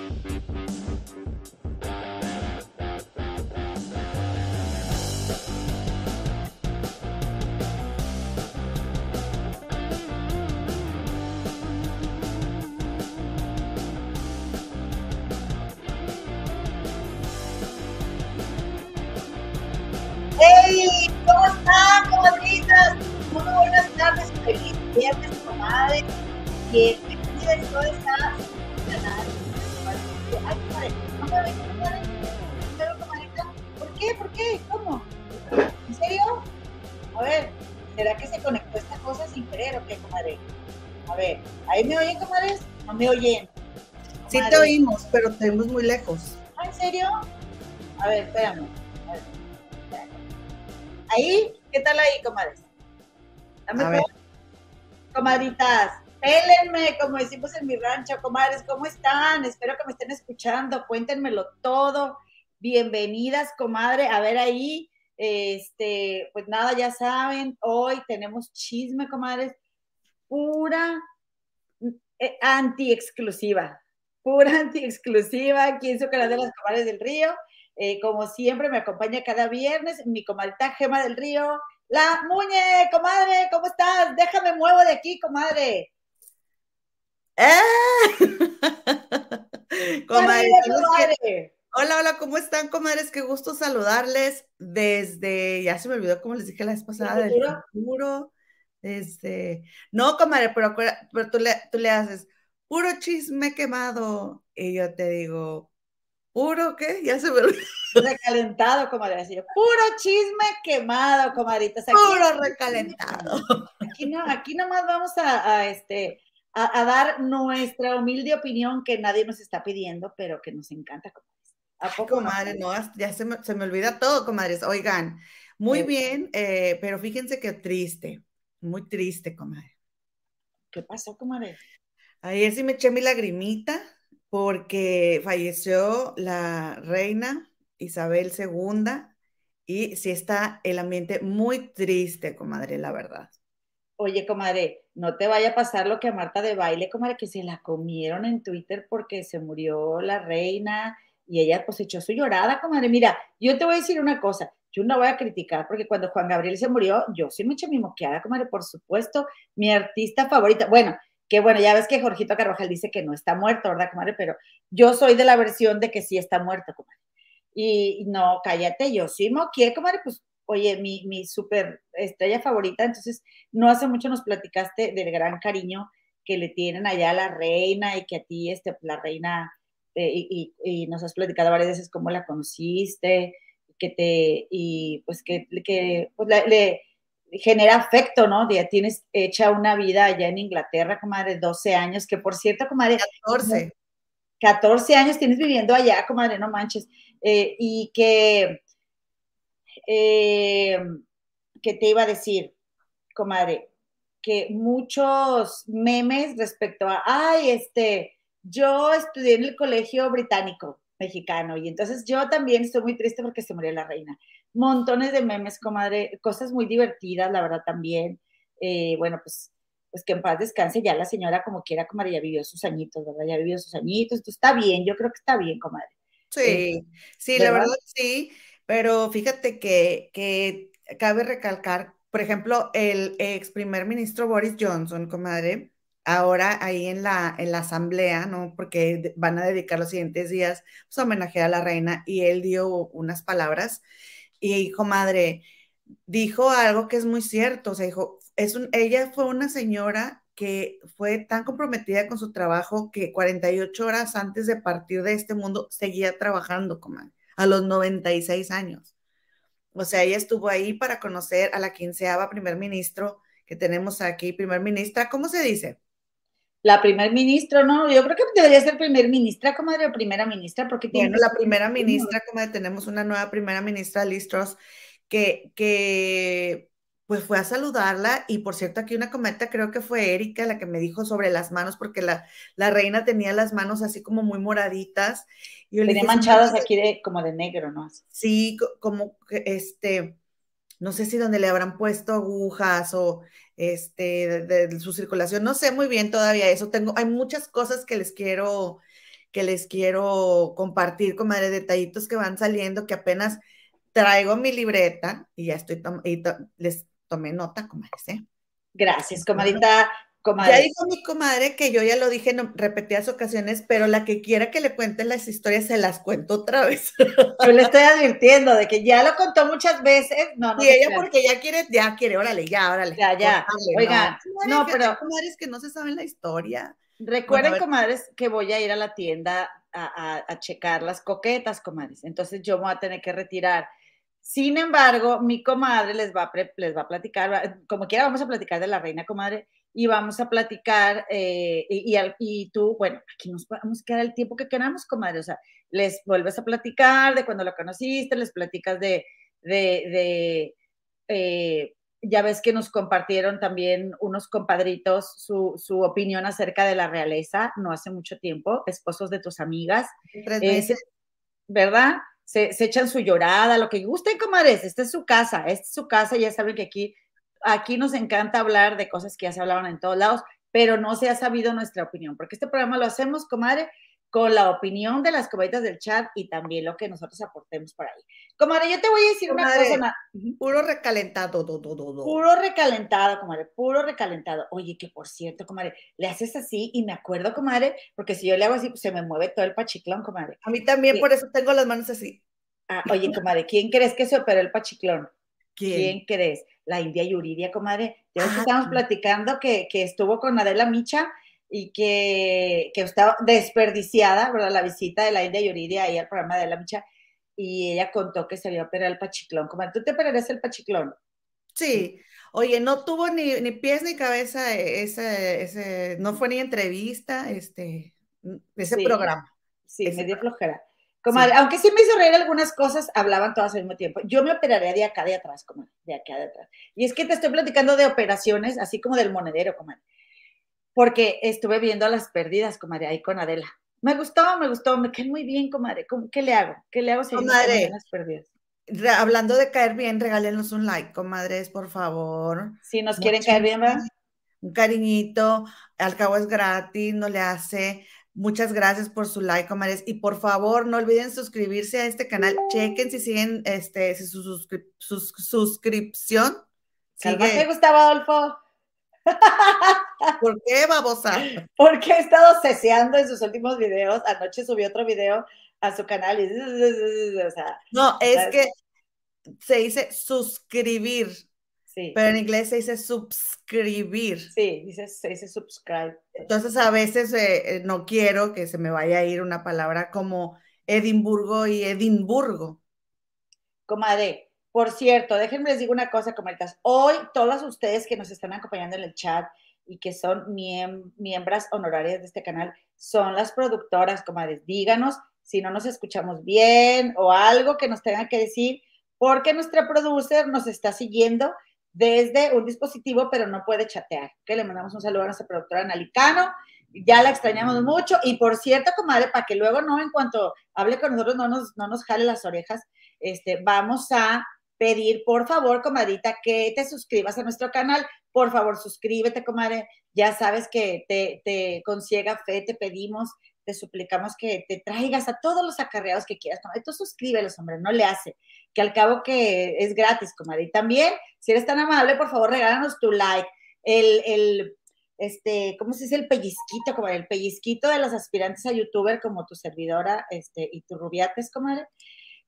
¡Hey! ¿Cómo están, comadritas? Muy buenas tardes, feliz viernes, comadre. Bienvenidas ¿Cómo? ¿En serio? A ver, ¿será que se conectó esta cosa sin querer o qué, comadre? A ver, ¿ahí me oyen, comadres? ¿No me oyen? Sí te oímos, pero te vemos muy lejos. ¿Ah, en serio? A ver, espérame. A ver. Ahí, ¿qué tal ahí, comadres? Dame A ver. Comadritas, pélenme, como decimos en mi rancho, comadres, ¿cómo están? Espero que me estén escuchando, cuéntenmelo todo. Bienvenidas, comadre, a ver ahí. Este, pues nada, ya saben, hoy tenemos chisme, comadres, pura eh, anti-exclusiva, pura anti-exclusiva aquí en su canal de las comadres del río. Eh, como siempre, me acompaña cada viernes mi comadrita Gema del Río. La Muñe, comadre, ¿cómo estás? Déjame muevo de aquí, comadre. ¡Eh! Comadre, Hola, hola, ¿cómo están, comadres? Qué gusto saludarles desde, ya se me olvidó como les dije la vez pasada, ¿Del futuro? desde, no, comadre, pero, pero tú, le, tú le haces, puro chisme quemado, y yo te digo, ¿puro qué? Ya se me olvidó, Recalentado, comadre. Así, puro chisme quemado, comadritas. Aquí, puro recalentado. aquí, no, aquí nomás vamos a, a, este, a, a dar nuestra humilde opinión que nadie nos está pidiendo, pero que nos encanta. ¿A poco? Comadre, no, ya se me, se me olvida todo, comadres. Oigan, muy bien, eh, pero fíjense que triste, muy triste, comadre. ¿Qué pasó, comadre? Ayer sí me eché mi lagrimita porque falleció la reina Isabel II y sí está el ambiente muy triste, comadre, la verdad. Oye, comadre, no te vaya a pasar lo que a Marta de baile, comadre, que se la comieron en Twitter porque se murió la reina y ella pues echó su llorada, comadre. Mira, yo te voy a decir una cosa, yo no voy a criticar porque cuando Juan Gabriel se murió, yo sí me eché mi moqueada, comadre, por supuesto, mi artista favorita. Bueno, que bueno, ya ves que Jorgito Carvajal dice que no está muerto, ¿verdad, comadre? Pero yo soy de la versión de que sí está muerto, comadre. Y no, cállate, yo sí moqueé, comadre, pues, oye, mi, mi súper estrella favorita, entonces no hace mucho nos platicaste del gran cariño que le tienen allá a la reina y que a ti, este, la reina, eh, y, nos has platicado varias veces cómo la conociste, que te, y pues que, que pues, le, le, genera afecto, ¿no? Ya tienes hecha una vida allá en Inglaterra, comadre, 12 años, que por cierto, comadre. 14. 14 años tienes viviendo allá, comadre, no manches. Eh, y que, eh, que te iba a decir, comadre, que muchos memes respecto a, ay, este, yo estudié en el colegio británico mexicano y entonces yo también estoy muy triste porque se murió la reina. Montones de memes, comadre, cosas muy divertidas, la verdad también. Eh, bueno, pues, pues que en paz descanse ya la señora como quiera, comadre, ya vivió sus añitos, ¿verdad? Ya vivió sus añitos, entonces está bien, yo creo que está bien, comadre. Sí, eh, sí, ¿verdad? la verdad sí, pero fíjate que, que cabe recalcar, por ejemplo, el ex primer ministro Boris Johnson, comadre, ahora ahí en la, en la asamblea, ¿no? Porque van a dedicar los siguientes días pues, a homenajear a la reina y él dio unas palabras y, comadre, dijo algo que es muy cierto, o sea, dijo, es un, ella fue una señora que fue tan comprometida con su trabajo que 48 horas antes de partir de este mundo seguía trabajando, comadre, a los 96 años. O sea, ella estuvo ahí para conocer a la quinceava primer ministro que tenemos aquí, primer ministra, ¿cómo se dice? La primer ministro, ¿no? Yo creo que debería ser primer ministra, comadre, o primera ministra, porque tiene... Bueno, la primera ministra, comadre, tenemos una nueva primera ministra, Liz Truss, que, que pues fue a saludarla y por cierto aquí una cometa creo que fue Erika la que me dijo sobre las manos porque la, la reina tenía las manos así como muy moraditas. Y yo tenía le dije, manchadas aquí de, como de negro, ¿no? Sí, como este, no sé si donde le habrán puesto agujas o este, de, de, su circulación, no sé muy bien todavía eso, tengo, hay muchas cosas que les quiero, que les quiero compartir, comadre, detallitos que van saliendo, que apenas traigo mi libreta y ya estoy, y les tomé nota, comadres, ¿eh? Gracias, comadita. Ya dijo mi comadre que yo ya lo dije en repetidas ocasiones, pero la que quiera que le cuente las historias se las cuento otra vez. Yo le estoy advirtiendo de que ya lo contó muchas veces. No, no y ella porque ya quiere, ya quiere, órale, ya, órale. Ya, ya. Oigan, no, pero. Comadres que no se saben la historia. Recuerden, comadres, que voy a ir a la tienda a, a, checar las coquetas, comadres. Entonces yo me voy a tener que retirar. Sin embargo, mi comadre les va, a, les va a platicar, como quiera, vamos a platicar de la reina, comadre y vamos a platicar eh, y, y, tú, bueno, aquí nos vamos a quedar el tiempo que queramos, comadre, o sea, les vuelves a platicar de cuando lo conociste, les platicas de, de, eh, ya ves que nos compartieron también unos compadritos su, su, opinión acerca de la realeza no hace mucho tiempo, esposos de tus amigas, ¿verdad? Se, se, echan su llorada, lo que gusten, comadres, esta es su casa, esta es su casa, ya saben que aquí aquí nos encanta hablar de cosas que ya se hablaban en todos lados, pero no se ha sabido nuestra opinión, porque este programa lo hacemos, comadre, con la opinión de las comaditas del chat y también lo que nosotros aportemos por ahí. Comadre, yo te voy a decir una cosa. Puro recalentado. Puro recalentado, comadre, puro recalentado. Oye, que por cierto, comadre, le haces así y me acuerdo, comadre, porque si yo le hago así, pues se me mueve todo el pachiclón, comadre. A mí también, por eso tengo las manos así. Ah, oye, comadre, ¿quién crees que se operó el pachiclón? ¿Quién, crees? La India Yuridia, comadre. Ya que estamos platicando que, estuvo con Adela Micha y que, estaba desperdiciada, ¿verdad? La visita de la India Yuridia ahí al programa de Adela Micha y ella contó que se había operado el pachiclón. Comadre, ¿tú te operarías el pachiclón? Sí. Oye, no tuvo ni, pies ni cabeza ese, ese, no fue ni entrevista, este, ese programa. Sí, me dio flojera. Comadre, aunque sí me hizo reír algunas cosas, hablaban todas al mismo tiempo. Yo me operaría de acá de atrás, comadre, de acá de atrás. Y es que te estoy platicando de operaciones, así como del monedero, comadre. Porque estuve viendo las pérdidas, comadre, ahí con Adela. Me gustó, me gustó, me cae muy bien, comadre. ¿Qué le hago? ¿Qué le hago si comadre, las pérdidas? Hablando de caer bien, regálenos un like, comadres, por favor. Si nos quieren caer bien, ¿verdad? Un cariñito, al cabo es gratis, no le hace Muchas gracias por su like, comadres. Y por favor, no olviden suscribirse a este canal. Chequen si siguen este, su, suscripción. Sigue. Gustavo Adolfo. ¿Por qué, babosa? Porque he estado ceseando en sus últimos videos. Anoche subí otro video a su canal y... no, es que se dice suscribir. Pero en inglés se dice suscribir. Sí, dice, se dice subscribe. Entonces a veces eh, eh, no quiero que se me vaya a ir una palabra como Edimburgo y Edimburgo. Comadre, por cierto, déjenme les digo una cosa, comadritas. Hoy todas ustedes que nos están acompañando en el chat y que son miembros honorarias de este canal, son las productoras, comadres. Díganos si no nos escuchamos bien o algo que nos tengan que decir, porque nuestra producer nos está siguiendo desde un dispositivo, pero no puede chatear. Que le mandamos un saludo a nuestra productora Analicano. Ya la extrañamos mucho. Y por cierto, comadre, para que luego no, en cuanto hable con nosotros, no nos, no nos jale las orejas, este, vamos a pedir, por favor, comadrita, que te suscribas a nuestro canal. Por favor, suscríbete, comadre. Ya sabes que te, te con ciega fe te pedimos, te suplicamos que te traigas a todos los acarreados que quieras. Tú suscríbelos, hombre, no le hace que al cabo que es gratis, comadre. Y también, si eres tan amable, por favor, regálanos tu like. El, el, este, ¿cómo se dice? El pellizquito, comadre, el pellizquito de los aspirantes a youtuber como tu servidora, este, y tu rubiates, comadre.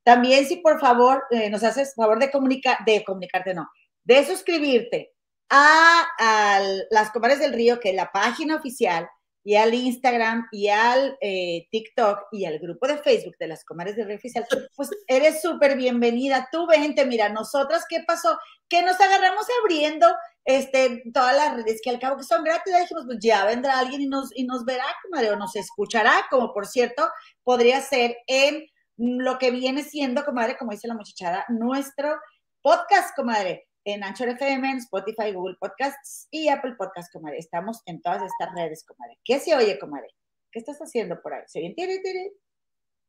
También, si por favor eh, nos haces favor de comunicar, de comunicarte, no, de suscribirte a, a las comadres del río, que es la página oficial, y al Instagram y al eh, TikTok y al grupo de Facebook de las Comares de Río Oficial, pues eres súper bienvenida. Tú vente, mira, nosotras, ¿qué pasó? Que nos agarramos abriendo este, todas las redes que al cabo que son gratis, dijimos, pues ya vendrá alguien y nos, y nos verá, comadre, o nos escuchará, como por cierto, podría ser en lo que viene siendo, comadre, como dice la muchachada, nuestro podcast, comadre en Anchor FM, en Spotify, Google Podcasts y Apple Podcasts, comadre. Estamos en todas estas redes, comadre. ¿Qué se oye, comadre? ¿Qué estás haciendo por ahí? ¿Se?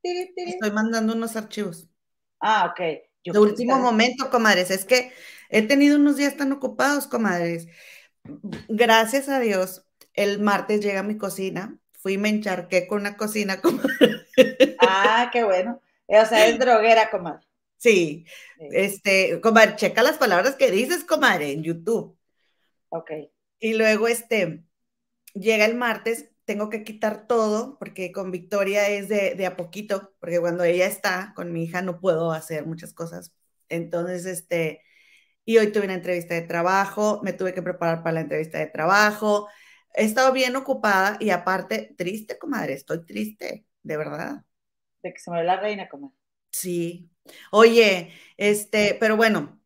Estoy mandando unos archivos. Ah, ok. de último momento, comadres. Es que he tenido unos días tan ocupados, comadres. Gracias a Dios, el martes llega a mi cocina fui y me encharqué con una cocina, Ah, qué bueno. O sea, es droguera, comadre. Sí, este, comadre, checa las palabras que dices, comadre, en YouTube. Ok. Y luego, este, llega el martes, tengo que quitar todo, porque con Victoria es de, de a poquito, porque cuando ella está con mi hija no puedo hacer muchas cosas. Entonces, este, y hoy tuve una entrevista de trabajo, me tuve que preparar para la entrevista de trabajo, he estado bien ocupada y aparte, triste, comadre, estoy triste, de verdad. De que se me ve la reina, comadre. Sí. Oye, este, pero bueno,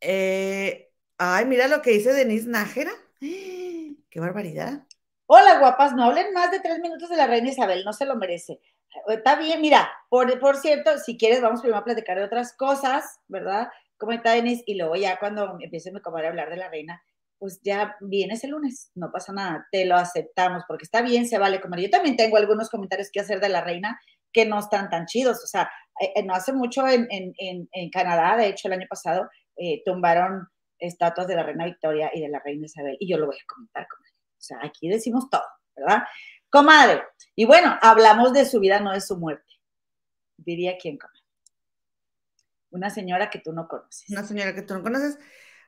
eh, ay, mira lo que dice Denise Nájera. Qué barbaridad. Hola, guapas, no hablen más de tres minutos de la reina Isabel, no se lo merece. Está bien, mira, por, por cierto, si quieres, vamos primero a platicar de otras cosas, ¿verdad? Como está Denise, y luego ya cuando empiece mi comadre a hablar de la reina, pues ya vienes el lunes, no pasa nada, te lo aceptamos, porque está bien, se vale comer. Yo también tengo algunos comentarios que hacer de la reina que no están tan chidos, o sea, eh, eh, no hace mucho en, Canadá, de hecho el año pasado, eh, tumbaron estatuas de la reina Victoria y de la reina Isabel, y yo lo voy a comentar, comadre. O sea, aquí decimos todo, ¿verdad? Comadre, y bueno, hablamos de su vida, no de su muerte. Diría quién, comadre. Una señora que tú no conoces. Una señora que tú no conoces.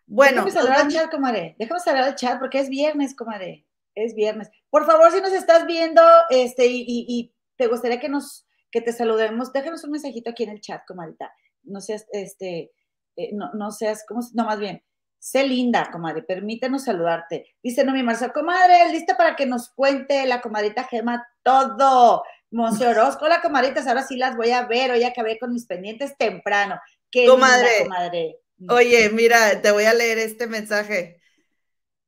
Bueno. Déjame saludar al chat, comadre. Déjame saludar al chat porque es viernes, comadre. Es viernes. Por favor, si nos estás viendo este, y, te gustaría que nos que te saludemos, déjanos un mensajito aquí en el chat, comadita. No seas, este, eh, no, no seas, ¿cómo? No, más bien, sé linda, comadre, permítenos saludarte. Dice Nomi Marcel, comadre, lista para que nos cuente la comadita Gema todo. Monse Orozco, hola comadritas, ahora sí las voy a ver, hoy acabé con mis pendientes temprano. Qué comadre. Linda, comadre. Oye, mira, te voy a leer este mensaje.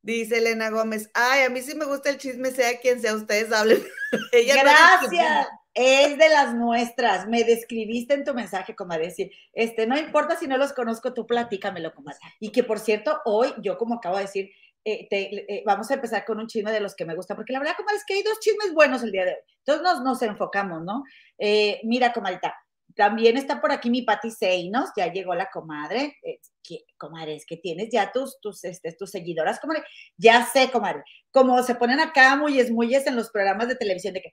Dice Elena Gómez, ay, a mí sí me gusta el chisme, sea quien sea, ustedes hablen. Gracias, es de las nuestras. Me describiste en tu mensaje, comadre. Decir, este, no importa si no los conozco, tú platícamelo, comadre. Y que por cierto, hoy, yo como acabo de decir, eh, eh, vamos a empezar con un chisme de los que me gustan, porque la verdad, comadre, es que hay dos chismes buenos el día de hoy. Entonces nos, nos enfocamos, ¿no? Eh, mira, comadita, también está por aquí mi Pati Seinos, ya llegó la comadre. Eh, comadre, es que tienes ya tus, tus, este, tus seguidoras, comadre. Ya sé, comadre. Como se ponen acá muy muyes en los programas de televisión, de que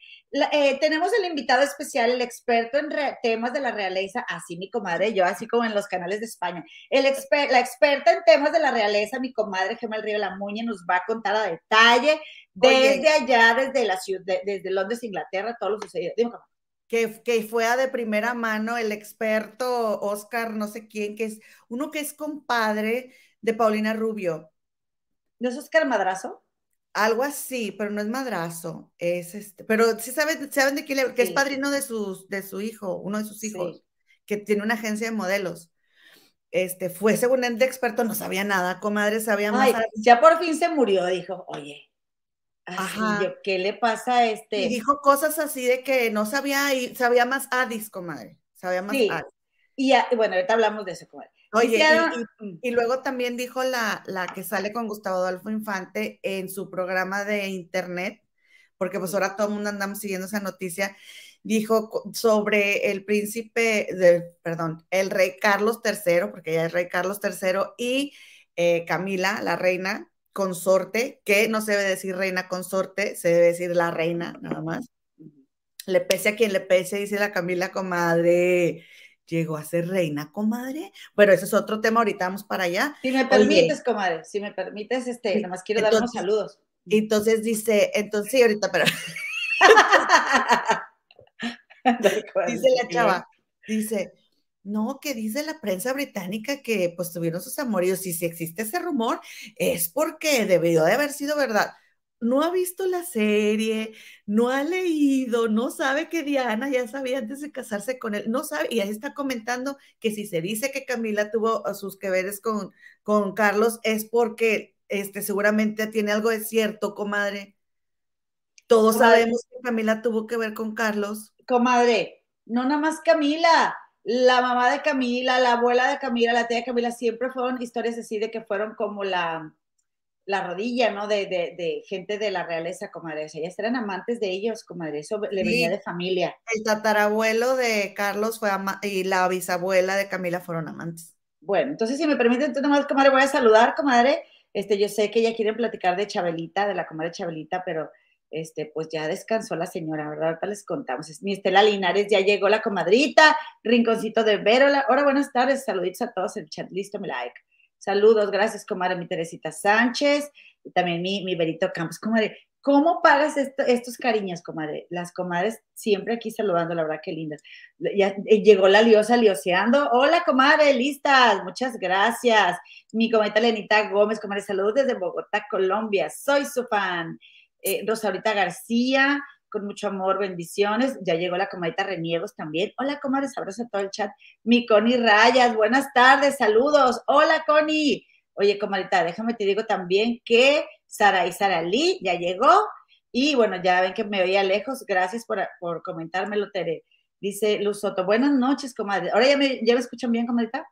eh, tenemos el invitado especial, el experto en temas de la realeza, así mi comadre, yo así como en los canales de España. El exper la experta en temas de la realeza, mi comadre Gemma el Río La Muñe, nos va a contar a detalle desde allá, desde la ciudad, desde Londres, Inglaterra, todo lo sucedido. Dime, comadre que, que fue a de primera mano el experto Oscar, no sé quién, que es uno que es compadre de Paulina Rubio. ¿No es Oscar Madrazo? Algo así, pero no es madrazo, es este, pero sí saben, saben de quién, que es padrino de, sus, de su hijo, uno de sus hijos, que tiene una agencia de modelos. Este, fue según el de experto, no sabía nada, comadre, sabía más. ya por fin se murió, dijo, oye, Ajá. ¿qué le pasa a este? Y dijo cosas así de que no sabía, y sabía más Adis, comadre. Sabía más sí. Y, bueno, ahorita hablamos de eso, comadre. Oye, mm. y, luego también dijo la, la que sale con Gustavo Adolfo Infante en su programa de internet, porque pues ahora todo el mundo andamos siguiendo esa noticia, dijo sobre el príncipe, de, perdón, el rey Carlos III, porque ya es rey Carlos III, y eh, Camila, la reina, consorte, que no se debe decir reina consorte, se debe decir la reina, nada más. Le pese a quien le pese, dice la Camila, comadre. Llegó a ser reina, comadre. Bueno, ese es otro tema, ahorita vamos para allá. Si me permites, comadre, si me permites, este, nada más quiero dar unos saludos. Entonces dice, entonces sí, ahorita, pero. dice la chava, dice, no, que dice la prensa británica que pues tuvieron sus amoríos y si existe ese rumor es porque debió de haber sido verdad. No ha visto la serie, no ha leído, no sabe que Diana ya sabía antes de casarse con él, no sabe, y ahí está comentando que si se dice que Camila tuvo sus que veres con, con Carlos es porque este, seguramente tiene algo de cierto, comadre. Todos sabemos que Camila tuvo que ver con Carlos. Comadre, no nada más Camila, la mamá de Camila, la abuela de Camila, la tía de Camila, siempre fueron historias así de que fueron como la, la rodilla, ¿no? De, de, gente de la realeza, comadre. ellas eran amantes de ellos, comadre. Eso le venía de familia. El tatarabuelo de Carlos fue y la bisabuela de Camila fueron amantes. Bueno, entonces, si me permiten, entonces nomás, comadre, voy a saludar, comadre. Este, yo sé que ya quieren platicar de Chabelita, de la comadre Chabelita, pero este, pues ya descansó la señora, ¿verdad? Ahorita les contamos. Mi Estela Linares ya llegó la comadrita, Rinconcito de Vero. Hola, buenas tardes, saluditos a todos el chat, listo, me like. Saludos, gracias, comadre, mi Teresita Sánchez, y también mi, mi Berito Campos, comadre. ¿Cómo pagas estos cariños, comadre? Las comadres siempre aquí saludando, la verdad que lindas. Ya eh, llegó la liosa lioseando. Hola, comadre, listas. Muchas gracias. Mi comadre Lenita Gómez, comadre, saludos desde Bogotá, Colombia. Soy su fan. Eh, Rosaurita García, con mucho amor, bendiciones. Ya llegó la comadita Reniegos también. Hola, comadres, abrazo a todo el chat. Mi Connie Rayas, buenas tardes, saludos. Hola, Connie. Oye, comadita, déjame te digo también que Sara y Sara Lee ya llegó. Y bueno, ya ven que me veía lejos. Gracias por, por comentármelo, Tere. Dice Luz Soto, buenas noches, comadre. Ahora ya me, ya me escuchan bien, comadita.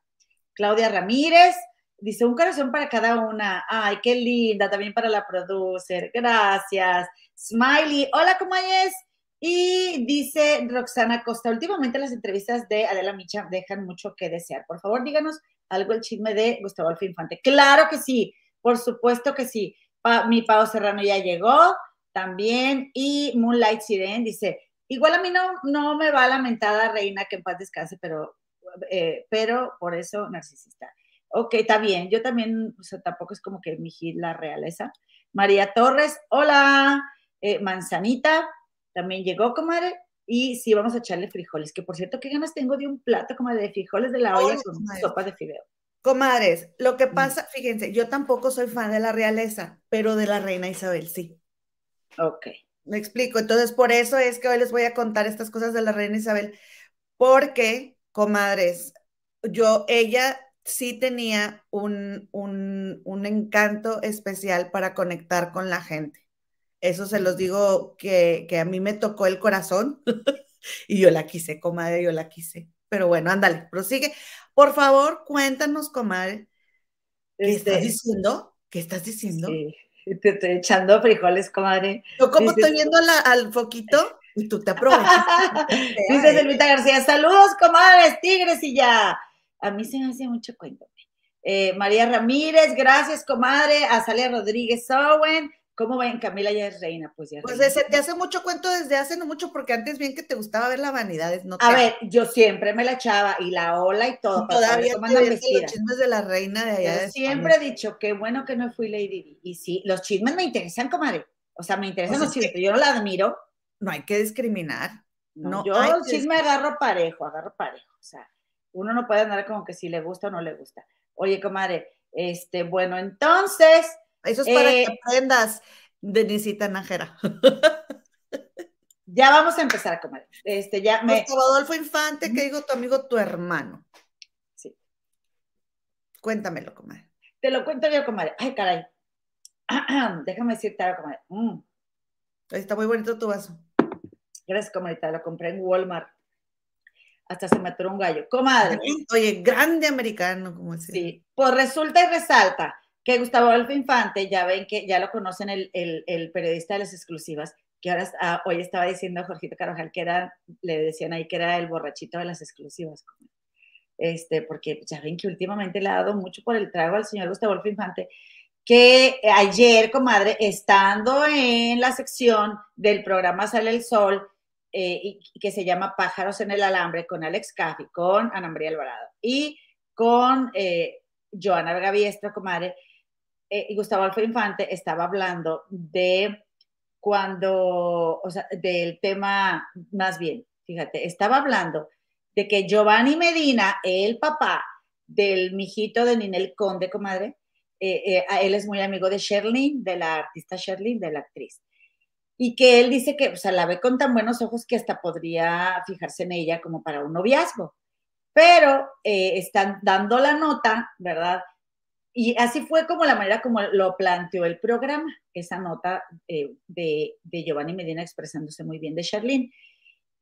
Claudia Ramírez, dice un corazón para cada una. Ay, qué linda, también para la producer. Gracias. Smiley, hola, ¿cómo es? Y dice Roxana Costa, últimamente las entrevistas de Adela Micha dejan mucho que desear. Por favor, díganos algo el chisme de Gustavo Alfinfante. Infante. Claro que sí, por supuesto que sí mi Pau Serrano ya llegó también. Y Moonlight Siren dice, igual a mí no, no me va lamentada reina que en paz descanse, pero, eh, pero por eso narcisista. Ok, está bien. Yo también, o sea, tampoco es como que mi la realeza. María Torres, hola. Eh, Manzanita, también llegó, comadre. Y sí, vamos a echarle frijoles, que por cierto, qué ganas tengo de un plato como de frijoles de la olla con sopa de fideo. Comadres, lo que mm. pasa, fíjense, yo tampoco soy fan de la realeza, pero de la reina Isabel sí. Ok. Me explico. Entonces, por eso es que hoy les voy a contar estas cosas de la reina Isabel, porque, comadres, yo, ella sí tenía un, un, un encanto especial para conectar con la gente. Eso se los digo que, que a mí me tocó el corazón y yo la quise, comadre, yo la quise. Pero bueno, ándale, prosigue. Por favor, cuéntanos, comadre. ¿Qué estás este, diciendo? ¿Qué estás diciendo? Sí, te estoy echando frijoles, comadre. Yo como estoy viendo al foquito y tú te aprovechas. Dice Selvita García, saludos, comadres, tigres y ya. A mí se me hace mucho cuento. Eh, María Ramírez, gracias, comadre. Azalia Rodríguez Owen, ¿Cómo ven? Camila ya es reina, pues ya. Pues ese, te hace mucho cuento desde hace no mucho, porque antes bien que te gustaba ver la vanidad. No a ver, yo siempre me la echaba y la ola y todo. todavía los chismes de la reina de allá. siempre he dicho, qué bueno que no fui Lady Di. Y sí, los chismes me interesan, comadre. O sea, me interesan los chismes, yo no la admiro. No hay que discriminar. No, yo el chisme agarro parejo, agarro parejo. O sea, uno no puede andar como que si le gusta o no le gusta. Oye, comadre, este, bueno, entonces eso es para que eh, aprendas, Denisita Najera. ya vamos a empezar, comadre. Este, ya me... Adolfo Infante, ¿qué digo tu amigo, tu hermano? Sí. Cuéntamelo, comadre. Te lo cuento yo, comadre. Ay, caray. Déjame decirte algo, comadre. Mm. Está muy bonito tu vaso. Gracias, comadre. Lo compré en Walmart. Hasta se me atoró un gallo. Comadre. Oye, grande americano, como decía. Sí. Pues resulta y resalta que Gustavo Adolfo Infante, ya ven que ya lo conocen el, el, periodista de las exclusivas, que ahora ah, hoy estaba diciendo a Jorgito Carvajal que era, le decían ahí que era el borrachito de las exclusivas. Este, porque ya ven que últimamente le ha dado mucho por el trago al señor Gustavo Adolfo Infante, que ayer, comadre, estando en la sección del programa Sale el Sol, eh, que se llama Pájaros en el Alambre, con Alex Caffi, con Ana María Alvarado y con eh, Joana Vega comadre, eh, y Gustavo Alfredo Infante estaba hablando de cuando, o sea, del tema, más bien, fíjate, estaba hablando de que Giovanni Medina, el papá del mijito de Ninel Conde, comadre, eh, él es muy amigo de Sherlyn, de la artista Sherlyn, de la actriz. Y que él dice que, o sea, la ve con tan buenos ojos que hasta podría fijarse en ella como para un noviazgo. Pero están dando la nota, ¿verdad? Y así fue como la manera como lo planteó el programa, esa nota eh, de, Giovanni Medina expresándose muy bien de Charlene.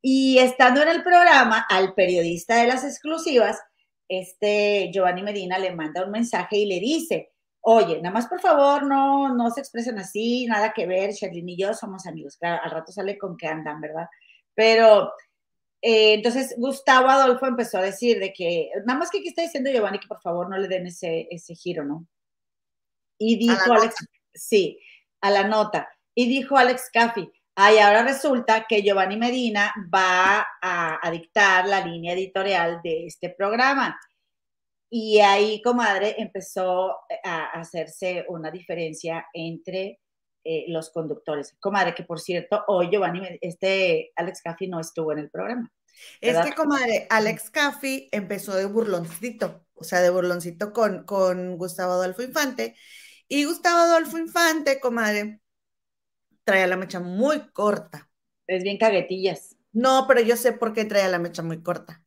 Y estando en el programa, al periodista de las exclusivas, este Giovanni Medina le manda un mensaje y le dice, oye, nada más por favor no, no se expresen así, nada que ver, Charlene y yo somos amigos. Claro, al rato sale con que andan, ¿verdad? Pero eh, entonces Gustavo Adolfo empezó a decir de que, nada más que aquí está diciendo Giovanni que por favor no le den ese, ese giro, ¿no? Y dijo Alex, sí, a la nota. Y dijo Alex Caffey, ay, ahora resulta que Giovanni Medina va a, a dictar la línea editorial de este programa. Y ahí, comadre, empezó a hacerse una diferencia entre eh, los conductores. Comadre, que por cierto, hoy Giovanni, este Alex Caffey no estuvo en el programa. Es que, comadre, Alex Caffey empezó de burloncito, o sea, de burloncito con, con Gustavo Adolfo Infante. Y Gustavo Adolfo Infante, comadre, traía la mecha muy corta. Es bien caguetillas. No, pero yo sé por qué traía la mecha muy corta.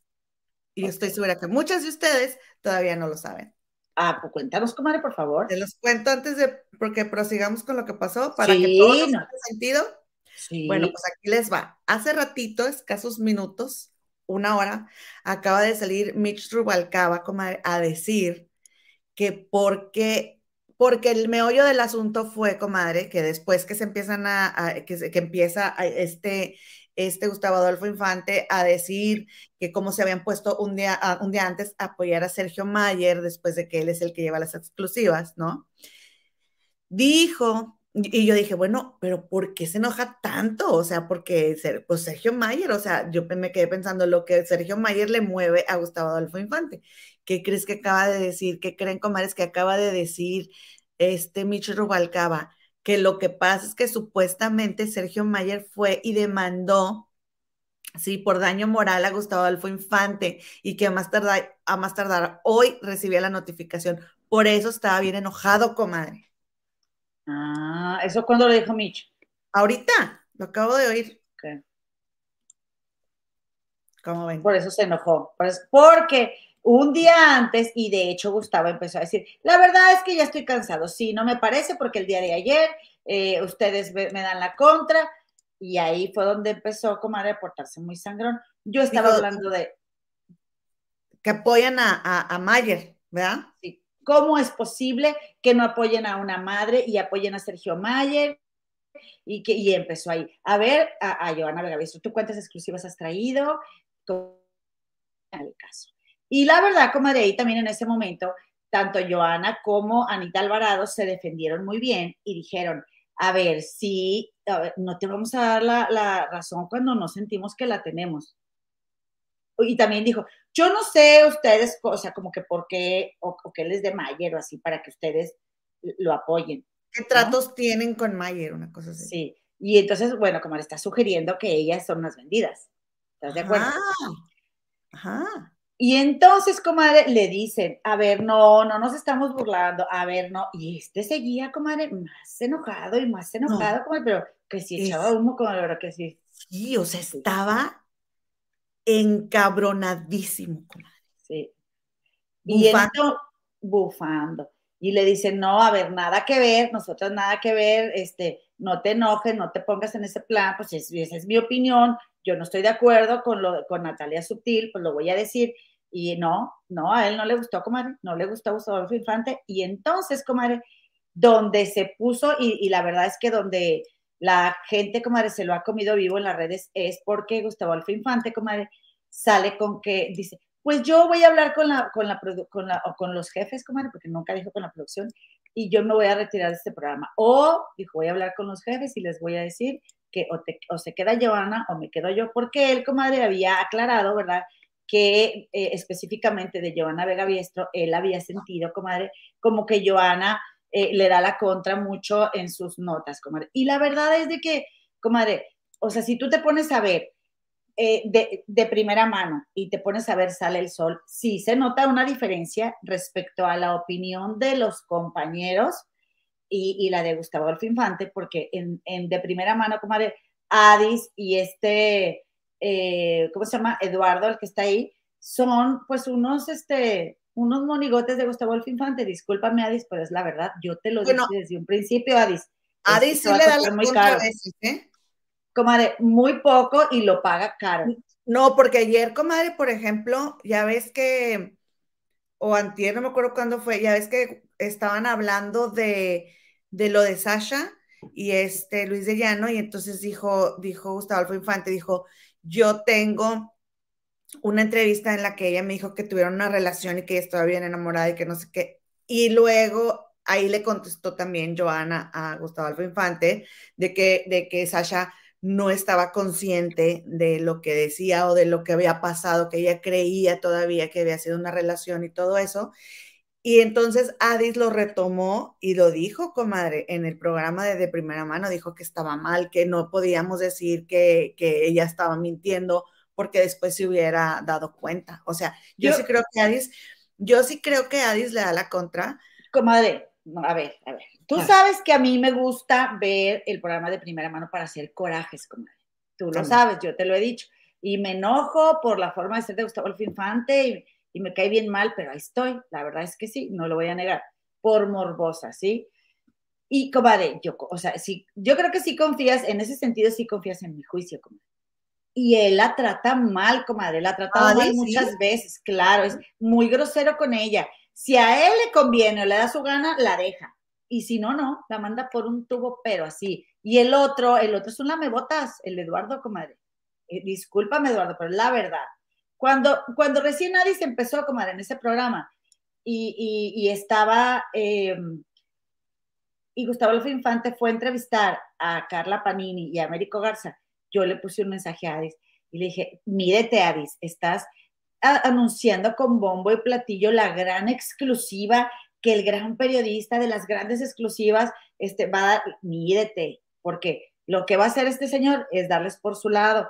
Y estoy segura que muchas de ustedes todavía no lo saben. Ah, pues cuéntanos, comadre, por favor. Te los cuento antes de, porque prosigamos con lo que pasó, para que todo tenga sentido. Sí. Bueno, pues aquí les va. Hace ratito, escasos minutos, una hora, acaba de salir Mitch Rubalcaba comadre, a decir que porque, porque el meollo del asunto fue, comadre, que después que se empiezan a, que, que, empieza este, este Gustavo Adolfo Infante a decir que cómo se habían puesto un día, un día antes a apoyar a Sergio Mayer después de que él es el que lleva las exclusivas, ¿no? Dijo, y yo dije, bueno, pero ¿por qué se enoja tanto? O sea, porque pues Sergio Mayer, o sea, yo me quedé pensando lo que Sergio Mayer le mueve a Gustavo Adolfo Infante. ¿Qué crees que acaba de decir? ¿Qué creen, comares, que acaba de decir este Micho Rubalcaba? Que lo que pasa es que supuestamente Sergio Mayer fue y demandó, sí, por daño moral a Gustavo Adolfo Infante y que a más tardar, a más tardar hoy recibía la notificación. Por eso estaba bien enojado, comadre. Ah, ¿eso cuándo lo dijo Mitch? Ahorita, lo acabo de oír. ¿Cómo ven? Por eso se enojó. Pues porque un día antes, y de hecho Gustavo empezó a decir, la verdad es que ya estoy cansado, sí, no me parece porque el día de ayer eh, ustedes me dan la contra, y ahí fue donde empezó como a reportarse muy sangrón. Yo estaba hablando de... Que apoyan a, Mayer, ¿verdad? Sí. ¿Cómo es posible que no apoyen a una madre y apoyen a Sergio Mayer? Y, que, y empezó ahí. A ver, a, a Joana Vega, ¿tú cuántas exclusivas has traído? el caso. Y la verdad, como de ahí también en ese momento, tanto Joana como Anita Alvarado se defendieron muy bien y dijeron, a ver, si no te vamos a dar la, razón cuando no sentimos que la tenemos. Y también dijo, yo no sé ustedes, o sea, como que por qué, o, qué les de Mayer o así, para que ustedes lo apoyen. ¿Qué tratos tienen con Mayer? Una cosa así. Sí, y entonces, bueno, como le está sugiriendo que ellas son las vendidas. ¿Estás de acuerdo? Ajá. Y entonces, comadre, le dicen, a ver, no, no nos estamos burlando, a ver, no. Y este seguía, comadre, más enojado y más enojado, comadre, pero que si echaba humo, verdad que sí. Sí, o sea, estaba encabronadísimo, comadre. Sí. Y bufando. bufando. Y le dicen, no, a ver, nada que ver, nosotros nada que ver, este, no te enojes, no te pongas en ese plan, pues esa es mi opinión, yo no estoy de acuerdo con, lo, con Natalia Subtil, pues lo voy a decir, y no, no, a él no le gustó, comadre, no le gustó Gustavo Infante. Y entonces, comadre, donde se puso, y, la verdad es que donde la gente, comadre, se lo ha comido vivo en las redes es porque Gustavo Alfa Infante, comadre, sale con que dice, pues yo voy a hablar con la, con la, con la, o con los jefes, comadre, porque nunca dijo con la producción, y yo me voy a retirar de este programa. O dijo, voy a hablar con los jefes y les voy a decir que o, o se queda Joana o me quedo yo, porque él, comadre, había aclarado, ¿verdad? que eh, específicamente de Joana Vega Biestro, él había sentido, comadre, como que Joana eh, le da la contra mucho en sus notas, comadre. Y la verdad es de que, comadre, o sea, si tú te pones a ver eh, de, primera mano y te pones a ver Sale el Sol, sí se nota una diferencia respecto a la opinión de los compañeros y, la de Gustavo Adolfo Infante, porque en, en de primera mano, comadre, Adis y este eh, ¿cómo se llama? Eduardo, el que está ahí, son pues unos, este, unos monigotes de Gustavo Adolfo Infante. Discúlpame, Adis, pero es la verdad. Yo te lo dije desde un principio, Adis. Adis sí le da la muy caro. Veces, ¿eh? Comadre, muy poco y lo paga caro. No, porque ayer, comadre, por ejemplo, ya ves que, o antier, no me acuerdo cuándo fue, ya ves que estaban hablando de, de lo de Sasha y este Luis de Llano, y entonces dijo, dijo Gustavo Adolfo Infante, dijo, yo tengo una entrevista en la que ella me dijo que tuvieron una relación y que ella estaba bien enamorada y que no sé qué. Y luego ahí le contestó también Joana a Gustavo Alfa Infante de que, de que Sasha no estaba consciente de lo que decía o de lo que había pasado, que ella creía todavía que había sido una relación y todo eso. Y entonces Adis lo retomó y lo dijo, comadre, en el programa de, de primera mano, dijo que estaba mal, que no podíamos decir que, que, ella estaba mintiendo porque después se hubiera dado cuenta. O sea, yo, yo sí creo que Adis, yo sí creo que Adis le da la contra. Comadre, a ver, a ver. Tú sabes que a mí me gusta ver el programa de primera mano para hacer corajes, comadre. Tú lo sabes, yo te lo he dicho. Y me enojo por la forma de ser de Gustavo Alfa Infante y y me cae bien mal, pero ahí estoy. La verdad es que sí, no lo voy a negar. Por morbosa, ¿sí? Y comadre, yo, o sea, sí, yo creo que sí confías, en ese sentido sí confías en mi juicio, comadre. Y él la trata mal, comadre, la ha tratado mal muchas veces, claro, es muy grosero con ella. Si a él le conviene o le da su gana, la deja. Y si no, no, la manda por un tubo, pero así. Y el otro, el otro es un lamebotas, el Eduardo, comadre. Eh, discúlpame, Eduardo, pero la verdad. Cuando, cuando recién nadie se empezó, comadre, en ese programa, y, estaba, eh, y Gustavo López Infante fue a entrevistar a Carla Panini y a Américo Garza, yo le puse un mensaje a Adis y le dije, mírete Adis, estás anunciando con bombo y platillo la gran exclusiva que el gran periodista de las grandes exclusivas este, va a dar, mírete, porque lo que va a hacer este señor es darles por su lado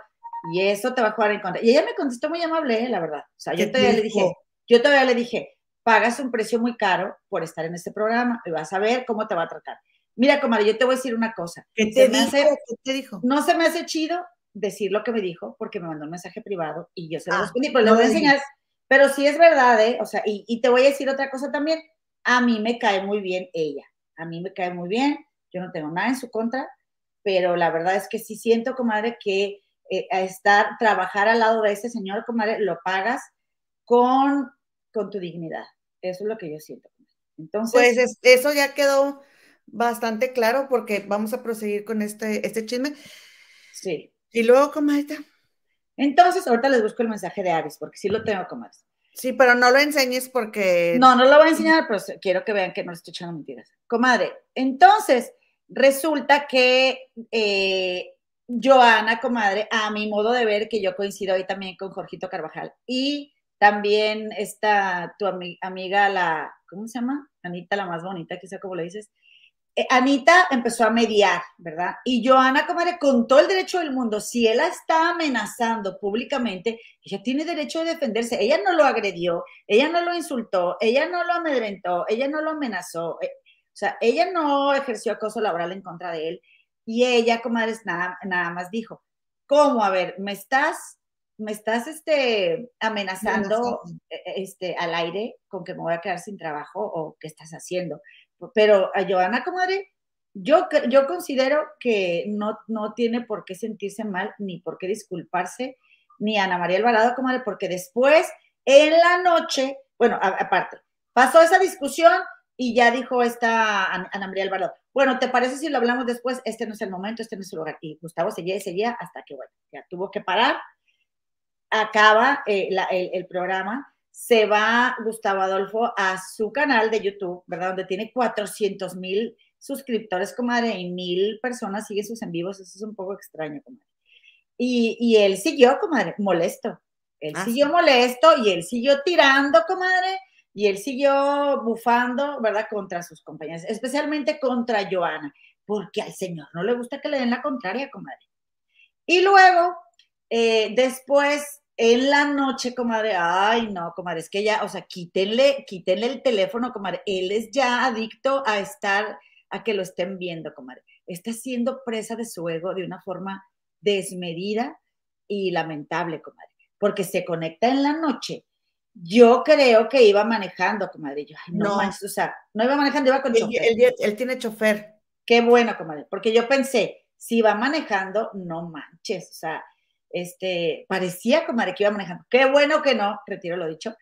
y eso te va a jugar en contra. Y ella me contestó muy amable, ¿eh? la verdad. O sea, yo todavía le dije, yo todavía le dije, pagas un precio muy caro por estar en este programa y vas a ver cómo te va a tratar. Mira, comadre, yo te voy a decir una cosa. ¿Qué te, dijo? ¿Qué te dijo? No se me hace chido decir lo que me dijo porque me mandó un mensaje privado y yo se lo ah, respondí, pero le voy a enseñar. Pero sí es verdad, ¿eh? O sea, y, y te voy a decir otra cosa también. A mí me cae muy bien ella. A mí me cae muy bien. Yo no tengo nada en su contra, pero la verdad es que sí siento, comadre, que eh, a estar, trabajar al lado de ese señor, comadre, lo pagas con, con tu dignidad. Eso es lo que yo siento. Entonces, pues eso ya quedó bastante claro porque vamos a proseguir con este, este chisme. Sí. Y luego, comadre. Entonces, ahorita les busco el mensaje de Aris, porque sí lo tengo, comadre. Sí, pero no lo enseñes porque. No, no lo voy a enseñar, pero quiero que vean que no les estoy echando mentiras. Comadre, entonces resulta que eh, Joana, comadre, a mi modo de ver, que yo coincido hoy también con Jorgito Carvajal. Y también está tu amiga, la, ¿cómo se llama? Anita, la más bonita, quizá como le dices. Eh, Anita empezó a mediar, ¿verdad? Y Joana, comadre, con todo el derecho del mundo, si él está amenazando públicamente, ella tiene derecho de defenderse. Ella no lo agredió, ella no lo insultó, ella no lo amedrentó, ella no lo amenazó. Eh, o sea, ella no ejerció acoso laboral en contra de él y ella, comadre, nada, nada más dijo, ¿cómo? A ver, ¿me estás, me estás este, amenazando e, e, este, al aire con que me voy a quedar sin trabajo o qué estás haciendo? Pero a Joana, comadre, yo, yo considero que no, no tiene por qué sentirse mal, ni por qué disculparse, ni Ana María Alvarado, comadre, porque después, en la noche, bueno, aparte, pasó esa discusión y ya dijo esta Ana María Alvarado, bueno, ¿te parece si lo hablamos después? Este no es el momento, este no es el lugar. Y Gustavo seguía y seguía hasta que, bueno, ya tuvo que parar. Acaba eh, el, programa, se va Gustavo Adolfo a su canal de YouTube, ¿verdad? Donde tiene 400 mil suscriptores, comadre, y mil personas siguen sus en vivos. Eso es un poco extraño, comadre. Y, y él siguió, comadre, molesto. Él ah, siguió molesto y él siguió tirando, comadre y él siguió bufando, ¿verdad?, contra sus compañeras, especialmente contra Joana, porque al señor no le gusta que le den la contraria, comadre. Y luego, eh, después, en la noche, comadre, ay, no, comadre, es que ya, o sea, quítenle, quítenle el teléfono, comadre, él es ya adicto a estar, a que lo estén viendo, comadre. Está siendo presa de su ego de una forma desmedida y lamentable, comadre, porque se conecta en la noche yo creo que iba manejando, comadre. Yo, no, o sea, no iba manejando, iba con chofer. Él, tiene chofer. Qué bueno, comadre, porque yo pensé, si iba manejando, no manches, o sea, este, parecía, comadre, que iba manejando. Qué bueno que no, retiro lo dicho.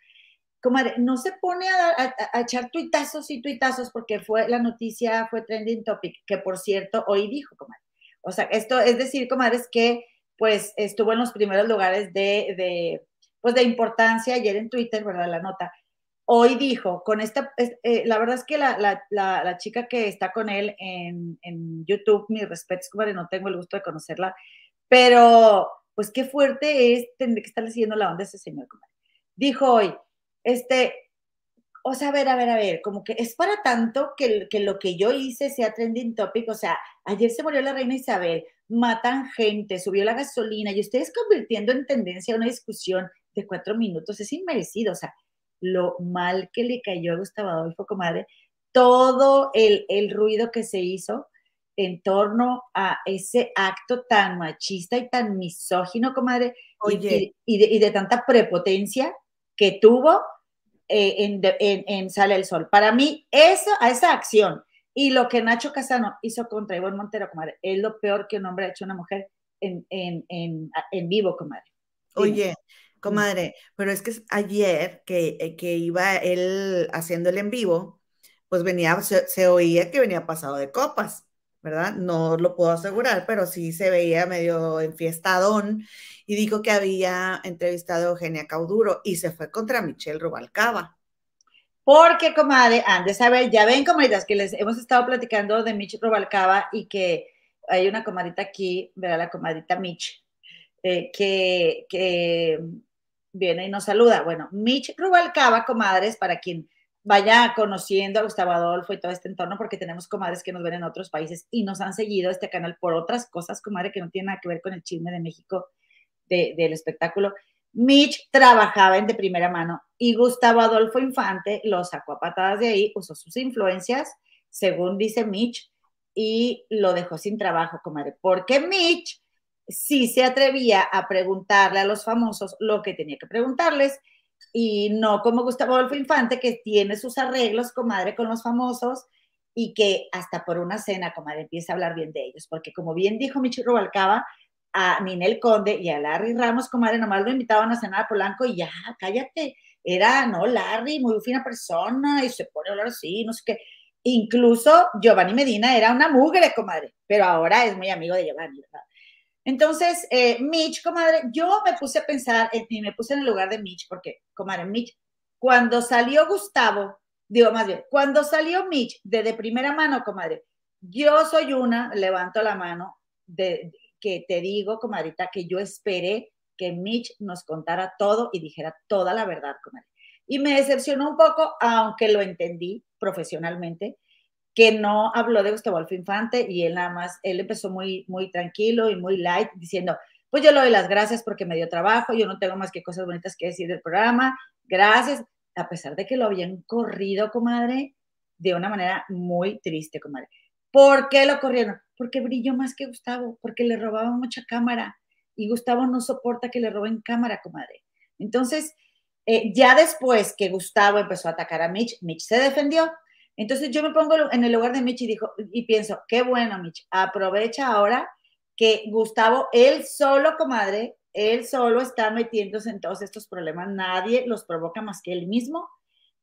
Comadre, no se pone a, a, echar tuitazos y tuitazos porque fue la noticia, fue trending topic, que por cierto, hoy dijo, comadre. O sea, esto es decir, comadre, es que pues estuvo en los primeros lugares de, de pues de importancia ayer en Twitter, ¿verdad? La nota. hoy dijo, con esta, eh, la verdad es que la, la, chica que está con él en, en YouTube, mis respetos, comadre, no tengo el gusto de conocerla, pero pues qué fuerte es tener que estar siguiendo la onda de ese señor, comadre. Dijo hoy, este, o sea, a ver, a ver, a ver, como que es para tanto que, que lo que yo hice sea trending topic, o sea, ayer se murió la reina Isabel, matan gente, subió la gasolina y ustedes convirtiendo en tendencia una discusión de cuatro minutos, es inmerecido, o sea, lo mal que le cayó a Gustavo Adolfo, comadre, todo el, el ruido que se hizo en torno a ese acto tan machista y tan misógino, comadre, Oye. Y, de, y, de, tanta prepotencia que tuvo eh, en, en, Sale el Sol. Para mí, eso, a esa acción y lo que Nacho Casano hizo contra Ivonne Montero, comadre, es lo peor que un hombre ha hecho a una mujer en, en vivo, comadre. Oye, comadre, pero es que ayer que, eh, que iba él haciendo el en vivo, pues venía, se, oía que venía pasado de copas, ¿verdad? No lo puedo asegurar, pero sí se veía medio enfiestadón y dijo que había entrevistado a Eugenia Cauduro y se fue contra Michelle Rubalcaba. Porque, comadre, de saber, ya ven, comadritas, que les hemos estado platicando de Michelle Rubalcaba y que hay una comadita aquí, ¿verdad? La comadita Mitch, eh, que, que viene y nos saluda. Bueno, Mitch Rubalcaba, comadres, para quien vaya conociendo a Gustavo Adolfo y todo este entorno, porque tenemos comadres que nos ven en otros países y nos han seguido este canal por otras cosas, comadre, que no tienen nada que ver con el chisme de México del espectáculo. Mitch trabajaba en de primera mano y Gustavo Adolfo Infante lo sacó a patadas de ahí, usó sus influencias, según dice Mitch, y lo dejó sin trabajo, comadre, porque Mitch sí se atrevía a preguntarle a los famosos lo que tenía que preguntarles y no como Gustavo Adolfo Infante, que tiene sus arreglos, comadre, con los famosos y que hasta por una cena, comadre, empieza a hablar bien de ellos, porque como bien dijo Michi Rubalcaba, a Ninel Conde y a Larry Ramos, comadre, nomás lo invitaban a cenar a Polanco y ya, cállate, era, no, Larry, muy fina persona y se pone a hablar así, no sé qué. Incluso Giovanni Medina era una mugre, comadre, pero ahora es muy amigo de Giovanni, ¿verdad? Entonces, eh, Mitch, comadre, yo me puse a pensar y me puse en el lugar de Mitch, porque, comadre, Mitch, cuando salió Gustavo, digo más bien, cuando salió Mitch de, de primera mano, comadre, yo soy una, levanto la mano, de, que te digo, comadrita, que yo esperé que Mitch nos contara todo y dijera toda la verdad, comadre. Y me decepcionó un poco, aunque lo entendí profesionalmente, que no habló de Gustavo Adolfo Infante y él nada más, él empezó muy, muy tranquilo y muy light diciendo, pues yo le doy las gracias porque me dio trabajo, yo no tengo más que cosas bonitas que decir del programa, gracias, a pesar de que lo habían corrido, comadre, de una manera muy triste, comadre. ¿Por qué lo corrieron? Porque brilló más que Gustavo, porque le robaban mucha cámara y Gustavo no soporta que le roben cámara, comadre. Entonces, eh, ya después que Gustavo empezó a atacar a Mitch, Mitch se defendió, entonces yo me pongo en el lugar de Mitch y, y pienso, qué bueno, Mitch, aprovecha ahora que Gustavo, él solo, comadre, él solo está metiéndose en todos estos problemas, nadie los provoca más que él mismo.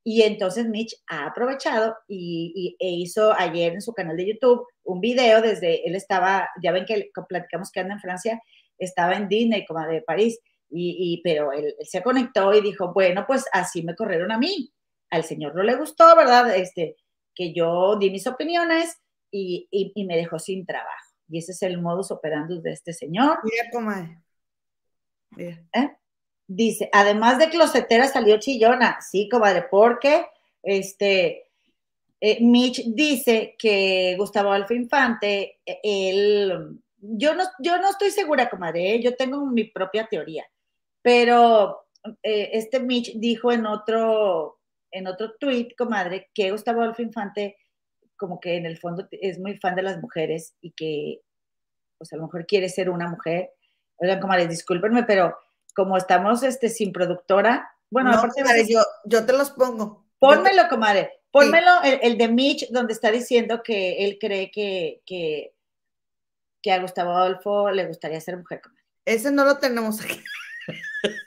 Y entonces Mitch ha aprovechado y, e hizo ayer en su canal de YouTube un video desde, él estaba, ya ven que platicamos que anda en Francia, estaba en Disney, como de París, y, pero él, se conectó y dijo, bueno, pues así me corrieron a mí al señor no le gustó, ¿verdad? Este, que yo di mis opiniones y, y, me dejó sin trabajo. Y ese es el modus operandi de este señor. Mira, comadre. ¿Eh? Dice, además de closetera salió chillona. Sí, comadre, porque este, eh, Mitch dice que Gustavo Alfa Infante, eh, él, yo no, yo no estoy segura, comadre, yo tengo mi propia teoría, pero este Mitch dijo en otro en otro tweet, comadre, que Gustavo Adolfo Infante como que en el fondo es muy fan de las mujeres y que pues a lo mejor quiere ser una mujer. Oigan, comadre, discúlpenme, pero como estamos este, sin productora, bueno, aparte yo, yo te los pongo. Pónmelo, comadre. Pónmelo el, de Mitch, donde está diciendo que él cree que, que, que a Gustavo Adolfo le gustaría ser mujer, comadre. Ese no lo tenemos aquí.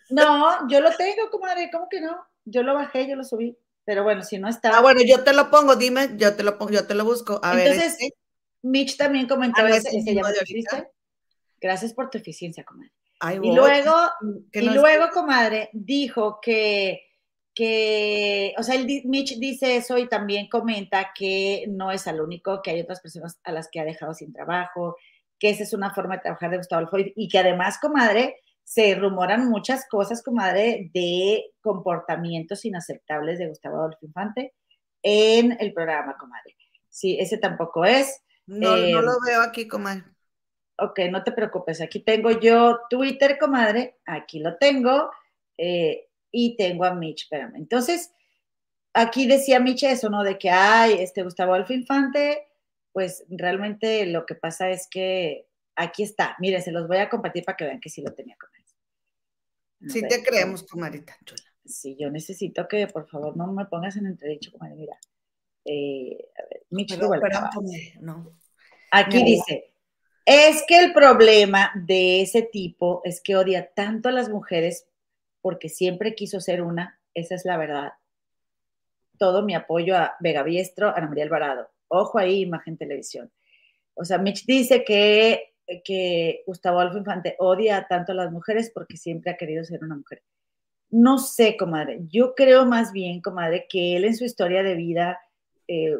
No, yo lo tengo, comadre, ¿cómo que no? Yo lo bajé, yo lo subí. Pero bueno, si no está. Ah, bueno, yo te lo pongo, dime, yo te lo pongo, yo te lo busco. A Entonces, ver, Mitch también comentó ah, ese, Gracias por tu eficiencia, comadre. y luego, y luego, comadre, dijo que, que, o sea, el Mitch dice eso y también comenta que no es al único, que hay otras personas a las que ha dejado sin trabajo, que esa es una forma de trabajar de Gustavo Adolfo y que además, comadre, se rumoran muchas cosas, comadre, de comportamientos inaceptables de Gustavo Adolfo Infante en el programa, comadre. Sí, ese tampoco es. No, no eh, lo veo aquí, comadre. Ok, no te preocupes. Aquí tengo yo Twitter, comadre. Aquí lo tengo. Eh, y tengo a Mitch, espérame. Entonces, aquí decía Mitch eso, ¿no? De que, hay este Gustavo Adolfo Infante, pues realmente lo que pasa es que aquí está. Miren, se los voy a compartir para que vean que sí lo tenía con él. Sí te creemos, comadita chula. Sí, yo necesito que por favor no me pongas en entredicho, comadre. Mira, eh, a ver, Mitch no. Aquí dice, es que el problema de ese tipo es que odia tanto a las mujeres porque siempre quiso ser una, esa es la verdad. Todo mi apoyo a Vega Biestro, a Ana María Alvarado. Ojo ahí, Imagen Televisión. O sea, Mitch dice que, que Gustavo Adolfo Infante odia tanto a las mujeres porque siempre ha querido ser una mujer. No sé, comadre. Yo creo más bien, comadre, que él en su historia de vida eh,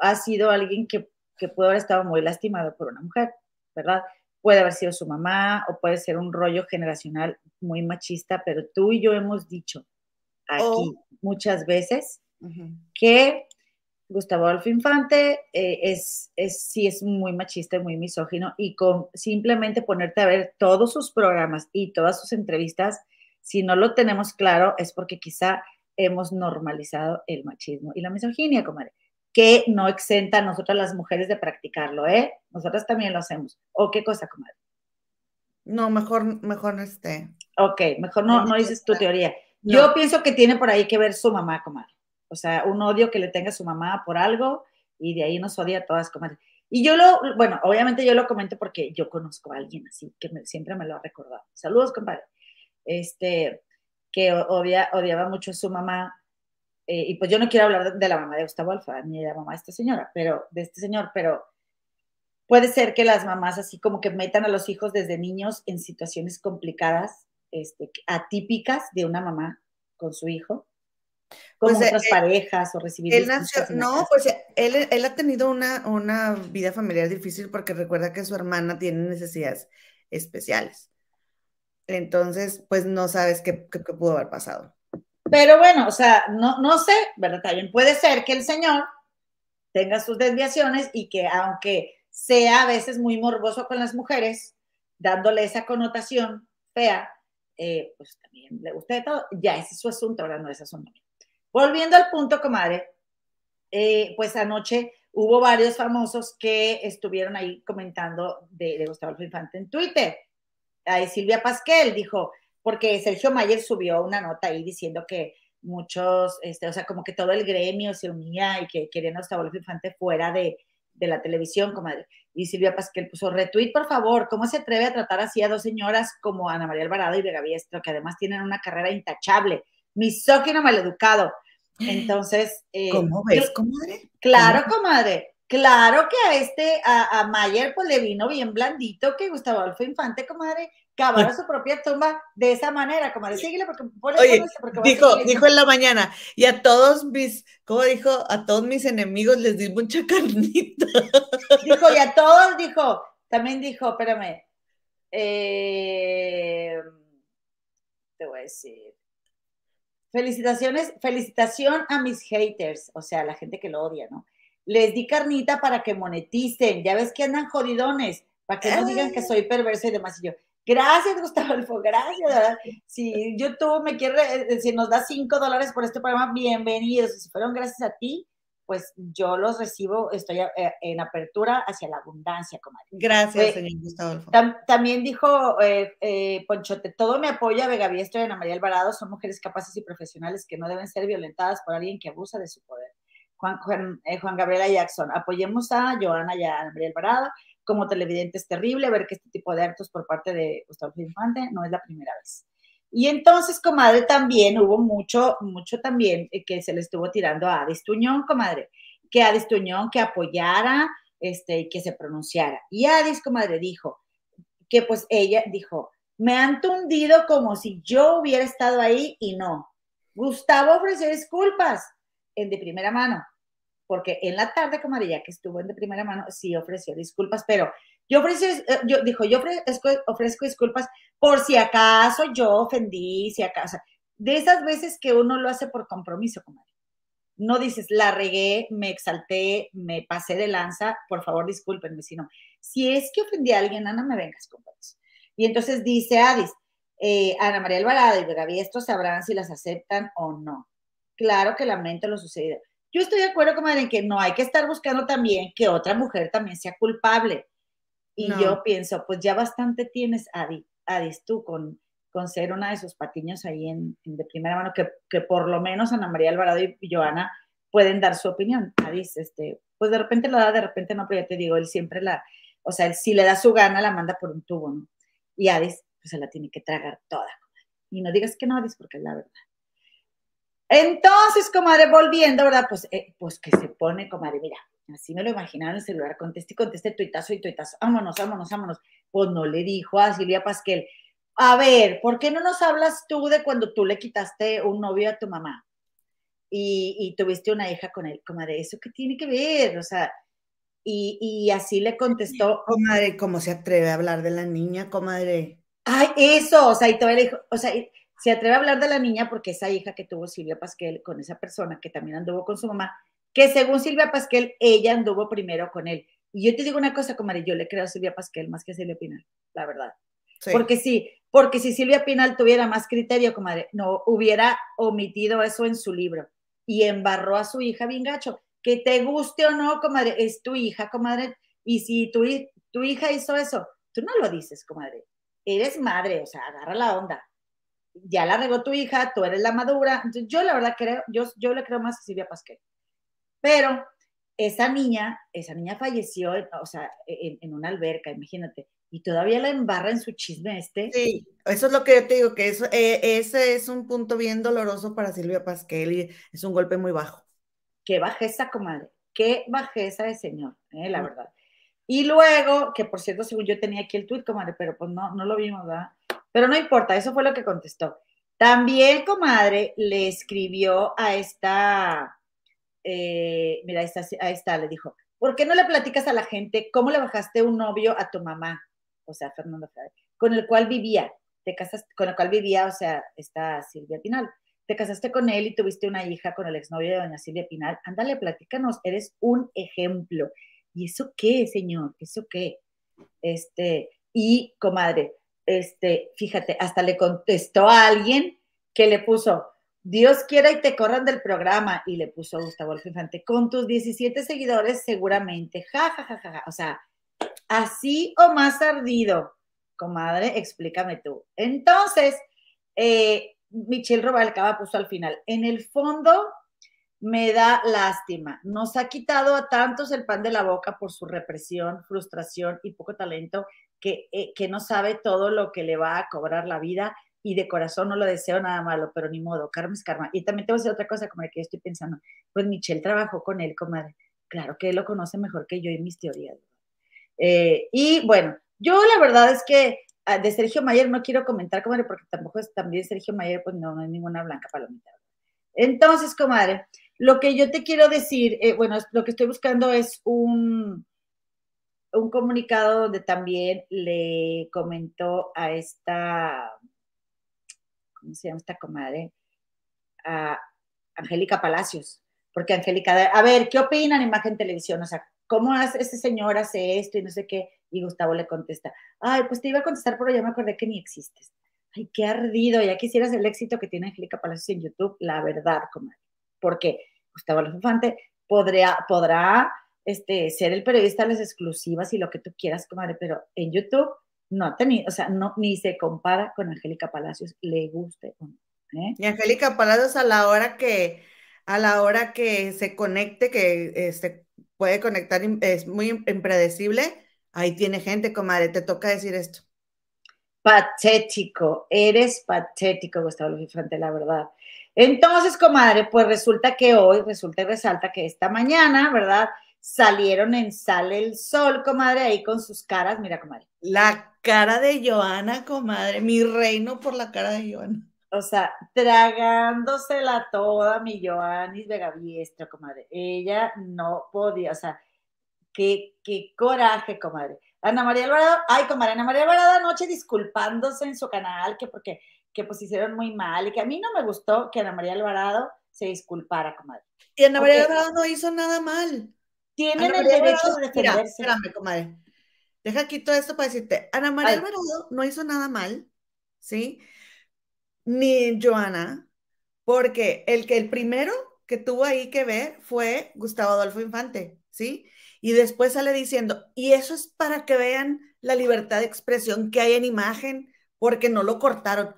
ha sido alguien que, que puede haber estado muy lastimado por una mujer, ¿verdad? puede haber sido su mamá o puede ser un rollo generacional muy machista, pero tú y yo hemos dicho aquí oh. muchas veces que Gustavo Adolfo Infante eh, es, es, sí es muy machista y muy misógino y con simplemente ponerte a ver todos sus programas y todas sus entrevistas, si no lo tenemos claro es porque quizá hemos normalizado el machismo y la misoginia, comadre que no exenta a nosotras las mujeres de practicarlo, ¿eh? Nosotras también lo hacemos. ¿O qué cosa, comadre? No, mejor, mejor este. Ok, mejor no, no dices tu teoría. Yo pienso que tiene por ahí que ver su mamá, comadre. O sea, un odio que le tenga su mamá por algo y de ahí nos odia a todas, comadre. Y yo lo, bueno, obviamente yo lo comento porque yo conozco a alguien así que siempre me lo ha recordado. Saludos, compadre. Este, que odia, odiaba mucho a su mamá eh, y pues yo no quiero hablar de la mamá de Gustavo Alfa, ni de la mamá de esta señora, pero de este señor, pero puede ser que las mamás así como que metan a los hijos desde niños en situaciones complicadas, este, atípicas de una mamá con su hijo, como pues, otras eh, parejas o recibir. Él no, pues él, él, ha tenido una, una vida familiar difícil porque recuerda que su hermana tiene necesidades especiales. Entonces, pues no sabes qué, qué pudo haber pasado. Pero bueno, o sea, no, no sé, ¿verdad? También puede ser que el Señor tenga sus desviaciones y que aunque sea a veces muy morboso con las mujeres, dándole esa connotación fea, eh, pues también le guste de todo. Ya ese es su asunto, ahora no es asunto. Volviendo al punto, comadre, eh, pues anoche hubo varios famosos que estuvieron ahí comentando de, de Gustavo Infante en Twitter. Ahí Silvia Pasquel dijo, porque Sergio Mayer subió una nota ahí diciendo que muchos, este, o sea, como que todo el gremio se unía y que querían a Gustavo Infante fuera de, de la televisión, comadre. Y Silvia Pasquel puso, retweet, por favor, ¿cómo se atreve a tratar así a dos señoras como Ana María Alvarado y Vega Biestro, que además tienen una carrera intachable, misógino, maleducado? Entonces... Eh, ¿Cómo ves, comadre? Claro, comadre. Claro que a este, a, a, Mayer, pues le vino bien blandito que Gustavo Adolfo Infante, comadre, cavara su propia tumba de esa manera, como decirle, porque, Oye, dijo, dijo en la mañana, y a todos mis, ¿cómo dijo? A todos mis enemigos les di mucha carnita. Dijo, y a todos, dijo, también dijo, espérame, eh, te voy a decir, felicitaciones, felicitación a mis haters, o sea, la gente que lo odia, ¿no? Les di carnita para que moneticen, ya ves que andan jodidones, para que no digan que soy perverso y demás, y yo, Gracias, Gustavo Alfo, gracias. Si YouTube me quiere, eh, si nos da cinco dólares por este programa, bienvenidos. Si fueron gracias a ti, pues yo los recibo, estoy eh, en apertura hacia la abundancia, comadre. Gracias, señor Gustavo Alfo. también dijo eh, Ponchote, todo me apoya Vega Biestro y Ana María Alvarado, son mujeres capaces y profesionales que no deben ser violentadas por alguien que abusa de su poder. Juan, Juan, Juan Gabriela Jackson, apoyemos a Joana y a Ana María Alvarado como televidente es terrible ver que este tipo de actos por parte de Gustavo Infante no es la primera vez. Y entonces, comadre, también hubo mucho, mucho también eh, que se le estuvo tirando a Adis Tuñón, comadre, que Adis Tuñón que apoyara, este, que se pronunciara. Y Adis, comadre, dijo que pues ella dijo, me han tundido como si yo hubiera estado ahí y no. Gustavo ofreció disculpas en de primera mano, porque en la tarde, ya que estuvo en de primera mano, sí ofreció disculpas, pero yo ofrecí, eh, yo, dijo, yo ofrezco, ofrezco disculpas por si acaso yo ofendí, si acaso, de esas veces que uno lo hace por compromiso, comadre. No dices, la regué, me exalté, me pasé de lanza, por favor discúlpenme, sino, si es que ofendí a alguien, Ana, me vengas con eso. Y entonces dice Adis, eh, Ana María Alvarado y Gaby, estos sabrán si las aceptan o no. Claro que lamento lo sucedido. Yo estoy de acuerdo, comadre, en que no hay que estar buscando también que otra mujer también sea culpable. Y yo pienso, pues ya bastante tienes, Adi, Adis, tú con, con ser una de sus patiños ahí en, de primera mano, que, que, por lo menos Ana María Alvarado y Joana pueden dar su opinión. Adis, este, pues de repente lo da, de repente no, pero ya te digo, él siempre la, o sea, él si le da su gana, la manda por un tubo, ¿no? Y Adis, pues se la tiene que tragar toda. Y no digas que no, Adis, porque es la verdad. Entonces, comadre, volviendo, ¿verdad? Pues, eh, pues que se pone, comadre, mira, así me lo imaginaba en el celular, conteste y conteste tuitazo y tuitazo, vámonos, vámonos, vámonos. Pues no le dijo a Silvia Pasquel, a ver, ¿por qué no nos hablas tú de cuando tú le quitaste un novio a tu mamá? Y, y tuviste una hija con él, comadre, ¿eso qué tiene que ver? O sea, y, y así le contestó. Comadre, ¿cómo se atreve a hablar de la niña, comadre? Ay, eso, o sea, y todavía le dijo, o sea, se atreve a hablar de la niña porque esa hija que tuvo Silvia Pasquel con esa persona que también anduvo con su mamá, que según Silvia Pasquel, ella anduvo primero con él. Y yo te digo una cosa, comadre, yo le creo a Silvia Pasquel más que a Silvia Pinal, la verdad. Porque sí, porque si Silvia Pinal tuviera más criterio, comadre, no hubiera omitido eso en su libro y embarró a su hija bien gacho. Que te guste o no, comadre, es tu hija, comadre. Y si tu, tu hija hizo eso, tú no lo dices, comadre. Eres madre, o sea, agarra la onda ya la regó tu hija, tú eres la madura. Yo la verdad creo, yo, yo le creo más a Silvia Pasquel. Pero esa niña, esa niña falleció, o sea, en, una alberca, imagínate, y todavía la embarra en su chisme este. Sí, eso es lo que yo te digo, que eso, eh, ese es un punto bien doloroso para Silvia Pasquel y es un golpe muy bajo. Qué bajeza, comadre, qué bajeza de señor, eh, la verdad. Y luego, que por cierto, según yo tenía aquí el tweet, comadre, pero pues no, no lo vimos, ¿verdad? Pero no importa, eso fue lo que contestó. También, comadre, le escribió a esta, eh, mira, ahí está, le dijo, ¿por qué no le platicas a la gente cómo le bajaste un novio a tu mamá? O sea, Fernando con el cual vivía, te casaste, con el cual vivía, o sea, está Silvia Pinal. Te casaste con él y tuviste una hija con el exnovio de doña Silvia Pinal. Ándale, platícanos, eres un ejemplo. ¿Y eso qué, señor? ¿Eso qué? Este, y comadre, este, fíjate, hasta le contestó a alguien que le puso, Dios quiera y te corran del programa, y le puso Gustavo Infante, con tus 17 seguidores seguramente, ja, ja, ja, ja, o sea, así o más ardido, comadre, explícame tú. Entonces, eh, Michelle Robalcaba puso al final, en el fondo me da lástima, nos ha quitado a tantos el pan de la boca por su represión, frustración y poco talento eh, que, no sabe todo lo que le va a cobrar la vida y de corazón no lo deseo nada malo, pero ni modo, karma es karma. Y también te voy decir otra cosa, como que yo estoy pensando, pues Michelle trabajó con él, comadre. Claro que él lo conoce mejor que yo y mis teorías. Eh, y bueno, yo la verdad es que ah, de Sergio Mayer no quiero comentar, comadre, porque tampoco es también Sergio Mayer, pues no, no es ninguna blanca palomita. Entonces, comadre, lo que yo te quiero decir, eh, bueno, lo que estoy buscando es un, un comunicado donde también le comentó a esta, ¿cómo se llama esta comadre? A Angélica Palacios, porque Angélica, a ver, ¿qué opinan Imagen Televisión? O sea, ¿cómo hace, este señor hace esto y no sé qué? Y Gustavo le contesta, ay, pues te iba a contestar, pero ya me acordé que ni existes. Ay, qué ardido, ya quisieras el éxito que tiene Angélica Palacios en YouTube, la verdad, comadre. Porque Gustavo Infante podría, podrá este, ser el periodista de las exclusivas y lo que tú quieras, comadre, pero en YouTube no ha tenido, o sea, no, ni se compara con Angélica Palacios, le guste ¿eh? Y Angélica Palacios a la hora que, a la hora que se conecte, que se este, puede conectar, es muy impredecible, ahí tiene gente, comadre, te toca decir esto. Patético, eres patético, Gustavo Luis la verdad. Entonces, comadre, pues resulta que hoy, resulta y resalta que esta mañana, ¿verdad? salieron en Sale el Sol, comadre, ahí con sus caras, mira, comadre. La cara de Joana, comadre, mi reino por la cara de Joana. o sea, tragándosela toda mi Joanis Vegaviestro, comadre. Ella no podía, o sea, qué, qué coraje, comadre. Ana María Alvarado, ay, comadre, Ana María Alvarado anoche disculpándose en su canal que porque que pues hicieron muy mal y que a mí no me gustó que Ana María Alvarado se disculpara, comadre. Y Ana María Alvarado no hizo nada mal. Tienen el derecho de defenderse. Mira, espérame, comadre. Deja aquí todo esto para decirte, Ana María Alvarado no hizo nada mal, ¿sí? Ni Joana, porque el que el primero que tuvo ahí que ver fue Gustavo Adolfo Infante, ¿sí? Y después sale diciendo, y eso es para que vean la libertad de expresión que hay en imagen, porque no lo cortaron.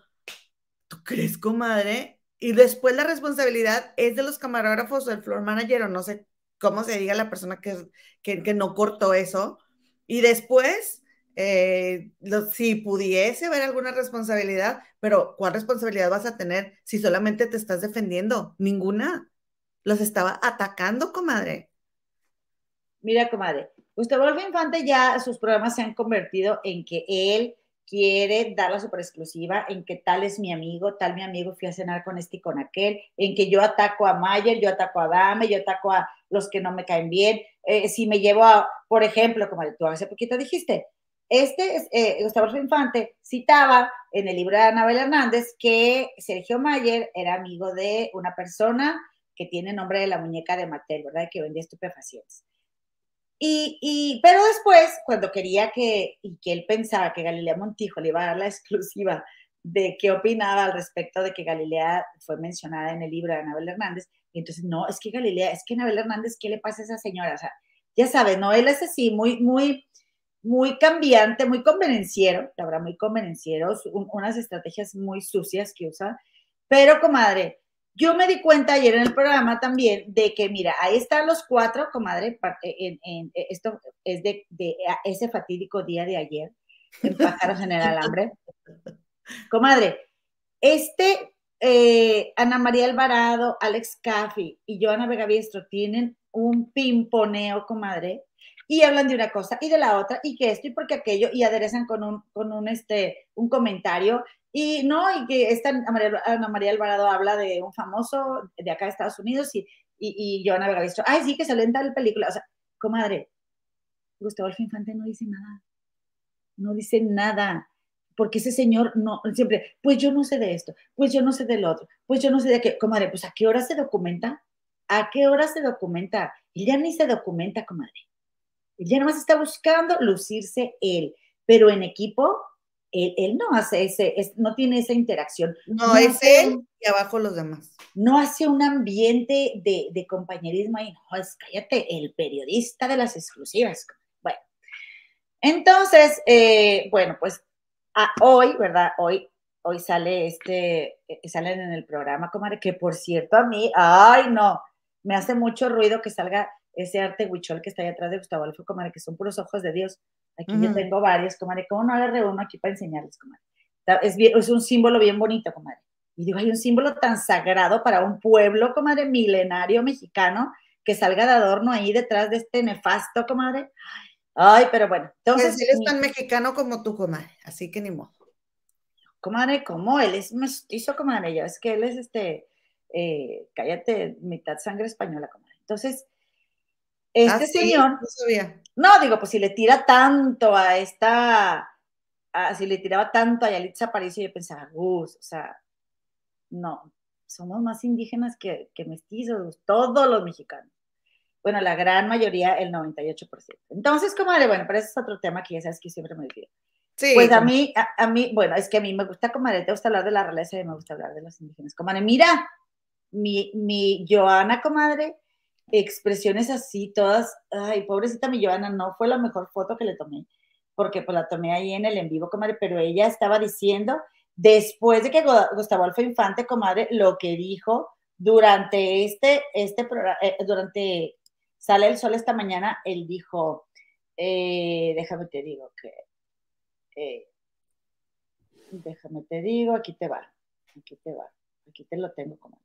¿Tú crees, comadre? Y después la responsabilidad es de los camarógrafos o del floor manager, o no sé cómo se diga la persona que, que, que no cortó eso. Y después, eh, si pudiese haber alguna responsabilidad, pero ¿cuál responsabilidad vas a tener si solamente te estás defendiendo? Ninguna. Los estaba atacando, comadre. Mira, comadre, Gustavo Adolfo Infante ya sus programas se han convertido en que él quiere dar la super exclusiva, en que tal es mi amigo, tal mi amigo, fui a cenar con este y con aquel, en que yo ataco a Mayer, yo ataco a Dame, yo ataco a los que no me caen bien, eh, si me llevo a, por ejemplo, como tú hace poquito dijiste, este eh, Gustavo Infante citaba en el libro de Anabel Hernández que Sergio Mayer era amigo de una persona que tiene nombre de la muñeca de Mattel, ¿verdad? Que vendía estupefacientes. Y, pero después, cuando quería que, y que él pensaba que Galilea Montijo le iba a dar la exclusiva de qué opinaba al respecto de que Galilea fue mencionada en el libro de Anabel Hernández, y entonces, no, es que Galilea, es que Anabel Hernández, ¿qué le pasa a esa señora? O sea, ya sabes, ¿no? Él es así, muy, muy, muy cambiante, muy convenenciero, la verdad, muy convenenciero, unas estrategias muy sucias que usa, pero comadre, yo me di cuenta ayer en el programa también de que, mira, ahí están los cuatro, comadre, en, en, esto es de, de, ese fatídico día de ayer, en Pájaros en el Alambre. Comadre, este eh, Ana María Alvarado, Alex Caffi y Joana Vega Biestro tienen un pimponeo, comadre, y hablan de una cosa y de la otra, y que esto y porque aquello, y aderezan con un, con un, este, un comentario, y no, y que esta Ana María, Alvarado habla de un famoso de acá de Estados Unidos y, y, y Joana Vega Biestro, ay, sí, que salió en tal película, o sea, comadre, Gustavo Infante no dice nada, no dice nada, porque ese señor no, siempre, pues yo no sé de esto, pues yo no sé del otro, pues yo no sé de qué, comadre, pues a qué hora se documenta, a qué hora se documenta, él ya ni se documenta, comadre, él ya más está buscando lucirse él, pero en equipo, él, no hace ese, no tiene esa interacción. No, es él y abajo los demás. No hace un ambiente de, compañerismo ahí, no, es cállate, el periodista de las exclusivas. Bueno, entonces, eh, bueno, pues hoy, ¿verdad? Hoy, hoy sale este, eh, salen en el programa, comadre, que por cierto a mí, ay no, me hace mucho ruido que salga ese arte huichol que está ahí atrás de Gustavo Alfo, comadre, que son puros ojos de Dios. Aquí yo tengo varios, comadre, ¿cómo no le reúno aquí para enseñarles, comadre? Es, es un símbolo bien bonito, comadre. Y digo, hay un símbolo tan sagrado para un pueblo, comadre, milenario mexicano, que salga de adorno ahí detrás de este nefasto, comadre. Ay, pero bueno, entonces. Pues él es tan mexicano como tú, comadre, así que ni modo. Comadre, ¿cómo? Él es mestizo, comadre, ya es que él es este, eh, cállate, mitad sangre española, comadre. Entonces, este ah, señor. No, sabía. no, digo, pues si le tira tanto a esta, si le tiraba tanto a Yalitza Aparicio, yo pensaba, Gus, o sea, no, somos más indígenas que, que mestizos, todos los mexicanos bueno, la gran mayoría, el 98%. Entonces, comadre, bueno, pero ese es otro tema que ya sabes que siempre me olvido. Sí, pues a mí, a, mí, bueno, es que a mí me gusta, comadre, te gusta hablar de la realeza y me gusta hablar de los indígenas. Comadre, mira, mi, mi Joana, comadre, expresiones así, todas, ay, pobrecita mi Joana, no fue la mejor foto que le tomé, porque pues la tomé ahí en el en vivo, comadre, pero ella estaba diciendo, después de que Gustavo Alfa Infante, comadre, lo que dijo durante este, este programa, eh, durante Sale el sol esta mañana, él dijo, eh, déjame te digo que, eh, déjame te digo, aquí te va, aquí te va, aquí te lo tengo como.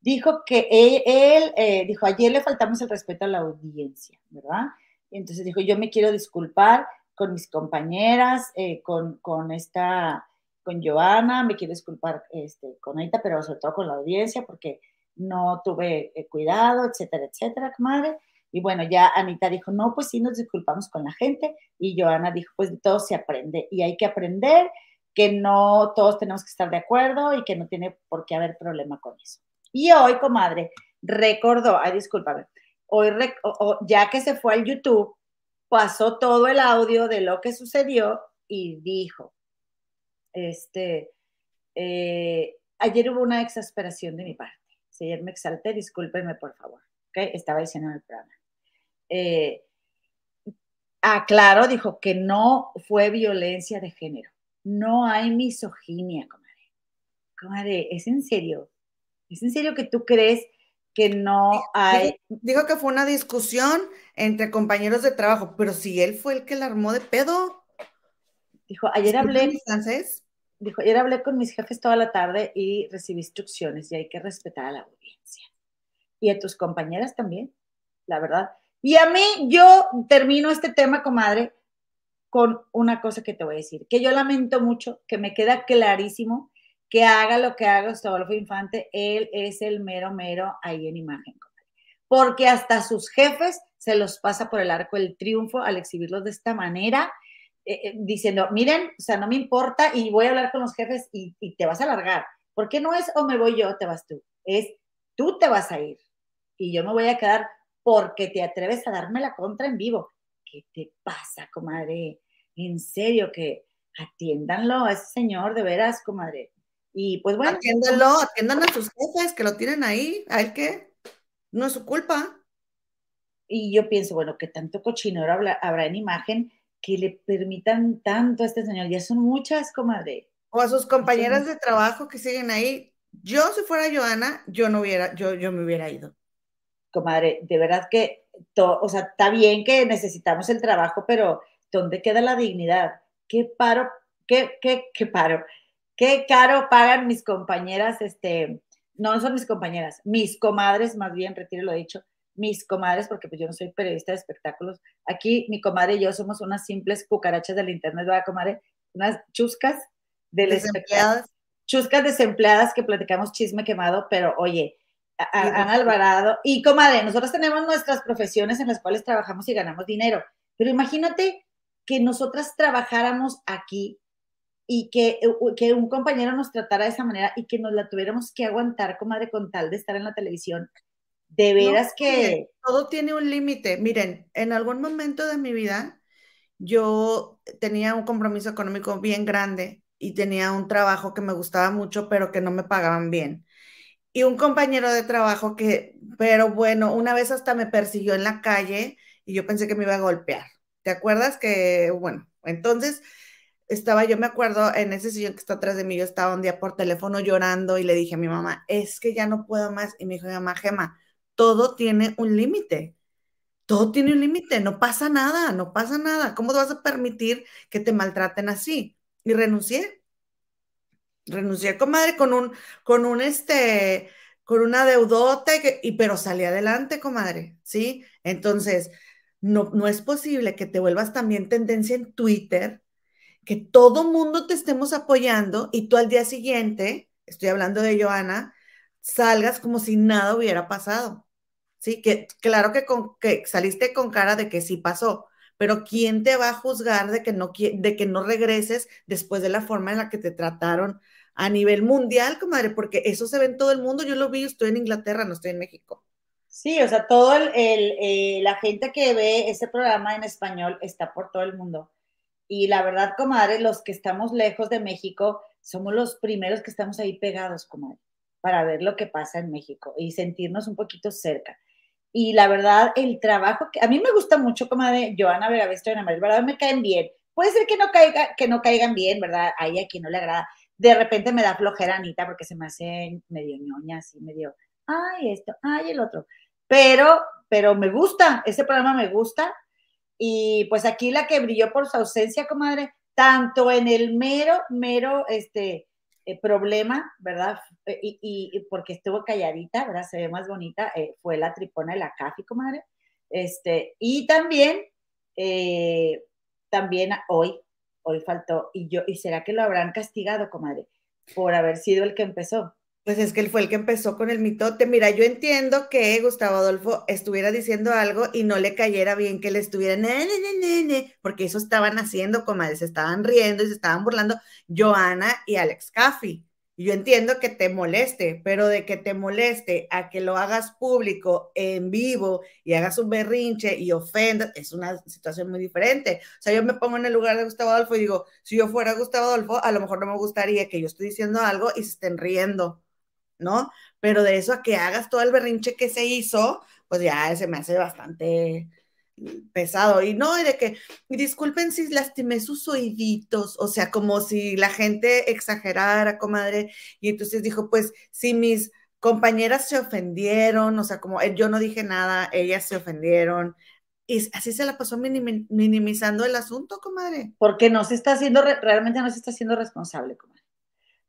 Dijo que él, eh, dijo, ayer le faltamos el respeto a la audiencia, ¿verdad? Entonces dijo, yo me quiero disculpar con mis compañeras, con, con, esta, con Joana, me quiero disculpar este, con Anita, pero sobre todo con la audiencia, porque no tuve eh, cuidado, etcétera, etcétera, comadre. Y bueno, ya Anita dijo, no, pues sí, nos disculpamos con la gente. Y Joana dijo, pues todo se aprende y hay que aprender que no todos tenemos que estar de acuerdo y que no tiene por qué haber problema con eso. Y hoy, comadre, recordó, ay, discúlpame, hoy, ya que se fue al YouTube, pasó todo el audio de lo que sucedió y dijo, este, eh, ayer hubo una exasperación de mi parte. Si ayer me exalté, discúlpeme, por favor. ¿okay? Estaba diciendo en el programa. Eh, aclaró, dijo que no fue violencia de género. No hay misoginia, comadre. Comadre, ¿es en serio? ¿Es en serio que tú crees que no hay... Dijo, que fue una discusión entre compañeros de trabajo, pero si él fue el que la armó de pedo. Dijo, ayer hablé... Dijo, ayer hablé con mis jefes toda la tarde y recibí instrucciones y hay que respetar a la audiencia. Y a tus compañeras también, la verdad. Y a mí, yo termino este tema, comadre, con una cosa que te voy a decir, que yo lamento mucho, que me queda clarísimo que haga lo que haga Gustavo Infante, él es el mero mero ahí en imagen. Porque hasta sus jefes se los pasa por el arco del triunfo al exhibirlos de esta manera, eh, eh, diciendo, miren, o sea, no me importa y voy a hablar con los jefes y, te vas a largar. Porque no es o me voy yo, te vas tú, es tú te vas a ir y yo me voy a quedar porque te atreves a darme la contra en vivo. ¿Qué te pasa, comadre? En serio, que atiéndanlo a ese señor, de veras, comadre. Y pues bueno. Atiéndanlo, atiendan a sus jefes que lo tienen ahí. ¿A él qué? No es su culpa. Y yo pienso, bueno, que tanto cochinero habrá, en imagen que le permitan tanto a este señor. Ya son muchas, comadre. O a sus compañeras de trabajo que siguen ahí. Yo, si fuera Joana, yo no hubiera, yo, yo me hubiera ido comadre, de verdad que, o sea, está bien que necesitamos el trabajo, pero ¿dónde queda la dignidad? ¿Qué paro, qué, qué, qué paro? ¿Qué caro pagan mis compañeras, este, no son mis compañeras, mis comadres, más bien, retiro lo dicho, mis comadres, porque pues yo no soy periodista de espectáculos. Aquí mi comadre y yo somos unas simples cucarachas del internet, ¿verdad, comadre? Unas chuscas del desempleadas. Chuscas desempleadas que platicamos chisme quemado, pero oye, Ana Alvarado. Y comadre, nosotros tenemos nuestras profesiones en las cuales trabajamos y ganamos dinero, pero imagínate que nosotras trabajáramos aquí y que, que un compañero nos tratara de esa manera y que nos la tuviéramos que aguantar, comadre, con tal de estar en la televisión. De veras que... todo tiene un límite. Miren, en algún momento de mi vida yo tenía un compromiso económico bien grande y tenía un trabajo que me gustaba mucho, pero que no me pagaban bien y un compañero de trabajo que, pero bueno, una vez hasta me persiguió en la calle y yo pensé que me iba a golpear. ¿Te acuerdas que, bueno, entonces estaba, yo me acuerdo en ese sillón que está atrás de mí, yo estaba un día por teléfono llorando y le dije a mi mamá, es que ya no puedo más. Y me dijo mamá, Gema, todo tiene un límite. Todo tiene un límite, no pasa nada, no pasa nada. ¿Cómo vas a permitir que te maltraten así? Y renuncié renuncié, comadre, con un, con un, este, con una deudota, y, pero salí adelante, comadre, ¿sí? Entonces, no, no es posible que te vuelvas también tendencia en Twitter, que todo mundo te estemos apoyando y tú al día siguiente, estoy hablando de Joana, salgas como si nada hubiera pasado. Sí, que claro que, con, que saliste con cara de que sí pasó, pero ¿quién te va a juzgar de que no, de que no regreses después de la forma en la que te trataron a nivel mundial, comadre, porque eso se ve en todo el mundo. Yo lo vi, estoy en Inglaterra, no estoy en México. Sí, o sea, todo el, eh, la gente que ve ese programa en español está por todo el mundo. Y la verdad, comadre, los que estamos lejos de México, somos los primeros que estamos ahí pegados, comadre, para ver lo que pasa en México y sentirnos un poquito cerca. Y la verdad, el trabajo que a mí me gusta mucho, comadre, Joana Vegavesto y Ana María, verdad me caen bien. Puede ser que no, caiga, que no caigan bien, ¿verdad? Hay a quien no le agrada, de repente me da flojera Anita porque se me hace medio ñoña, así medio, ay, esto, ay, el otro. Pero, pero me gusta, ese programa me gusta. Y pues aquí la que brilló por su ausencia, comadre, tanto en el mero, mero, este, eh, problema, ¿verdad? Eh, y, porque estuvo calladita, ¿verdad? Se ve más bonita, eh, fue la tripona de la CAFI, comadre. Este, y también, también hoy, hoy faltó. Y yo, ¿y será que lo habrán castigado, comadre? Por haber sido el que empezó. Pues es que él fue el que empezó con el mitote. Mira, yo entiendo que Gustavo Adolfo estuviera diciendo algo y no le cayera bien que le estuviera, ne, ne, ne, porque eso estaban haciendo, comadre, se estaban riendo y se estaban burlando Joana y Alex Caffi. Yo entiendo que te moleste, pero de que te moleste a que lo hagas público, en vivo, y hagas un berrinche y ofendas, es una situación muy diferente. O sea, yo me pongo en el lugar de Gustavo Adolfo y digo, si yo fuera Gustavo Adolfo, a lo mejor no me gustaría que yo estoy diciendo algo y se estén riendo ¿no? Pero de eso a que hagas todo el berrinche que se hizo, pues ya se me hace bastante pesado. Y no, y de que, disculpen si lastimé sus oíditos, o sea, como si la gente exagerara, comadre, y entonces dijo, pues si mis compañeras se ofendieron, o sea, como eh, yo no dije nada, ellas se ofendieron. Y así se la pasó minimizando el asunto, comadre. Porque no se está haciendo, realmente no se está haciendo responsable, comadre.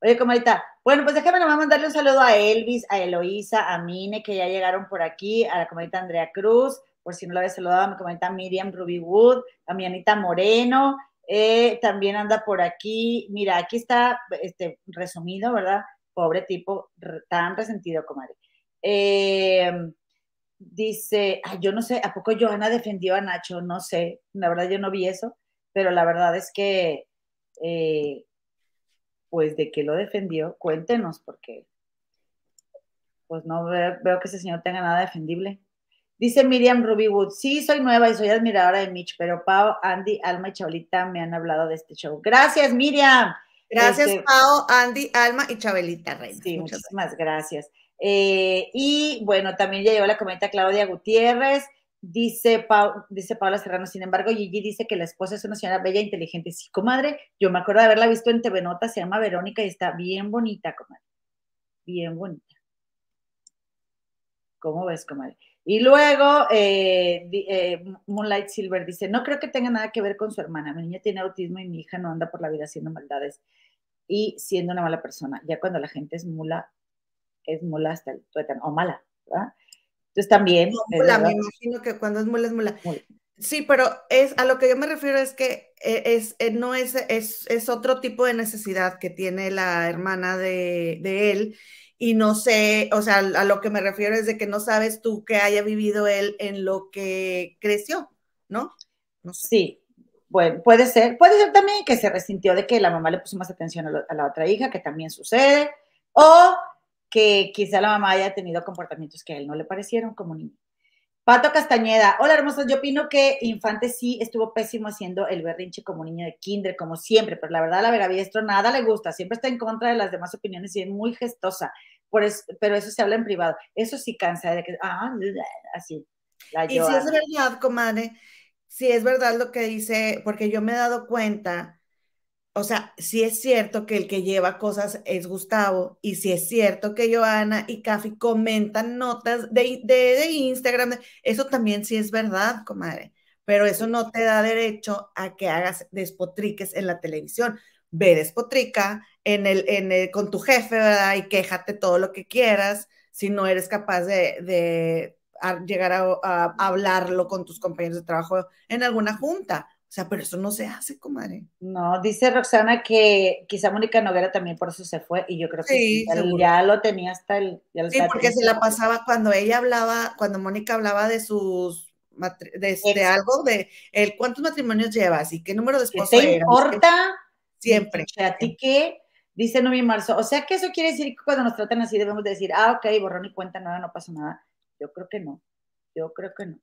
Oye, comadita, bueno, pues déjame nomás mandarle un saludo a Elvis, a Eloísa, a Mine, que ya llegaron por aquí, a la comadita Andrea Cruz, por si no la había saludado, a mi comadita Miriam Ruby Wood, a mi Anita Moreno, eh, también anda por aquí, mira, aquí está este, resumido, ¿verdad? Pobre tipo, tan resentido, comadre. Eh, dice, ay, yo no sé, ¿a poco Johanna defendió a Nacho? No sé, la verdad yo no vi eso, pero la verdad es que... Eh, pues de qué lo defendió, cuéntenos, porque pues no veo, que ese señor tenga nada defendible. Dice Miriam Rubywood, sí, soy nueva y soy admiradora de Mitch, pero Pau, Andy, Alma y Chabelita me han hablado de este show. Gracias, Miriam. Gracias, este, Pau, Andy, Alma y Chabelita Reyes. Sí, muchísimas gracias. Eh, y bueno, también ya llegó la comenta Claudia Gutiérrez. Dice, dice Paula Serrano, sin embargo, Gigi dice que la esposa es una señora bella inteligente. Sí, comadre, yo me acuerdo de haberla visto en TV Nota, se llama Verónica y está bien bonita, comadre. Bien bonita. ¿Cómo ves, comadre? Y luego, eh, eh, Moonlight Silver dice, no creo que tenga nada que ver con su hermana. Mi niña tiene autismo y mi hija no anda por la vida haciendo maldades y siendo una mala persona. Ya cuando la gente es mula, es mula hasta el tuétano, o mala, ¿verdad? Entonces también. mula, me imagino que cuando es mula es mula. Sí, pero es a lo que yo me refiero es que eh, es, eh, no es, es, otro tipo de necesidad que tiene la hermana de, él. Y no sé, o sea, a lo que me refiero es de que no sabes tú que haya vivido él en lo que creció, ¿no? no Sí, bueno, puede ser, puede ser también que se resintió de que la mamá le puso más atención a la otra hija, que también sucede, o que quizá la mamá haya tenido comportamientos que a él no le parecieron como niño. Pato Castañeda, hola hermosa, yo opino que Infante sí estuvo pésimo haciendo el berrinche como niño de kinder, como siempre, pero la verdad la Vera Biestro nada le gusta, siempre está en contra de las demás opiniones y es muy gestosa, por eso, pero eso se habla en privado, eso sí cansa de que, ah, así. y si es verdad, comadre, si es verdad lo que dice, porque yo me he dado cuenta o sea, si es cierto que el que lleva cosas es Gustavo y si es cierto que Joana y Cafi comentan notas de, de, Instagram, eso también sí es verdad, comadre, pero eso no te da derecho a que hagas despotriques en la televisión. Ve despotrica en el, en el, con tu jefe, ¿verdad? Y quéjate todo lo que quieras si no eres capaz de, de llegar a hablarlo con tus compañeros de trabajo en alguna junta o sea, pero eso no se hace, comadre. No, dice Roxana que quizá Mónica Noguera también por eso se fue y yo creo que ya lo tenía hasta el... sí, porque se la pasaba cuando ella hablaba, cuando Mónica hablaba de sus de, algo de el cuántos matrimonios llevas y qué número de esposos ¿Te importa? Siempre. ¿a ti qué? Dice Nomi Marzo. O sea que eso quiere decir que cuando nos tratan así debemos decir, ah, ok, borrón y cuenta nada, no pasa nada. Yo creo que no. Yo creo que no.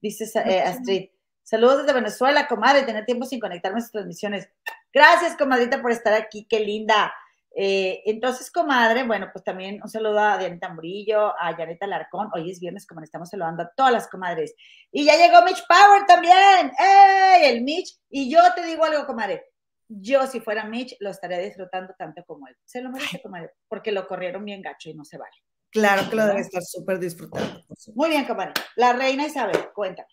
Dice eh, Astrid. Saludos desde Venezuela, comadre, tener tiempo sin conectarme a sus transmisiones. Gracias, comadrita, por estar aquí, qué linda. Eh, entonces, comadre, bueno, pues también un saludo a Dianita Murillo, a Janeta Larcón. Hoy es viernes, como estamos saludando a todas las comadres. Y ya llegó Mitch Power también. ¡Ey! El Mitch. Y yo te digo algo, comadre. Yo, si fuera Mitch, lo estaría disfrutando tanto como él. Se lo merece, comadre, porque lo corrieron bien gacho y no se vale. Claro que lo debe estar súper disfrutando. Muy bien, comadre. La reina Isabel, cuéntame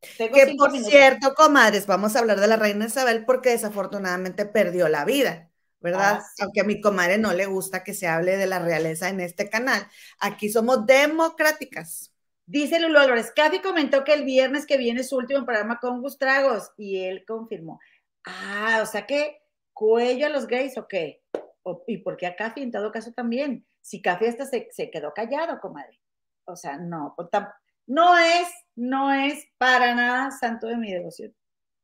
que por cierto, comadres, vamos a hablar de la reina Isabel porque desafortunadamente perdió la vida, ¿verdad? Ah, Aunque a mi comadre no le gusta que se hable de la realeza en este canal. Aquí somos democráticas. Dice Lulu Álvarez, Kathy comentó que el viernes que viene su último programa con Gustragos y él confirmó. Ah, o sea que cuello a los gays o qué? ¿Y por qué a Cafi en todo caso también? Si Cafi hasta se, se quedó callado, comadre. O sea, no, pues no es, no es para nada santo de mi devoción.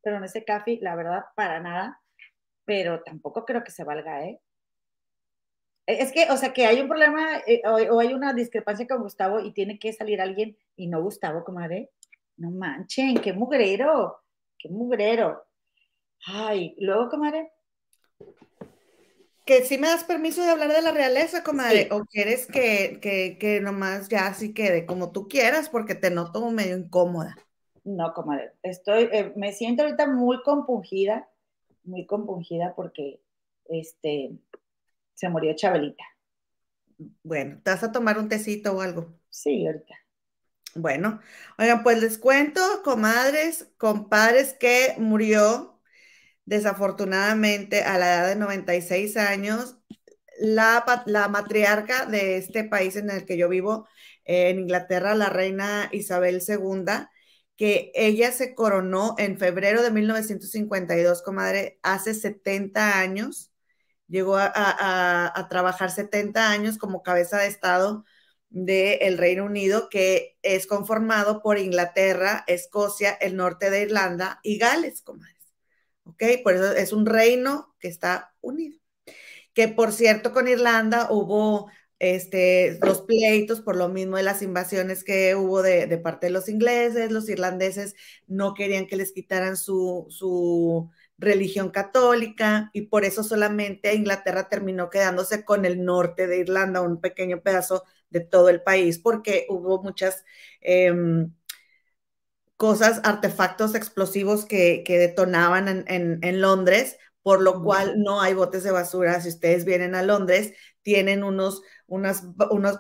Pero en ese Cafi, la verdad, para nada. Pero tampoco creo que se valga, ¿eh? Es que, o sea, que hay un problema eh, o, hay una discrepancia con Gustavo y tiene que salir alguien y no Gustavo, comadre. No manchen, qué mugrero, qué mugrero. Ay, luego, comadre. Que si me das permiso de hablar de la realeza, comadre, o quieres que, que, que, nomás ya así quede como tú quieras, porque te noto medio incómoda. No, comadre, estoy, eh, me siento ahorita muy compungida, muy compungida porque, este, se murió Chabelita. Bueno, ¿te vas a tomar un tecito o algo? Sí, ahorita. Bueno, oigan, pues les cuento, comadres, compadres, que murió desafortunadamente a la edad de 96 años la, la matriarca de este país en el que yo vivo, en Inglaterra, la reina Isabel II, que ella se coronó en febrero de 1952, comadre, hace 70 años llegó a, trabajar 70 años como cabeza de Estado del Reino Unido, que es conformado por Inglaterra, Escocia, el norte de Irlanda y Gales, comadres. ¿Ok? Por eso es un reino que está unido. Que por cierto, con Irlanda hubo este, los pleitos por lo mismo de las invasiones que hubo de, de parte de los ingleses, los irlandeses no querían que les quitaran su, su religión católica y por eso solamente Inglaterra terminó quedándose con el norte de Irlanda, un pequeño pedazo de todo el país, porque hubo muchas em, cosas, artefactos explosivos que, detonaban en, Londres, por lo cual no hay botes de basura. Si ustedes vienen a Londres, tienen unos, unas,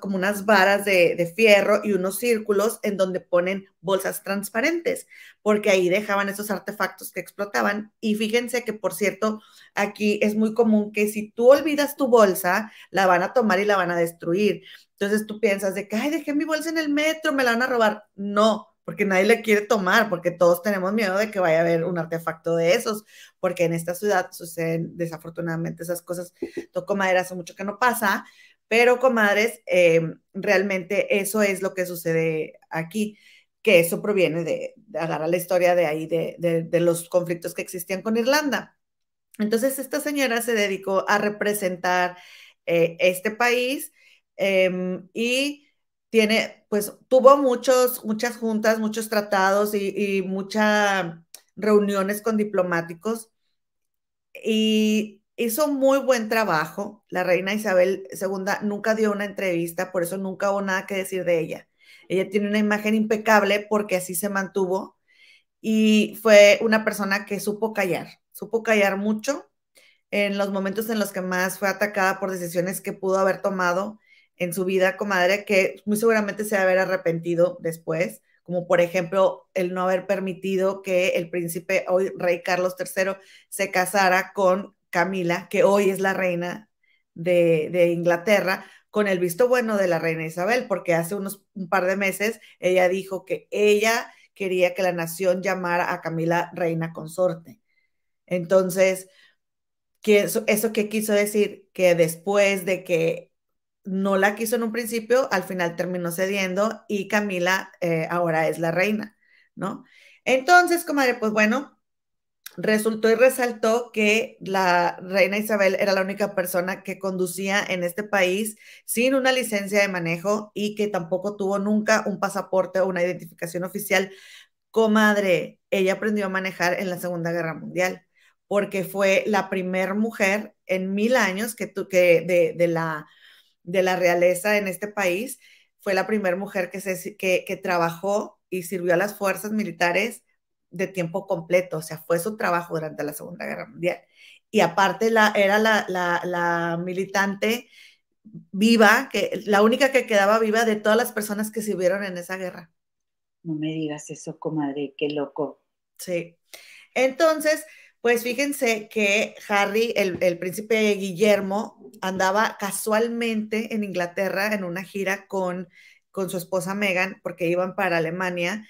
como unas varas de, de, fierro y unos círculos en donde ponen bolsas transparentes, porque ahí dejaban esos artefactos que explotaban. Y fíjense que, por cierto, aquí es muy común que si tú olvidas tu bolsa, la van a tomar y la van a destruir. Entonces tú piensas de que, ay, dejé mi bolsa en el metro, me la van a robar. No, porque nadie le quiere tomar, porque todos tenemos miedo de que vaya a haber un artefacto de esos, porque en esta ciudad suceden desafortunadamente esas cosas. Toco madera, hace mucho que no pasa, pero comadres, eh, realmente eso es lo que sucede aquí, que eso proviene de, agarrar la historia de ahí, de, los conflictos que existían con Irlanda. Entonces, esta señora se dedicó a representar eh, este país em, y tiene, pues tuvo muchos, muchas juntas, muchos tratados y, muchas reuniones con diplomáticos y hizo muy buen trabajo. La reina Isabel II nunca dio una entrevista, por eso nunca hubo nada que decir de ella. Ella tiene una imagen impecable porque así se mantuvo y fue una persona que supo callar, supo callar mucho en los momentos en los que más fue atacada por decisiones que pudo haber tomado en su vida, comadre, que muy seguramente se va a haber arrepentido después, como por ejemplo el no haber permitido que el príncipe, hoy rey Carlos III, se casara con Camila, que hoy es la reina de, Inglaterra, con el visto bueno de la reina Isabel, porque hace unos un par de meses ella dijo que ella quería que la nación llamara a Camila reina consorte. Entonces, ¿eso, ¿eso qué quiso decir? Que después de que no la quiso en un principio, al final terminó cediendo y Camila eh, ahora es la reina, ¿no? Entonces, comadre, pues bueno, resultó y resaltó que la reina Isabel era la única persona que conducía en este país sin una licencia de manejo y que tampoco tuvo nunca un pasaporte o una identificación oficial. Comadre, ella aprendió a manejar en la Segunda Guerra Mundial porque fue la primera mujer en mil años que, que de la de la realeza en este país. Fue la primera mujer que, se, que, trabajó y sirvió a las fuerzas militares de tiempo completo, o sea, fue su trabajo durante la Segunda Guerra Mundial. Y aparte la, era la, la, militante viva, que, la única que quedaba viva de todas las personas que sirvieron en esa guerra. No me digas eso, comadre, qué loco. Sí. Entonces, pues fíjense que Harry, el, príncipe Guillermo, andaba casualmente en Inglaterra en una gira con, con su esposa Meghan, porque iban para Alemania,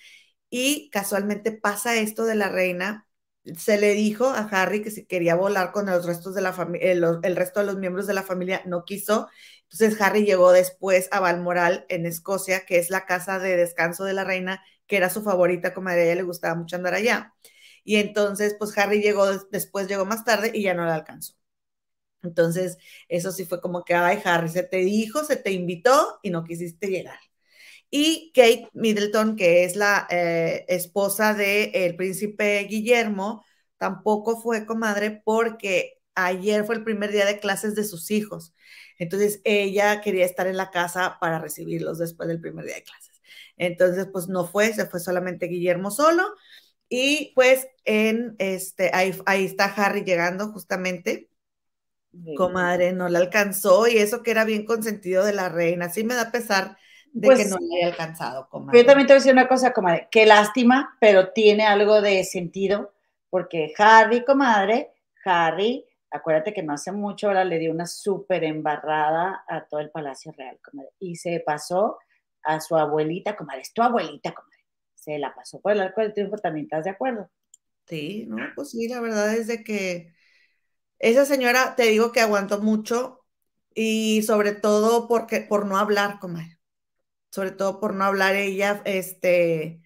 y casualmente pasa esto de la reina se le dijo a Harry que si quería volar con los restos de la el, el, resto de los miembros de la familia no quiso. Entonces Harry llegó después a Balmoral en Escocia, que es la casa de descanso de la reina, que era su favorita, como a ella le gustaba mucho andar allá. Y entonces, pues Harry llegó después, llegó más tarde y ya no la alcanzó. Entonces, eso sí fue como que, ay, Harry, se te dijo, se te invitó y no quisiste llegar. Y Kate Middleton, que es la eh, esposa del príncipe Guillermo, tampoco fue comadre porque ayer fue el primer día de clases de sus hijos. Entonces ella quería estar en la casa para recibirlos después del primer día de clases. Entonces, pues no fue, se fue solamente Guillermo solo. Y pues en este, ahí, ahí está Harry llegando justamente. Comadre, no la alcanzó y eso que era bien consentido de la reina. Sí me da pesar de que pues no le haya alcanzado, comadre. Yo también te voy a decir una cosa, comadre, qué lástima, pero tiene algo de sentido, porque Harry, comadre, Harry, acuérdate que no hace mucho ahora le dio una súper embarrada a todo el Palacio Real, comadre, y se pasó a su abuelita, comadre, es tu abuelita, comadre, se la pasó por el arco del triunfo, ¿también estás de acuerdo? Sí, no, pues sí, la verdad es de que esa señora, te digo que aguantó mucho y sobre todo porque, por no hablar, comadre sobre todo por no hablar ella, este,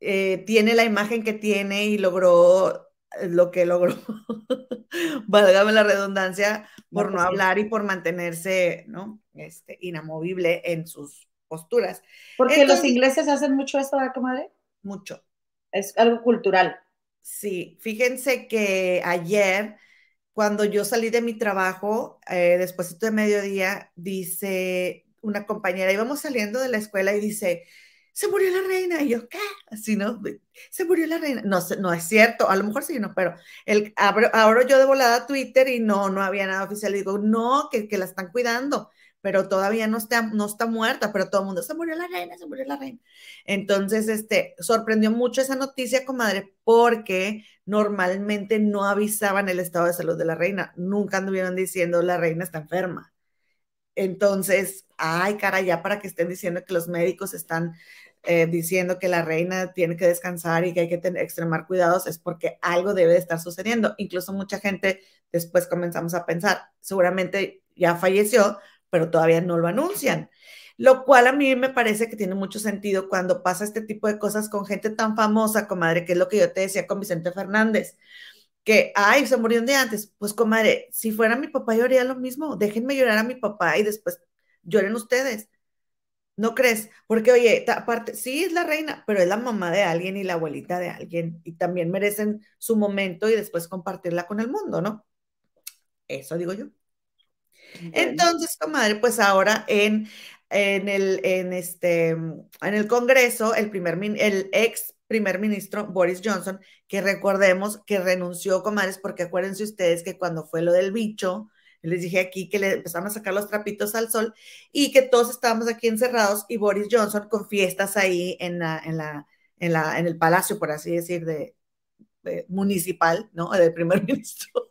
eh, tiene la imagen que tiene y logró lo que logró, válgame la redundancia, por no, pues hablar y por mantenerse, ¿no? Este, inamovible en sus posturas. Porque los ingleses hacen mucho esto, ¿verdad, comadre? Mucho. Es algo cultural. Sí, fíjense que ayer, cuando yo salí de mi trabajo, eh, después de mediodía, dice, una compañera, íbamos saliendo de la escuela y dice, se murió la reina. Y yo, ¿qué? Así, ¿no? Se murió la reina. No, no es cierto, a lo mejor sí, no, pero el, ahora yo de volada a Twitter y no, no había nada oficial. Y digo, no, que, que la están cuidando, pero todavía no está, no está muerta, pero todo el mundo, se murió la reina, se murió la reina. Entonces, este, sorprendió mucho esa noticia, comadre, porque normalmente no avisaban el estado de salud de la reina. Nunca anduvieron diciendo, la reina está enferma. Entonces, ay, cara, ya para que estén diciendo que los médicos están eh, diciendo que la reina tiene que descansar y que hay que tener, extremar cuidados, es porque algo debe de estar sucediendo. Incluso mucha gente después comenzamos a pensar, seguramente ya falleció, pero todavía no lo anuncian. Lo cual a mí me parece que tiene mucho sentido cuando pasa este tipo de cosas con gente tan famosa, comadre, que es lo que yo te decía con Vicente Fernández que, ay, se murió un día antes. Pues, comadre, si fuera mi papá, yo haría lo mismo. Déjenme llorar a mi papá y después lloren ustedes. ¿No crees? Porque, oye, aparte, sí es la reina, pero es la mamá de alguien y la abuelita de alguien. Y también merecen su momento y después compartirla con el mundo, ¿no? Eso digo yo. Entonces, comadre, pues ahora en, en, el, en, este, en el Congreso, el, primer, el ex primer ministro Boris Johnson, que recordemos que renunció, comadres, porque acuérdense ustedes que cuando fue lo del bicho, les dije aquí que le empezaron a sacar los trapitos al sol y que todos estábamos aquí encerrados y Boris Johnson con fiestas ahí en la, en la, en la, en el palacio, por así decir, de, de municipal, ¿no? Del primer ministro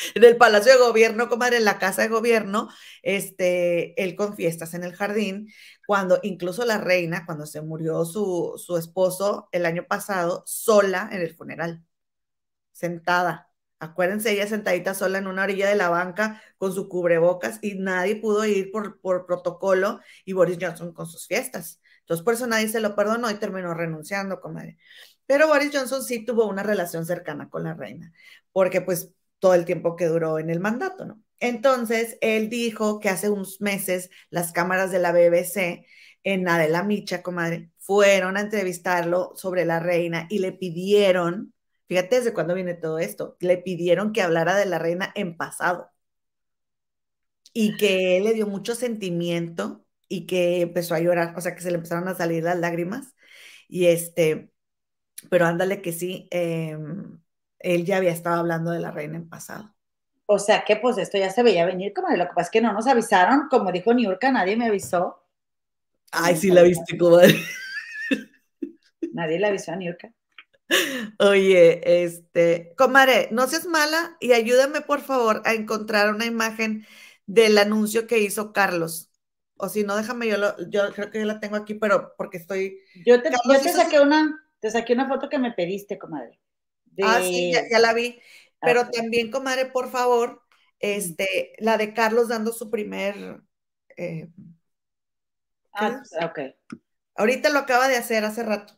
en el Palacio de Gobierno, comadre, en la Casa de Gobierno, este, él con fiestas en el jardín, cuando incluso la reina, cuando se murió su, su esposo el año pasado, sola en el funeral, sentada. Acuérdense, ella sentadita sola en una orilla de la banca con su cubrebocas y nadie pudo ir por, por protocolo y Boris Johnson con sus fiestas. Entonces, por eso nadie se lo perdonó y terminó renunciando, comadre. Pero Boris Johnson sí tuvo una relación cercana con la reina, porque pues todo el tiempo que duró en el mandato, ¿no? Entonces, él dijo que hace unos meses las cámaras de la BBC en Adela Micha, comadre, fueron a entrevistarlo sobre la reina y le pidieron, fíjate desde cuándo viene todo esto, le pidieron que hablara de la reina en pasado y que él le dio mucho sentimiento y que empezó a llorar, o sea, que se le empezaron a salir las lágrimas y este, pero ándale que sí, eh, él ya había estado hablando de la reina en pasado. O sea que pues esto ya se veía venir, como lo que pasa es que no nos avisaron, como dijo Niurka, nadie me avisó. Ay, sí la viste, comadre. Nadie le avisó a Niurka. Oye, este, comadre, no seas mala y ayúdame por favor a encontrar una imagen del anuncio que hizo Carlos. O si no, déjame, yo, lo, yo creo que yo la tengo aquí, pero porque estoy... Yo te, yo te saqué una, te saqué una foto que me pediste, comadre Ah, sí, ya, la vi. Pero también, comadre, por favor, este, la de Carlos dando su primer... Eh, ah, ok. Ahorita lo acaba de hacer hace rato.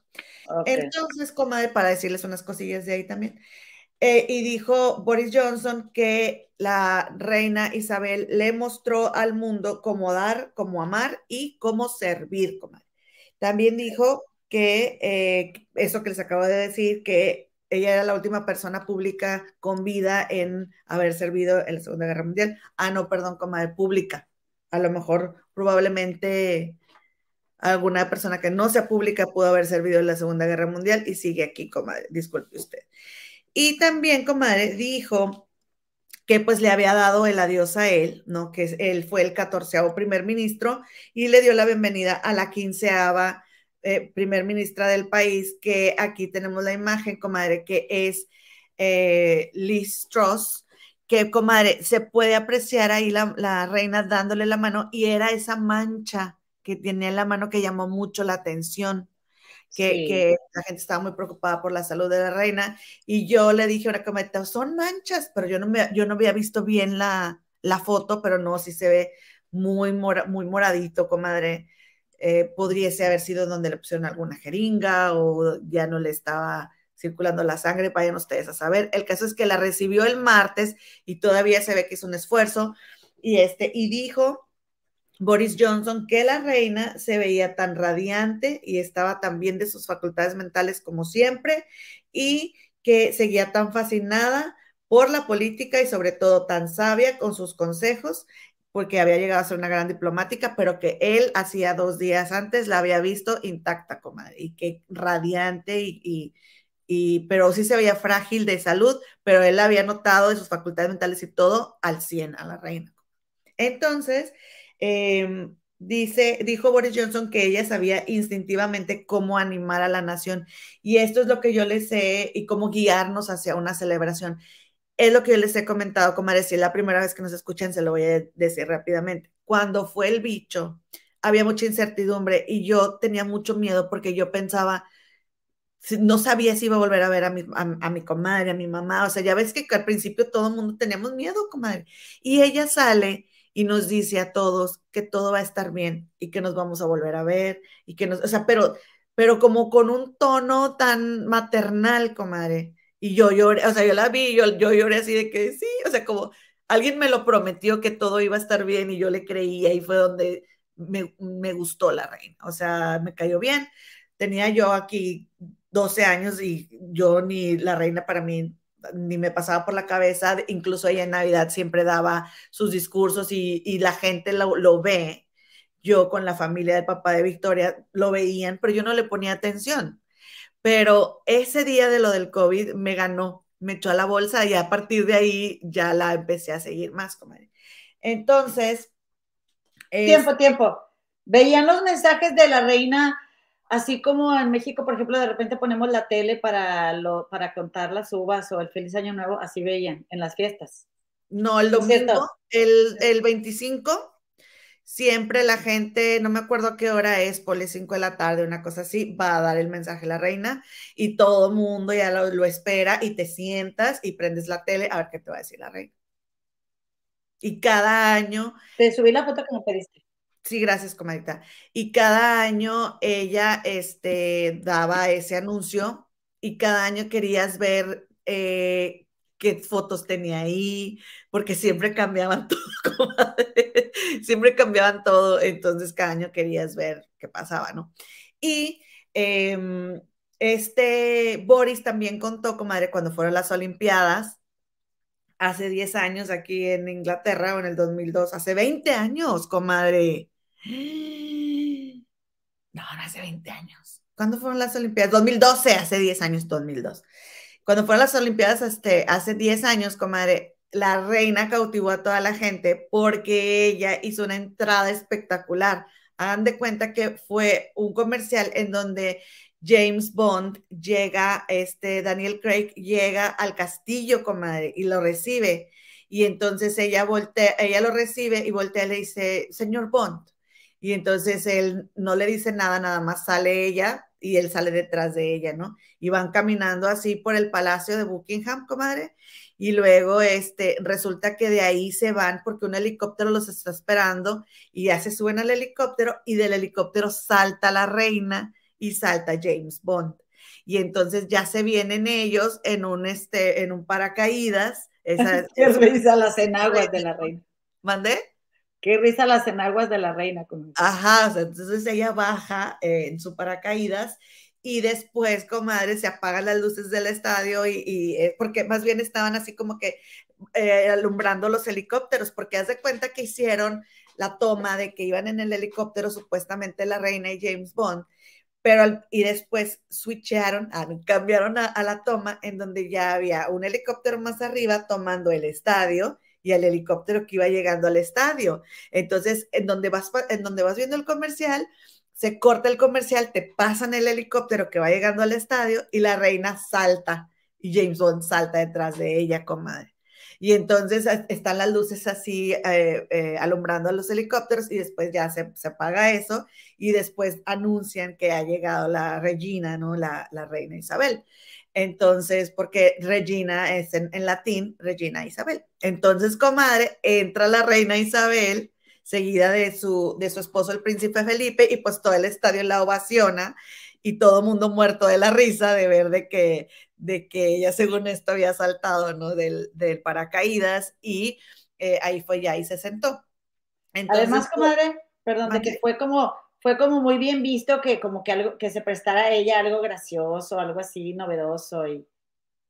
Entonces, comadre, para decirles unas cosillas de ahí también. Eh, y dijo Boris Johnson que la reina Isabel le mostró al mundo cómo dar, cómo amar y cómo servir, comadre. También dijo que eh, eso que les acabo de decir, que ella era la última persona pública con vida en haber servido en la Segunda Guerra Mundial. Ah, no, perdón, comadre, pública. A lo mejor, probablemente alguna persona que no sea pública pudo haber servido en la Segunda Guerra Mundial y sigue aquí, comadre, disculpe usted. Y también, comadre, dijo que pues le había dado el adiós a él, ¿no? Que él fue el catorceavo primer ministro y le dio la bienvenida a la quinceava eh, primer ministra del país, que aquí tenemos la imagen, comadre, que es eh, Liz Truss, que, comadre, se puede apreciar ahí la, la reina dándole la mano y era esa mancha que tenía en la mano que llamó mucho la atención. Que, la gente estaba muy preocupada por la salud de la reina y yo le dije a una cometa, son manchas, pero yo no, me, yo no había visto bien la, la foto, pero no, sí se ve muy, muy moradito, comadre. Eh, podría haber sido donde le pusieron alguna jeringa o ya no le estaba circulando la sangre, vayan ustedes a saber. El caso es que la recibió el martes y todavía se ve que es un esfuerzo y este y dijo Boris Johnson que la reina se veía tan radiante y estaba tan bien de sus facultades mentales como siempre y que seguía tan fascinada por la política y sobre todo tan sabia con sus consejos, porque había llegado a ser una gran diplomática, pero que él hacía dos días antes la había visto intacta, comadre, y que radiante y, pero sí se veía frágil de salud, pero él había notado de sus facultades mentales y todo al 100 a la reina. Entonces, Em, dice, dijo Boris Johnson que ella sabía instintivamente cómo animar a la nación y esto es lo que yo les sé y cómo guiarnos hacia una celebración. Es lo que yo les he comentado, como decía, la primera vez que nos escuchan, se lo voy a decir rápidamente. Cuando fue el bicho, había mucha incertidumbre y yo tenía mucho miedo porque yo pensaba, no sabía si iba a volver a ver a mi, a mi comadre, a mi mamá. O sea, ya ves que al principio todo el mundo teníamos miedo, comadre. Y ella sale y nos dice a todos que todo va a estar bien y que nos vamos a volver a ver y que nos, o sea, pero, pero como con un tono tan maternal, comadre. Y yo lloré, o sea, yo la vi, yo, yo lloré así de que sí, o sea, como alguien me lo prometió que todo iba a estar bien y yo le creía y fue donde me, me gustó la reina, o sea, me cayó bien. Tenía yo aquí 12 años y yo ni la reina para mí ni me pasaba por la cabeza, incluso ella en Navidad siempre daba sus discursos y, la gente lo, ve. Yo con la familia del papá de Victoria lo veían, pero yo no le ponía atención. Pero ese día de lo del COVID me ganó, me echó a la bolsa y a partir de ahí ya la empecé a seguir más, comadre. Entonces. Tiempo, tiempo. Veían los mensajes de la reina Así como en México, por ejemplo, de repente ponemos la tele para, lo, para contar las uvas o el feliz año nuevo, así veían en las fiestas. No, el domingo, el, el 25, siempre la gente, no me acuerdo a qué hora es, por las 5 de la tarde, una cosa así, va a dar el mensaje a la reina y todo el mundo ya lo, lo espera y te sientas y prendes la tele a ver qué te va a decir la reina. Y cada año... Te subí la foto que me pediste. Sí, gracias, comadita. Y cada año ella este, daba ese anuncio y cada año querías ver eh, qué fotos tenía ahí, porque siempre cambiaban todo, comadre. siempre cambiaban todo, entonces cada año querías ver qué pasaba, ¿no? Y em, este Boris también contó, comadre, cuando fueron las Olimpiadas, hace 10 años aquí en Inglaterra o en el 2002, hace 20 años, comadre. No, no hace 20 años. ¿Cuándo fueron las Olimpiadas? 2012, hace 10 años, 2002. Cuando fueron las Olimpiadas este, hace 10 años, comadre, la reina cautivó a toda la gente porque ella hizo una entrada espectacular. Hagan de cuenta que fue un comercial en donde James Bond llega, este Daniel Craig llega al castillo, comadre, y lo recibe. Y entonces ella voltea, ella lo recibe y voltea y le dice, señor Bond, y entonces él no le dice nada, nada más sale ella y él sale detrás de ella, ¿no? Y van caminando así por el palacio de Buckingham, comadre, y luego este, resulta que de ahí se van porque un helicóptero los está esperando y ya se suben al helicóptero y del helicóptero salta la reina y salta James Bond. Y entonces ya se vienen ellos en un, este, en un paracaídas. Esa, risa las enaguas de la reina. ¿Mandé? Qué risa las enaguas de la reina. Ajá, entonces ella baja eh, en su paracaídas y después, comadre, se apagan las luces del estadio y, eh, porque más bien estaban así como que eh, alumbrando los helicópteros, porque haz de cuenta que hicieron la toma de que iban en el helicóptero supuestamente la reina y James Bond, pero y después switcharon, ah, cambiaron a, la toma en donde ya había un helicóptero más arriba tomando el estadio y el helicóptero que iba llegando al estadio. Entonces, en donde vas, en donde vas viendo el comercial, se corta el comercial, te pasan el helicóptero que va llegando al estadio y la reina salta y James Bond salta detrás de ella, comadre. Y entonces están las luces así eh, eh, alumbrando a los helicópteros y después ya se, se, apaga eso y después anuncian que ha llegado la Regina, ¿no? La reina Isabel. Entonces, porque Regina es en, en, latín, Regina Isabel. Entonces, comadre, entra la reina Isabel seguida de su, de su esposo, el príncipe Felipe, y pues todo el estadio la ovaciona y todo el mundo muerto de la risa de ver de que, de que ella, según esto, había saltado, ¿no? Del, del paracaídas y eh, ahí fue ya y se sentó. Además, comadre, perdón, de que fue como, fue como muy bien visto que como que algo, que se prestara a ella algo gracioso, algo así novedoso y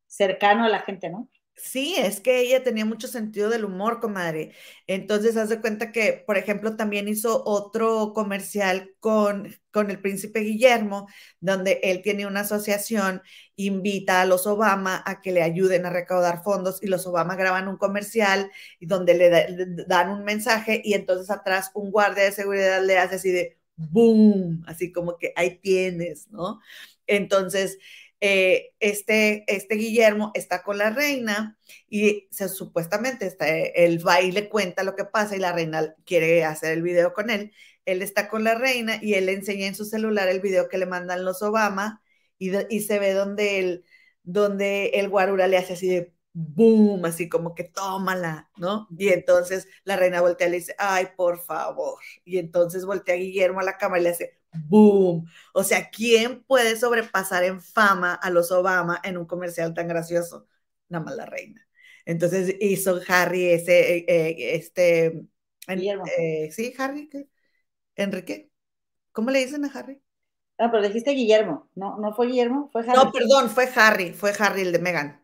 cercano a la gente, ¿no? Sí, es que ella tenía mucho sentido del humor, comadre. Entonces, haz de cuenta que, por ejemplo, también hizo otro comercial con, con el príncipe Guillermo, donde él tiene una asociación, invita a los Obama a que le ayuden a recaudar fondos y los Obama graban un comercial y donde le, le dan un mensaje y entonces atrás un guardia de seguridad le hace así de boom, así como que ahí tienes, ¿no? Entonces, eh, este, este Guillermo está con la reina y supuestamente está, el baile cuenta lo que pasa y la reina quiere hacer el video con él. Él está con la reina y él le enseña en su celular el video que le mandan los Obama y, y se ve donde el, donde el guarura le hace así de boom, así como que tómala, ¿no? Y entonces la reina voltea y le dice, ay, por favor. Y entonces voltea a Guillermo a la cámara y le hace, boom. O sea, ¿quién puede sobrepasar en fama a los Obama en un comercial tan gracioso? Nada más la reina. Entonces hizo Harry ese, eh, eh, este, eh, sí, Harry, ¿qué? Enrique. ¿Cómo le dicen a Harry? Ah, pero dijiste Guillermo, no, no fue Guillermo, fue Harry. No, perdón, fue Harry, fue Harry el de Megan.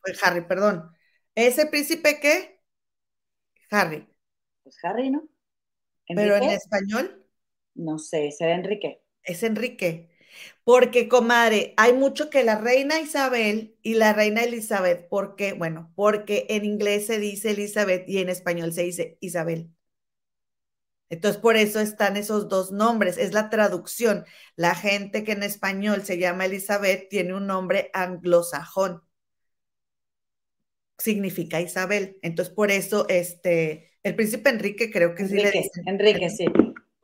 Fue Harry, perdón. ¿Ese príncipe qué? Harry. Pues Harry, ¿no? ¿Pero en español? No sé, será Enrique. Es Enrique. Porque, comadre, hay mucho que la reina Isabel y la reina Elizabeth, ¿por qué? Bueno, porque en inglés se dice Elizabeth y en español se dice Isabel. Entonces, por eso están esos dos nombres, es la traducción. La gente que en español se llama Elizabeth tiene un nombre anglosajón. Significa Isabel. Entonces, por eso, este, el príncipe Enrique creo que sí le dice. Enrique, sí.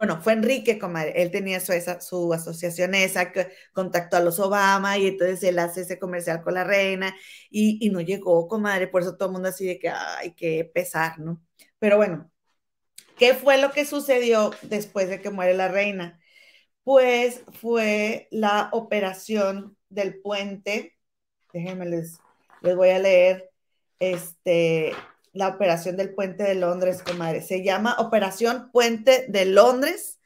Bueno, fue Enrique, comadre, él tenía su, esa, su asociación esa, que contactó a los Obama y entonces él hace ese comercial con la reina y, y no llegó, comadre, por eso todo el mundo así de que, ay, qué pesar, ¿no? Pero bueno, ¿qué fue lo que sucedió después de que muere la reina? Pues fue la operación del puente, déjenme les, les voy a leer, este, la operación del puente de Londres, comadre. Se llama Operación Puente de Londres,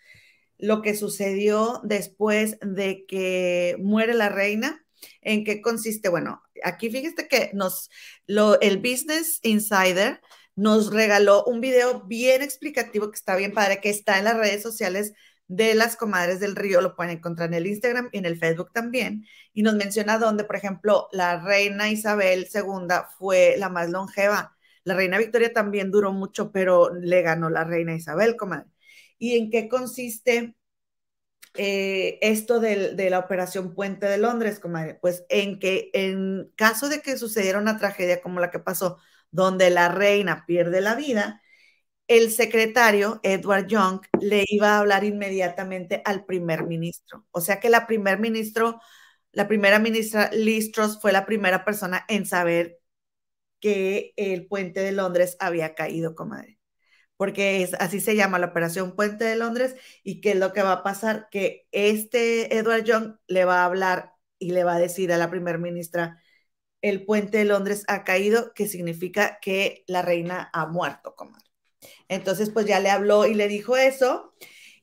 lo que sucedió después de que muere la reina. ¿En qué consiste? Bueno, aquí fíjate que nos, lo, el Business Insider nos regaló un video bien explicativo que está bien padre, que está en las redes sociales de las comadres del río, lo pueden encontrar en el Instagram y en el Facebook también, y nos menciona donde, por ejemplo, la reina Isabel II fue la más longeva la reina Victoria también duró mucho, pero le ganó la reina Isabel, comadre. ¿Y en qué consiste eh, esto de, la operación Puente de Londres, comadre? Pues en que en caso de que sucediera una tragedia como la que pasó, donde la reina pierde la vida, el secretario, Edward Young, le iba a hablar inmediatamente al primer ministro. O sea que la primer ministro, la primera ministra Liz Truss fue la primera persona en saber que el puente de Londres había caído, comadre. Porque es, así se llama la operación Puente de Londres. ¿Y qué es lo que va a pasar? Que este Edward Young le va a hablar y le va a decir a la primera ministra, el puente de Londres ha caído, que significa que la reina ha muerto, comadre. Entonces, pues ya le habló y le dijo eso.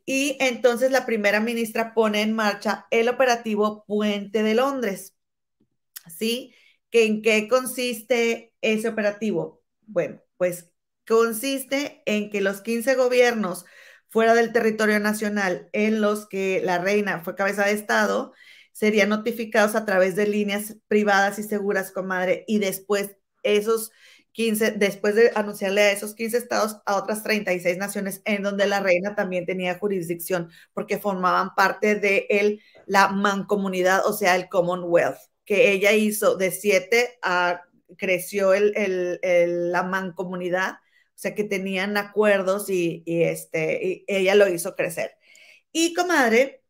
Y entonces la primera ministra pone en marcha el operativo Puente de Londres. ¿Sí? ¿Que ¿En qué consiste ese operativo? Bueno, pues consiste en que los 15 gobiernos fuera del territorio nacional en los que la reina fue cabeza de Estado, serían notificados a través de líneas privadas y seguras, comadre, y después esos 15, después de anunciarle a esos 15 estados, a otras 36 naciones en donde la reina también tenía jurisdicción, porque formaban parte de el, la mancomunidad, o sea, el Commonwealth, que ella hizo de 7 a, creció el, el, la mancomunidad, o sea, que tenían acuerdos y, y este, y ella lo hizo crecer. Y comadre,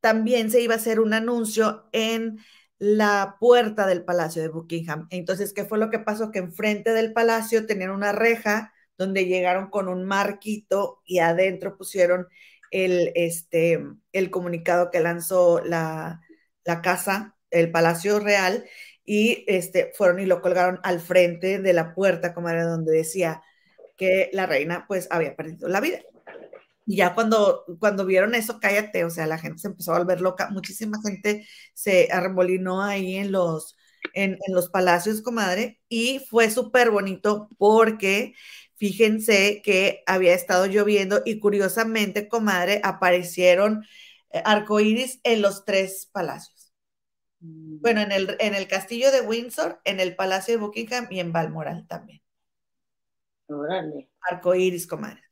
también se iba a hacer un anuncio en la puerta del Palacio de Buckingham. Entonces, ¿qué fue lo que pasó? Que enfrente del palacio tenían una reja donde llegaron con un marquito y adentro pusieron el, este, el comunicado que lanzó la, la casa, el Palacio Real, y este, fueron y lo colgaron al frente de la puerta, como era donde decía que la reina pues había perdido la vida. Y ya cuando, cuando vieron eso, cállate, o sea, la gente se empezó a volver loca, muchísima gente se arremolinó ahí en los, en, los palacios, comadre, y fue súper bonito porque fíjense que había estado lloviendo y curiosamente, comadre, aparecieron eh, arcoíris en los tres palacios. Mm. Bueno, en el, en el castillo de Windsor, en el palacio de Buckingham y en Balmoral también. Órale. Arcoíris, comadre.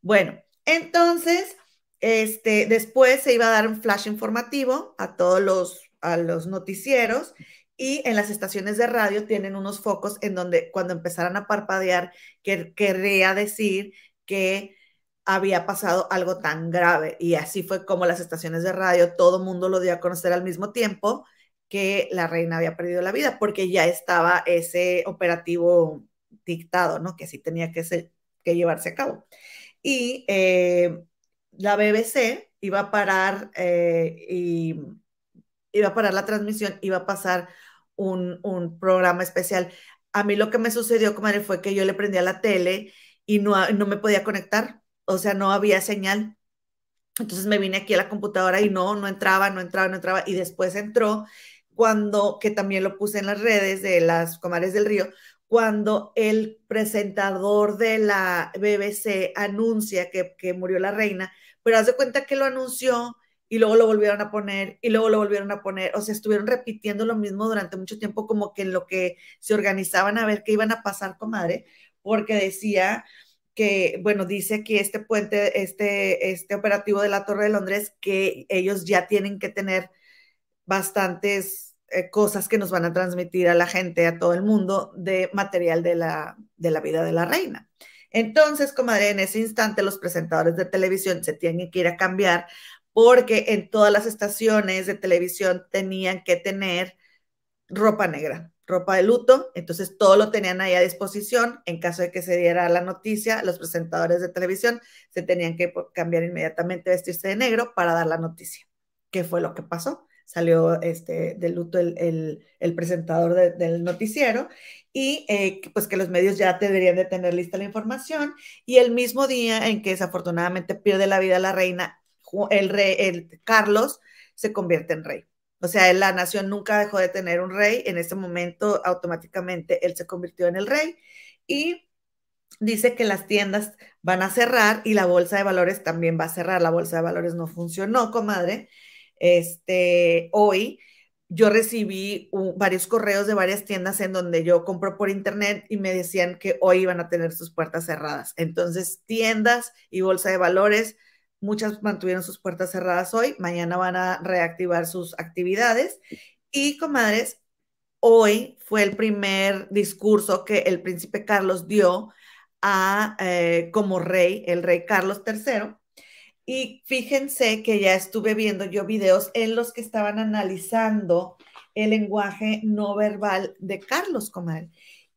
Bueno, entonces, este, después se iba a dar un flash informativo a todos los, a los noticieros y en las estaciones de radio tienen unos focos en donde cuando empezaran a parpadear, que, querría decir que había pasado algo tan grave. Y así fue como las estaciones de radio, todo mundo lo dio a conocer al mismo tiempo que la reina había perdido la vida, porque ya estaba ese operativo dictado, ¿no? Que sí tenía que, ser, que llevarse a cabo y eh, la BBC iba a parar eh, y iba a parar la transmisión, iba a pasar un, programa especial. A mí lo que me sucedió, comadre, fue que yo le prendía la tele y no, no me podía conectar, o sea, no había señal. Entonces me vine aquí a la computadora y no, no entraba, no entraba, no entraba. Y después entró cuando, que también lo puse en las redes de las comares del río, cuando el presentador de la BBC anuncia que, murió la reina, pero haz de cuenta que lo anunció y luego lo volvieron a poner y luego lo volvieron a poner. O sea, estuvieron repitiendo lo mismo durante mucho tiempo, como que en lo que se organizaban a ver qué iban a pasar, comadre, porque decía que, bueno, dice que este puente, este, este operativo de la Torre de Londres, que ellos ya tienen que tener bastantes eh, cosas que nos van a transmitir a la gente, a todo el mundo, de material de la, de la vida de la reina. Entonces, comadre, en ese instante los presentadores de televisión se tienen que ir a cambiar porque en todas las estaciones de televisión tenían que tener ropa negra, ropa de luto, entonces todo lo tenían ahí a disposición. En caso de que se diera la noticia, los presentadores de televisión se tenían que cambiar inmediatamente, vestirse de negro para dar la noticia. ¿Qué fue lo que pasó? Salió este, de luto el, presentador del noticiero y eh, pues que los medios ya deberían de tener lista la información y el mismo día en que desafortunadamente pierde la vida la reina, el rey, el Carlos se convierte en rey. O sea, la nación nunca dejó de tener un rey, en ese momento automáticamente él se convirtió en el rey y dice que las tiendas van a cerrar y la bolsa de valores también va a cerrar. La bolsa de valores no funcionó, comadre. Este, hoy yo recibí varios correos de varias tiendas en donde yo compro por internet y me decían que hoy iban a tener sus puertas cerradas. Entonces, tiendas y bolsa de valores, muchas mantuvieron sus puertas cerradas hoy, mañana van a reactivar sus actividades. Y, comadres, hoy fue el primer discurso que el príncipe Carlos dio a, eh, como rey, el rey Carlos III. Y fíjense que ya estuve viendo yo videos en los que estaban analizando el lenguaje no verbal de Carlos Comal.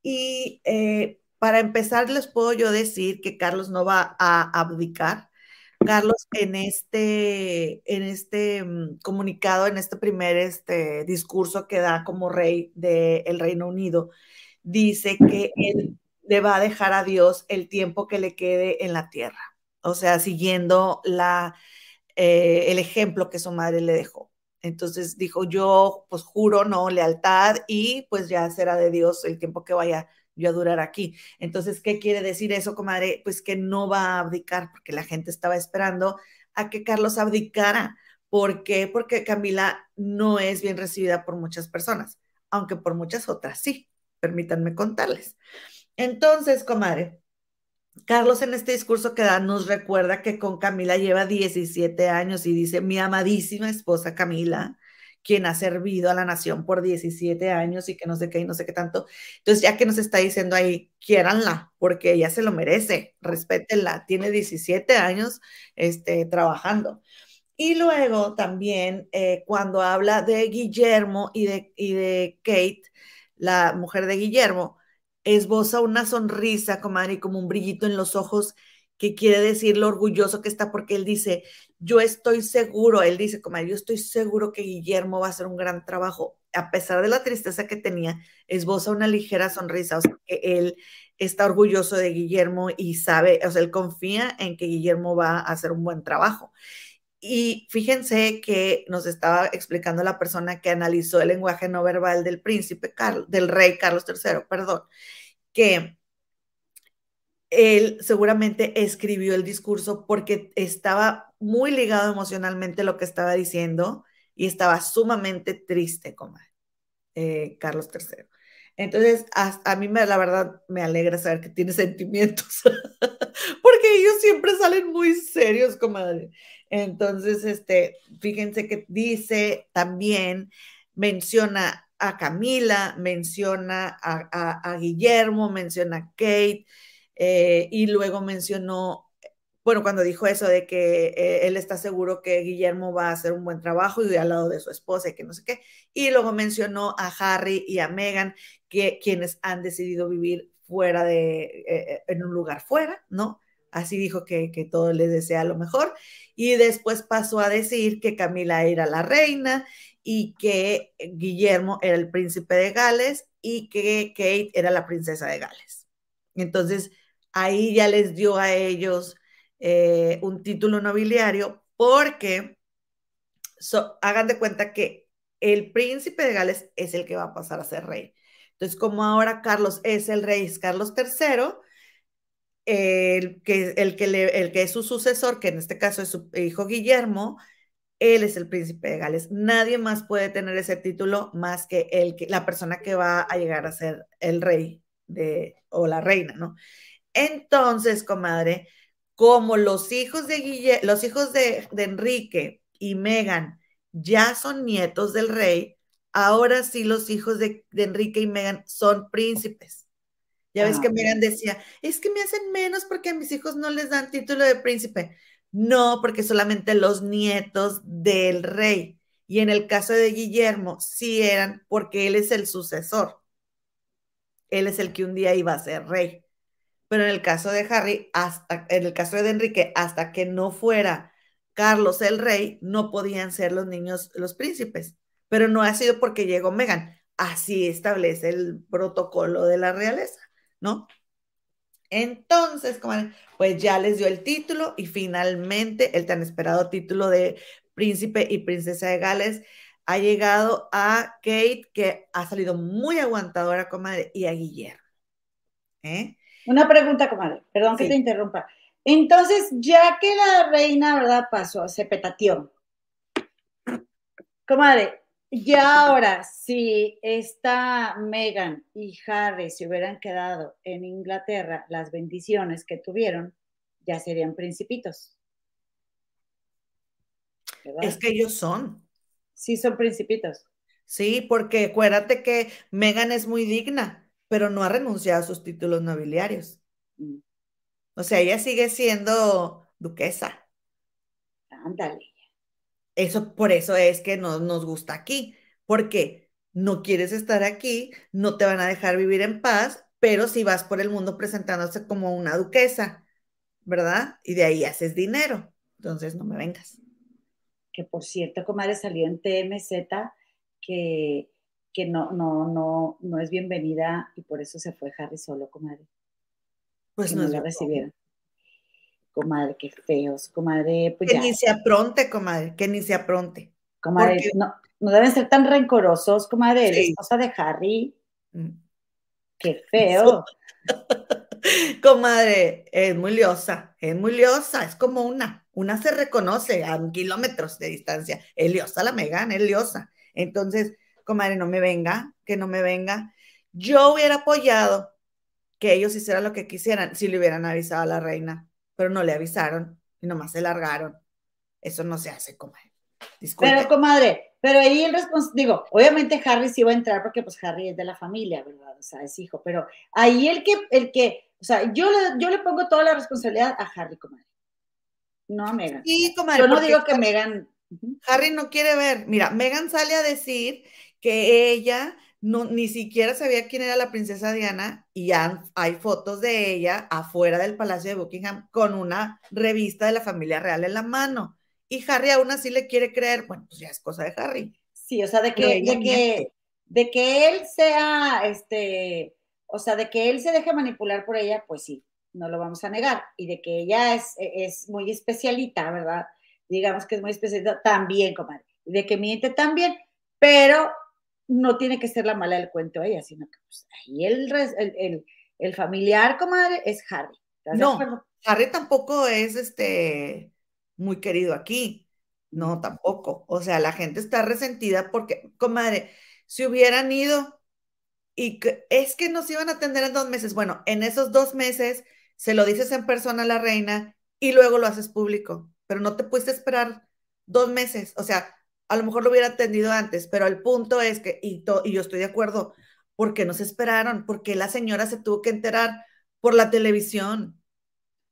Y eh, para empezar, les puedo yo decir que Carlos no va a abdicar. Carlos, en este, en este mm, comunicado, en este primer este, discurso que da como rey del Reino Unido, dice que él le va a dejar a Dios el tiempo que le quede en la tierra. O sea, siguiendo la, eh, el ejemplo que su madre le dejó. Entonces dijo, yo pues juro, no, lealtad y pues ya será de Dios el tiempo que vaya yo a durar aquí. Entonces, ¿qué quiere decir eso, comadre? Pues que no va a abdicar, porque la gente estaba esperando a que Carlos abdicara. ¿Por qué? Porque Camila no es bien recibida por muchas personas, aunque por muchas otras sí. Permítanme contarles. Entonces, comadre, Carlos en este discurso que da nos recuerda que con Camila lleva 17 años y dice, mi amadísima esposa Camila, quien ha servido a la nación por 17 años y que no sé qué y no sé qué tanto. Entonces, ya que nos está diciendo ahí, quiéranla, porque ella se lo merece, respétenla, tiene 17 años este, trabajando. Y luego también eh, cuando habla de Guillermo y de, y de Kate, la mujer de Guillermo, esboza una sonrisa, comadre, como un brillito en los ojos que quiere decir lo orgulloso que está porque él dice, yo estoy seguro, él dice, como yo estoy seguro que Guillermo va a hacer un gran trabajo. A pesar de la tristeza que tenía, esboza una ligera sonrisa, o sea, que él está orgulloso de Guillermo y sabe, o sea, él confía en que Guillermo va a hacer un buen trabajo. Y fíjense que nos estaba explicando la persona que analizó el lenguaje no verbal del príncipe Carlos, del rey Carlos III, perdón, que él seguramente escribió el discurso porque estaba muy ligado emocionalmente a lo que estaba diciendo y estaba sumamente triste, como eh, Carlos III. Entonces, a, mí me, la verdad me alegra saber que tiene sentimientos, porque ellos siempre salen muy serios, comadre. Entonces, este, fíjense que dice también, menciona a Camila, menciona a Guillermo, menciona a Kate, eh, y luego mencionó, bueno, cuando dijo eso de que eh, él está seguro que Guillermo va a hacer un buen trabajo y al lado de su esposa y que no sé qué. Y luego mencionó a Harry y a Meghan, quienes han decidido vivir fuera de, eh, en un lugar fuera, ¿no? Así dijo que, que todo les desea lo mejor. Y después pasó a decir que Camila era la reina y que Guillermo era el príncipe de Gales y que Kate era la princesa de Gales. Entonces, ahí ya les dio a ellos eh, un título nobiliario porque hagan de cuenta que el príncipe de Gales es el que va a pasar a ser rey. Entonces, como ahora Carlos es el rey, es Carlos III, el que, el, que el que es su sucesor, que en este caso es su hijo Guillermo, él es el príncipe de Gales. Nadie más puede tener ese título más que, el, que la persona que va a llegar a ser el rey de, o la reina, ¿no? Entonces, comadre, como los hijos de los hijos de, Enrique y Megan ya son nietos del rey, ahora sí los hijos de, Enrique y Megan son príncipes. Ya ves que ah, Megan decía, es que me hacen menos porque a mis hijos no les dan título de príncipe. No, porque solamente los nietos del rey. Y en el caso de Guillermo, sí eran porque él es el sucesor. Él es el que un día iba a ser rey. Pero en el caso de Harry, hasta, en el caso de Enrique, hasta que no fuera Carlos el rey, no podían ser los niños los príncipes. Pero no ha sido porque llegó Megan. Así establece el protocolo de la realeza, ¿no? Entonces, pues ya les dio el título y finalmente el tan esperado título de príncipe y princesa de Gales ha llegado a Kate, que ha salido muy aguantadora, comadre, y a Guillermo. ¿Eh? Una pregunta, comadre, perdón que te interrumpa. Entonces, ya que la reina, ¿verdad? Pasó, se petateó. Comadre, ya ahora, si esta Meghan y Harry se hubieran quedado en Inglaterra, las bendiciones que tuvieron, ya serían principitos. Es que ellos son. Sí, son principitos. Sí, porque acuérdate que Meghan es muy digna pero no ha renunciado a sus títulos nobiliarios. Mm. O sea, ella sigue siendo duquesa. Ándale. Eso, por eso es que no nos gusta aquí, porque no quieres estar aquí, no te van a dejar vivir en paz, pero si vas por el mundo presentándose como una duquesa, ¿verdad? Y de ahí haces dinero. Entonces, no me vengas. Que por cierto, comadre, salió en TMZ que, que no, no, no, no es bienvenida y por eso se fue Harry solo, comadre. Pues que no, no la recibieron. Comadre, qué feos, comadre. Pues Que ya, ni se apronte, comadre, que ni se apronte. comadre, porque- no, no deben ser tan rencorosos, comadre. Sí. esposa de Harry, Mm. qué feo. Comadre, es muy liosa, es muy liosa, es como una, una se reconoce a kilómetros de distancia, es liosa la Megan, es liosa. Entonces, comadre, no me venga, que no me venga. Yo hubiera apoyado que ellos hicieran lo que quisieran si le hubieran avisado a la reina, pero no le avisaron y nomás se largaron. Eso no se hace, comadre. Disculpe. Pero, comadre, pero ahí el responsable, digo, obviamente Harry sí va a entrar porque pues Harry es de la familia, ¿verdad? O sea, es hijo, pero ahí el que, el que, o sea, yo le, yo le pongo toda la responsabilidad a Harry, comadre. No a Megan. sí, comadre, Yo no digo que Megan. Ujú. Harry no quiere ver. Mira, Megan sale a decir que ella no, ni siquiera sabía quién era la princesa Diana y ya hay fotos de ella afuera del Palacio de Buckingham con una revista de la familia real en la mano. Y Harry aún así le quiere creer. Bueno, pues ya es cosa de Harry. Sí, o sea, de que, de que, de que él sea, este, o sea, de que él se deje manipular por ella, pues sí, no lo vamos a negar. Y de que ella es, es muy especialita, ¿verdad? Digamos que es muy especialita, también, comadre. Y de que miente también, pero no tiene que ser la mala del cuento ella, sino que pues, ahí el, el, el, el familiar, comadre, es Harry. ¿Estás de No. Harry tampoco es este muy querido aquí. No, tampoco. O sea, la gente está resentida porque, comadre, si hubieran ido y que- es que nos iban a atender en dos meses. Bueno, en esos dos meses se lo dices en persona a la reina y luego lo haces público, pero no te pudiste esperar dos meses. O sea, a lo mejor lo hubiera atendido antes, pero el punto es que, y, to- y yo estoy de acuerdo, ¿por qué no se esperaron? Porque la señora se tuvo que enterar por la televisión.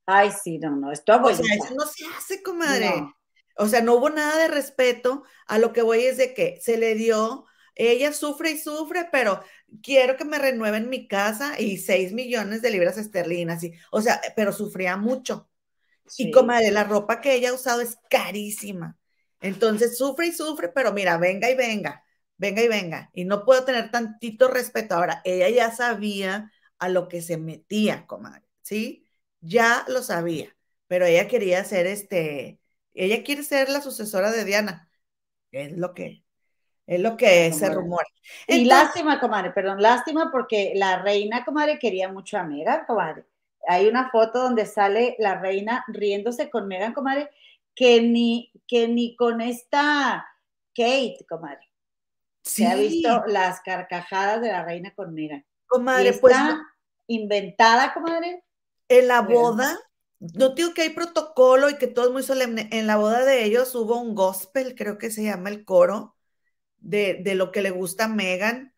Ay, sí, no, no, esto O sea, eso no se hace, comadre. No. O sea, no hubo nada de respeto. A lo que voy es de que se le dio, ella sufre y sufre, pero quiero que me renueven mi casa y 6 millones de libras esterlinas. Y, o sea, pero sufría mucho. Sí. Y comadre, la ropa que ella ha usado es carísima. Entonces sufre y sufre, pero mira, venga y venga, venga y venga. Y no puedo tener tantito respeto. Ahora, ella ya sabía a lo que se metía, comadre, ¿sí? Ya lo sabía, pero ella quería ser este, ella quiere ser la sucesora de Diana. Es lo que, es lo que se Comadre. rumora. Y lástima, comadre, perdón, lástima porque la reina, comadre, quería mucho a Megan, comadre. Hay una foto donde sale la reina riéndose con Megan, comadre, que ni, que ni con esta Kate, comadre. Se ha visto las carcajadas de la reina con Megan. Comadre, está pues inventada, comadre. En la boda, no digo que hay protocolo y que todo es muy solemne. En la boda de ellos hubo un gospel, creo que se llama el coro, de, de lo que le gusta a Megan.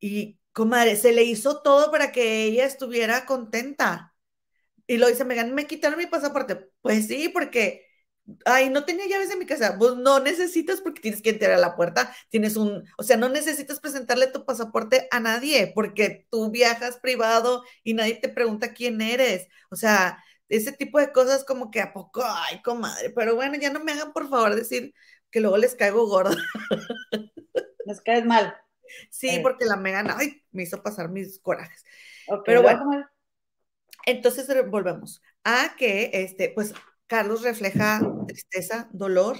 Y, comadre, se le hizo todo para que ella estuviera contenta. Y lo dice Megan, me quitaron mi pasaporte. Pues sí, porque, ay, no tenía llaves de mi casa. Pues no necesitas porque tienes que entrar a la puerta. Tienes un, o sea, no necesitas presentarle tu pasaporte a nadie porque tú viajas privado y nadie te pregunta quién eres. O sea, ese tipo de cosas como que a poco, ay, comadre. Pero bueno, ya no me hagan por favor decir que luego les caigo gorda. Nos caes mal. Sí, Eh. porque la Megan, ay, me hizo pasar mis corajes. Ok, Pero bueno. Entonces volvemos a que, este, pues, Carlos refleja tristeza, dolor,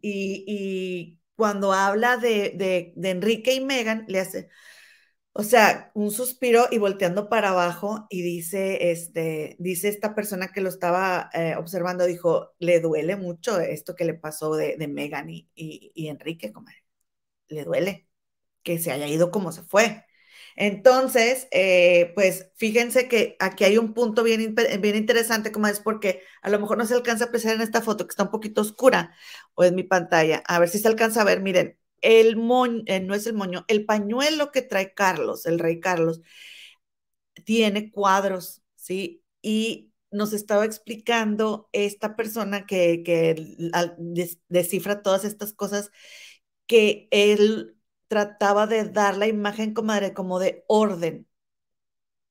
y, cuando habla de, Enrique y Megan, le hace, o sea, un suspiro y volteando para abajo, y dice, este, dice esta persona que lo estaba eh, observando, dijo, le duele mucho esto que le pasó de, Megan y, y, Enrique, comadre. Le duele que se haya ido como se fue. Entonces, eh, pues fíjense que aquí hay un punto bien, bien interesante, como es porque a lo mejor no se alcanza a apreciar en esta foto que está un poquito oscura o en mi pantalla. A ver si se alcanza a ver, miren, el moño, eh, no es el moño, el pañuelo que trae Carlos, el rey Carlos, tiene cuadros, ¿sí? Y nos estaba explicando esta persona que, que descifra todas estas cosas, que él trataba de dar la imagen, comadre, como de orden.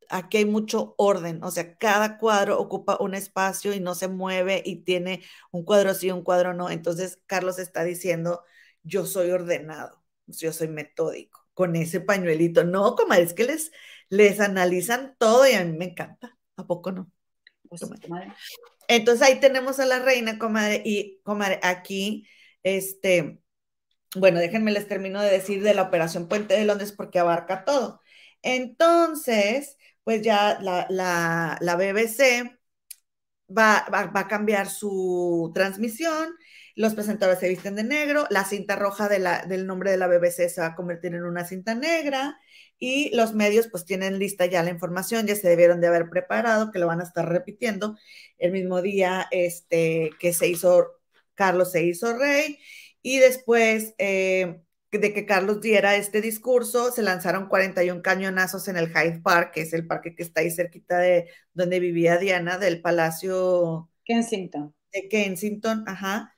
Aquí hay mucho orden, o sea, cada cuadro ocupa un espacio y no se mueve y tiene un cuadro sí, un cuadro no. Entonces, Carlos está diciendo, yo soy ordenado, yo soy metódico, con ese pañuelito. No, comadre, es que les, les analizan todo y a mí me encanta. ¿A poco no? Pues, Entonces ahí tenemos a la reina, comadre, y comadre, aquí, este, bueno, déjenme les termino de decir de la Operación Puente de Londres porque abarca todo. Entonces, pues ya la, BBC va, va, a cambiar su transmisión, los presentadores se visten de negro, la cinta roja de la, del nombre de la BBC se va a convertir en una cinta negra y los medios pues tienen lista ya la información, ya se debieron de haber preparado, que lo van a estar repitiendo el mismo día este, que se hizo, Carlos se hizo rey y después eh, de que Carlos diera este discurso, se lanzaron 41 cañonazos en el Hyde Park, que es el parque que está ahí cerquita de donde vivía Diana, del Palacio Kensington. De Kensington, ajá.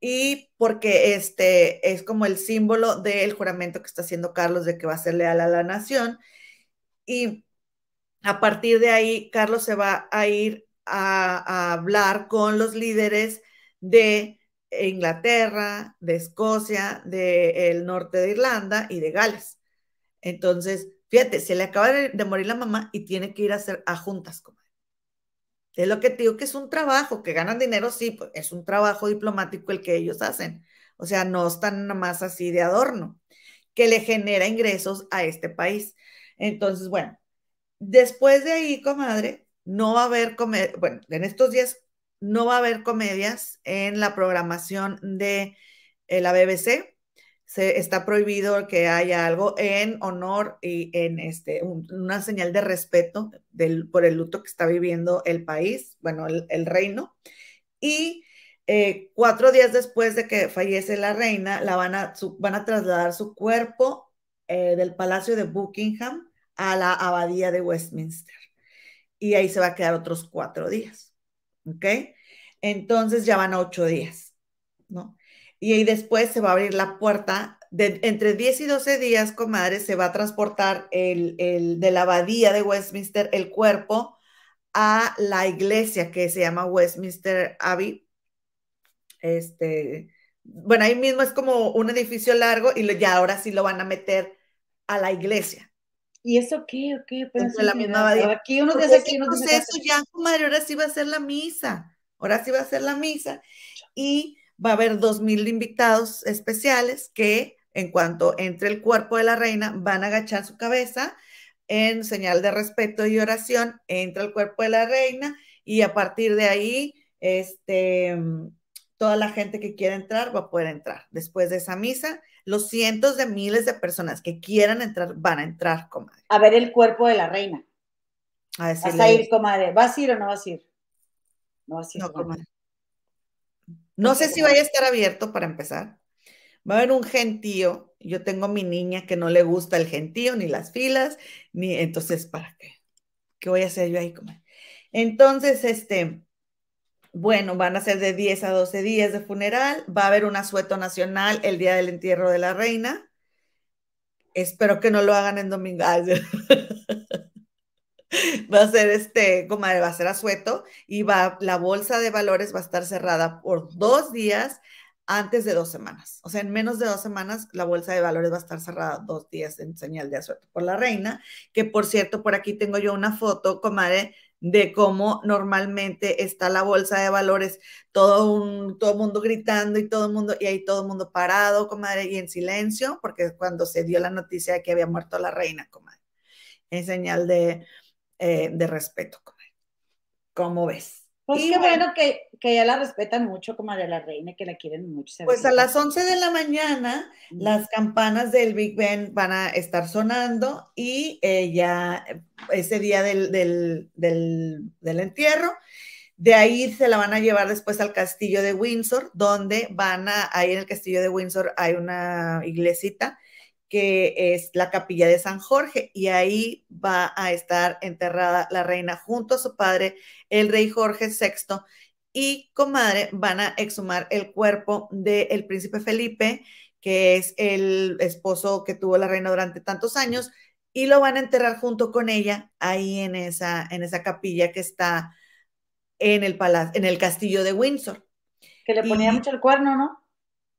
Y porque este es como el símbolo del juramento que está haciendo Carlos de que va a ser leal a la nación. Y a partir de ahí, Carlos se va a ir a, a hablar con los líderes de Inglaterra, de Escocia, del norte de Irlanda y de Gales. Entonces, fíjate, se le acaba de, morir la mamá y tiene que ir a hacer a juntas, con Es lo que digo que es un trabajo, que ganan dinero, sí, pues es un trabajo diplomático el que ellos hacen. O sea, no están nada más así de adorno, que le genera ingresos a este país. Entonces, bueno, después de ahí, comadre, no va a haber, bueno, en estos días no va a haber comedias en la programación de eh, la BBC. Se, está prohibido que haya algo en honor y en este, una señal de respeto del, por el luto que está viviendo el país, bueno, el, reino. Y eh, cuatro días después de que fallece la reina, la van a, van a trasladar su cuerpo eh, del Palacio de Buckingham a la Abadía de Westminster. Y ahí se va a quedar otros cuatro días. ¿Ok? Entonces ya van a ocho días, ¿no? Y ahí después se va a abrir la puerta, entre 10 y 12 días, comadre, se va a transportar el, de la abadía de Westminster el cuerpo a la iglesia que se llama Westminster Abbey. Este, bueno, ahí mismo es como un edificio largo y ya ahora sí lo van a meter a la iglesia. ¿Y eso qué? ¿Qué? Pues la misma Aquí unos días aquí, unos días Eso ya, comadre, ahora sí va a ser la misa. Ahora sí va a ser la misa. Y va a haber dos mil invitados especiales que, en cuanto entre el cuerpo de la reina, van a agachar su cabeza en señal de respeto y oración. Entra el cuerpo de la reina y a partir de ahí, este, toda la gente que quiera entrar va a poder entrar. Después de esa misa, los cientos de miles de personas que quieran entrar van a entrar, comadre. A ver el cuerpo de la reina. A decirle, vas a ir, comadre. ¿Vas a ir o no vas a ir? No vas a ir. No, comadre. No sé si vaya a estar abierto para empezar. Va a haber un gentío. Yo tengo mi niña que no le gusta el gentío, ni las filas, ni entonces, ¿para qué? ¿Qué voy a hacer yo ahí, comadre? Entonces, este, bueno, van a ser de 10 a 12 días de funeral. Va a haber un asueto nacional el día del entierro de la reina. Espero que no lo hagan en domingo. va a ser este, como va a ser asueto y va, la bolsa de valores va a estar cerrada por dos días antes de dos semanas. O sea, en menos de dos semanas la bolsa de valores va a estar cerrada dos días en señal de asueto por la reina, que por cierto, por aquí tengo yo una foto, comadre, de cómo normalmente está la bolsa de valores, todo un todo mundo gritando y todo el mundo, y ahí todo el mundo parado, comadre, y en silencio, porque cuando se dio la noticia de que había muerto la reina, comadre, en señal de, eh, de respeto, comadre. ¿Cómo ves? Pues qué bueno, que, que, ya la respetan mucho como de la reina, que la quieren mucho. Pues a las 11 de la mañana las campanas del Big Ben van a estar sonando y eh, ya ese día del, del, del, entierro, de ahí se la van a llevar después al castillo de Windsor, donde van a, ahí en el castillo de Windsor hay una iglesita que es la capilla de San Jorge, y ahí va a estar enterrada la reina junto a su padre, el rey Jorge VI, y comadre van a exhumar el cuerpo del príncipe Felipe, que es el esposo que tuvo la reina durante tantos años, y lo van a enterrar junto con ella ahí en esa, en esa capilla que está en el, palacio, en el castillo de Windsor. Que le ponía mucho el cuerno, ¿no?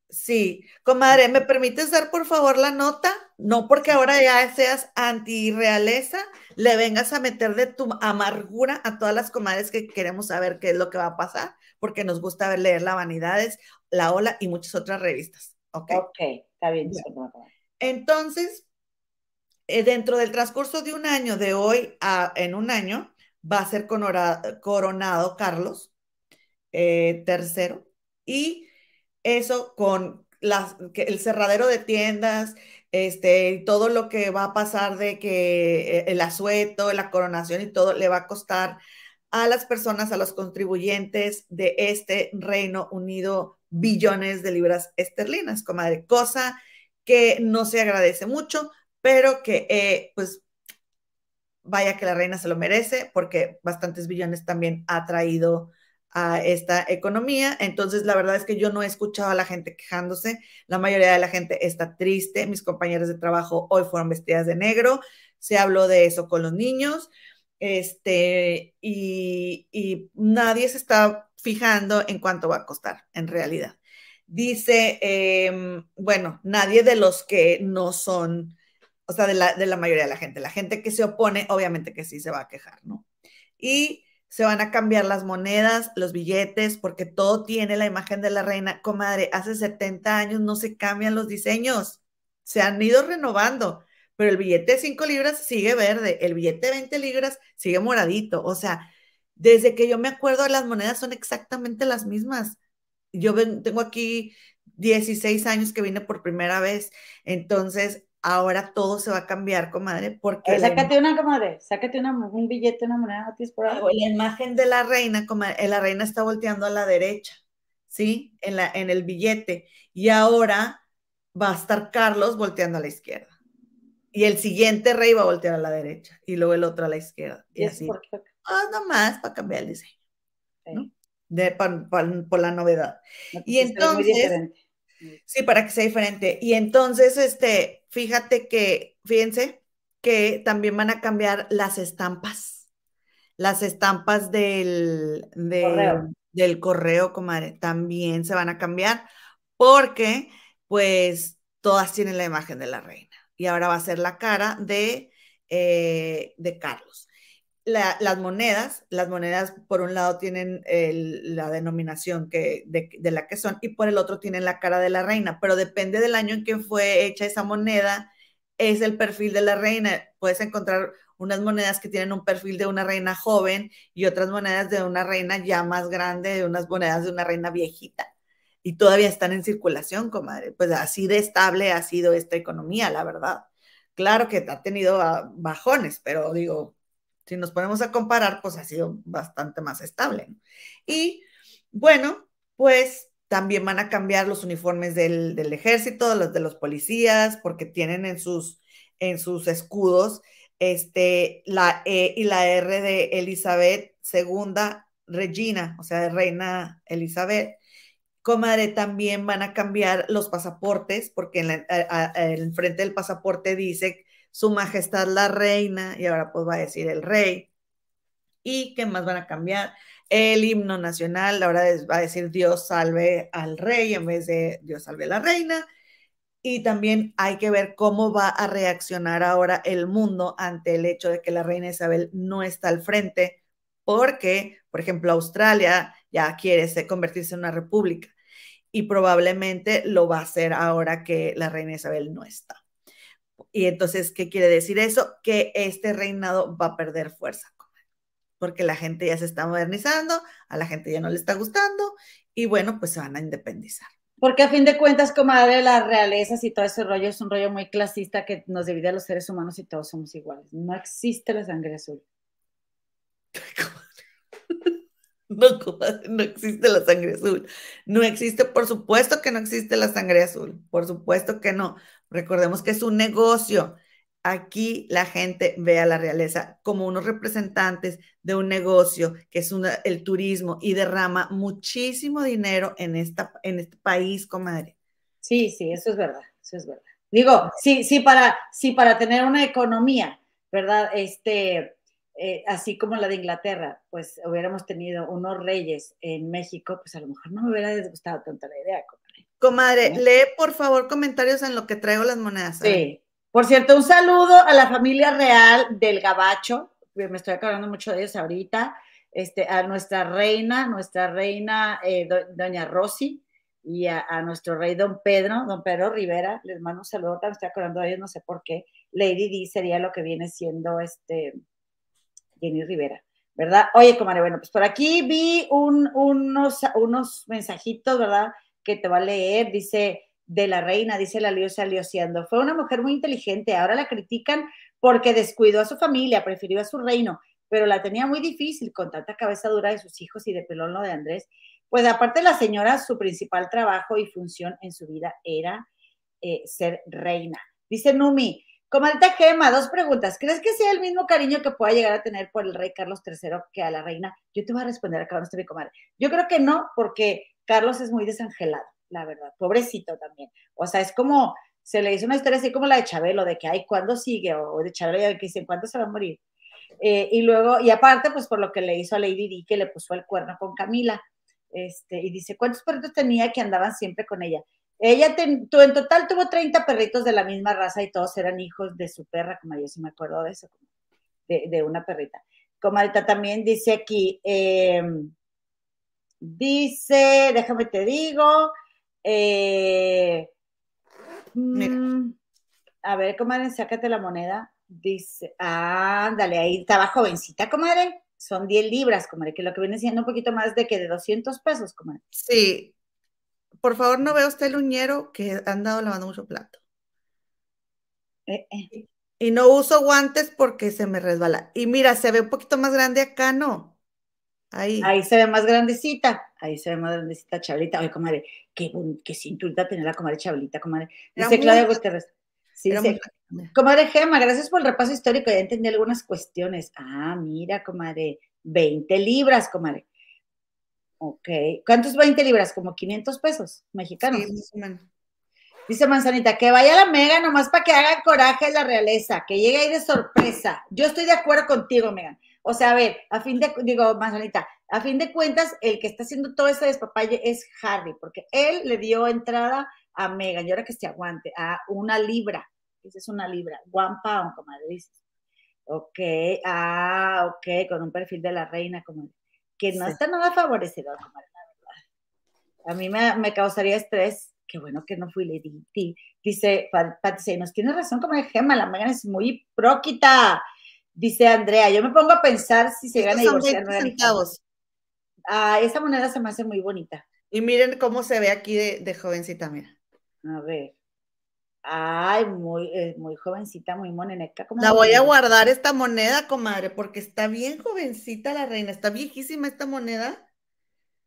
Sí, comadre, ¿me permites dar por favor la nota? No porque ahora ya seas anti-realeza, le vengas a meter de tu amargura a todas las comadres que queremos saber qué es lo que va a pasar, porque nos gusta ver, leer La Vanidades, La Ola y muchas otras revistas. Ok, okay está bien. Entonces, eh, dentro del transcurso de un año, de hoy a en un año, va a ser coronado Carlos eh, III y eso con el cerradero de tiendas, este, todo lo que va a pasar de que eh, el asueto, la coronación y todo le va a costar a las personas, a los contribuyentes de este Reino Unido billones de libras esterlinas, comadre, cosa que no se agradece mucho, pero que eh, pues vaya que la reina se lo merece porque bastantes billones también ha traído a esta economía. Entonces, la verdad es que yo no he escuchado a la gente quejándose. La mayoría de la gente está triste. Mis compañeras de trabajo hoy fueron vestidas de negro. Se habló de eso con los niños. Este, y, nadie se está fijando en cuánto va a costar en realidad. Dice, em, bueno, nadie de los que no son, o sea, de la, de la mayoría de la gente, la gente que se opone, obviamente que sí se va a quejar, ¿no? Y se van a cambiar las monedas, los billetes, porque todo tiene la imagen de la reina. Comadre, hace 70 años no se cambian los diseños, se han ido renovando, pero el billete de 5 libras sigue verde, el billete de 20 libras sigue moradito. O sea, desde que yo me acuerdo, las monedas son exactamente las mismas. Yo tengo aquí 16 años que vine por primera vez, entonces ahora todo se va a cambiar, comadre, porque... sácate una, comadre, sácate una, un billete, una moneda por ahí. La imagen de la reina, comadre, la reina está volteando a la derecha, ¿sí? En, la, en el billete. Y ahora va a estar Carlos volteando a la izquierda. Y el siguiente rey va a voltear a la derecha. Y luego el otro a la izquierda. Y, así. Ah, nomás para cambiar el diseño. ¿no? De, por la novedad. y entonces... Sí, para que sea diferente. Y entonces, este, fíjate que, fíjense, que también van a cambiar las estampas. Las estampas del, correo. del correo, comadre, también se van a cambiar porque, pues, todas tienen la imagen de la reina. Y ahora va a ser la cara de, eh, de Carlos las monedas, las monedas por un lado tienen la denominación que, de, la que son y por el otro tienen la cara de la reina, pero depende del año en que fue hecha esa moneda, es el perfil de la reina. Puedes encontrar unas monedas que tienen un perfil de una reina joven y otras monedas de una reina ya más grande, de unas monedas de una reina viejita. Y todavía están en circulación, comadre. Pues así de estable ha sido esta economía, la verdad. Claro que ha tenido ah, bajones, pero digo, si nos ponemos a comparar, pues ha sido bastante más estable. Y bueno, pues también van a cambiar los uniformes del, ejército, los de los policías, porque tienen en sus, en sus escudos este, la E y la R de Elizabeth II Regina, o sea, de Reina Elizabeth. Comadre, también van a cambiar los pasaportes, porque en, en frente del pasaporte dice su majestad la reina, y ahora pues va a decir el rey. ¿Y qué más van a cambiar? El himno nacional, ahora va a decir Dios salve al rey en vez de Dios salve a la reina. Y también hay que ver cómo va a reaccionar ahora el mundo ante el hecho de que la reina Isabel no está al frente, porque, por ejemplo, Australia ya quiere convertirse en una república y probablemente lo va a hacer ahora que la reina Isabel no está. Y entonces, ¿qué quiere decir eso? Que este reinado va a perder fuerza, porque la gente ya se está modernizando, a la gente ya no le está gustando y bueno, pues se van a independizar. Porque a fin de cuentas, comadre, las realezas y todo ese rollo es un rollo muy clasista que nos divide a los seres humanos y todos somos iguales. No existe la sangre azul. No, no existe la sangre azul. No existe, por supuesto que no existe la sangre azul. Por supuesto que no. Recordemos que es un negocio. Aquí la gente ve a la realeza como unos representantes de un negocio que es el turismo y derrama muchísimo dinero en, esta, en este país, comadre. Sí, sí, eso es verdad, eso es verdad. Digo, sí, sí, para, sí, para tener una economía, ¿verdad? Este, eh, así como la de Inglaterra, pues hubiéramos tenido unos reyes en México, pues a lo mejor no me hubiera disgustado tanto la idea, comadre. Lee por favor comentarios en lo que traigo las monedas. Sí. Por cierto, un saludo a la familia real del Gabacho, me estoy acordando mucho de ellos ahorita, este, a nuestra reina, nuestra reina eh, doña Rosy, y a, nuestro rey don Pedro, don Pedro Rivera, les mando un saludo, me estoy acordando de ellos, no sé por qué. Lady D sería lo que viene siendo este Jenny Rivera, ¿verdad? Oye, comadre, bueno, pues por aquí vi unos, unos mensajitos, ¿verdad? Que te va a leer, dice de la reina, dice la liosa lioseando. Fue una mujer muy inteligente, ahora la critican porque descuidó a su familia, prefirió a su reino, pero la tenía muy difícil con tanta cabeza dura de sus hijos y de pelón lo de Andrés. Pues aparte la señora, su principal trabajo y función en su vida era eh, ser reina. Dice Numi, Comadita Gema, dos preguntas. ¿Crees que sea el mismo cariño que pueda llegar a tener por el rey Carlos III que a la reina? Yo te voy a responder acá, no estoy mi comadre. Yo creo que no, porque Carlos es muy desangelado, la verdad. Pobrecito también. O sea, es como, se le hizo una historia así como la de Chabelo, de que, ay, ¿cuándo sigue? O de Chabelo, que dicen, ¿cuándo se va a morir? Eh, y luego, y aparte, pues por lo que le hizo a Lady Di, que le puso el cuerno con Camila. Este, y dice, ¿cuántos perritos tenía que andaban siempre con ella? Ella en total tuvo 30 perritos de la misma raza y todos eran hijos de su perra, como yo sí me acuerdo de eso, de, una perrita. Comadita también dice aquí, em, dice, déjame te digo, eh, mm, a ver, comadre, sácate la moneda. Dice, ándale, ahí estaba jovencita, comadre. Son 10 libras, comadre, que lo que viene siendo un poquito más de que de 200 pesos, comadre. Sí, por favor, no vea usted el uñero que han dado lavando mucho plato. Eh, eh. Y no uso guantes porque se me resbala. Y mira, se ve un poquito más grande acá, ¿no? Ahí. Ahí se ve más grandecita. Ahí se ve más grandecita, Chablita. Oye, comadre, qué, qué cinturita tener la comadre Chablita, comadre. Dice Claudia Gutiérrez. Sí, sí. Comadre Gema, gracias por el repaso histórico. Ya entendí algunas cuestiones. Ah, mira, comadre. 20 libras, comadre. Ok. ¿Cuántos 20 libras? Como 500 pesos mexicanos. Dice Manzanita, que vaya la Mega nomás para que haga coraje la realeza, que llegue ahí de sorpresa. Yo estoy de acuerdo contigo, Megan. O sea, a ver, a fin de, digo, Manzanita, a fin de cuentas, el que está haciendo todo ese despapalle es Harry, porque él le dio entrada a Megan, y ahora que se aguante, a una libra. Esa es una libra, one pound, como le dices. Ok, ah, ok, con un perfil de la reina, como que no está nada favorecedor, comadre, la verdad. A mí me, causaría estrés. Qué bueno que no fui Lady. Dice Patricia, nos tiene razón, como de Gema, la Megan es muy próquita. Dice Andrea, yo me pongo a pensar si se gana divorciar. centavos. Ah, esa moneda se me hace muy bonita. Y miren cómo se ve aquí de, de jovencita, mira. A ver. Ay, muy, eh, muy jovencita, muy moneneca. la voy a guardar esta moneda, comadre, porque está bien jovencita la reina, está viejísima esta moneda.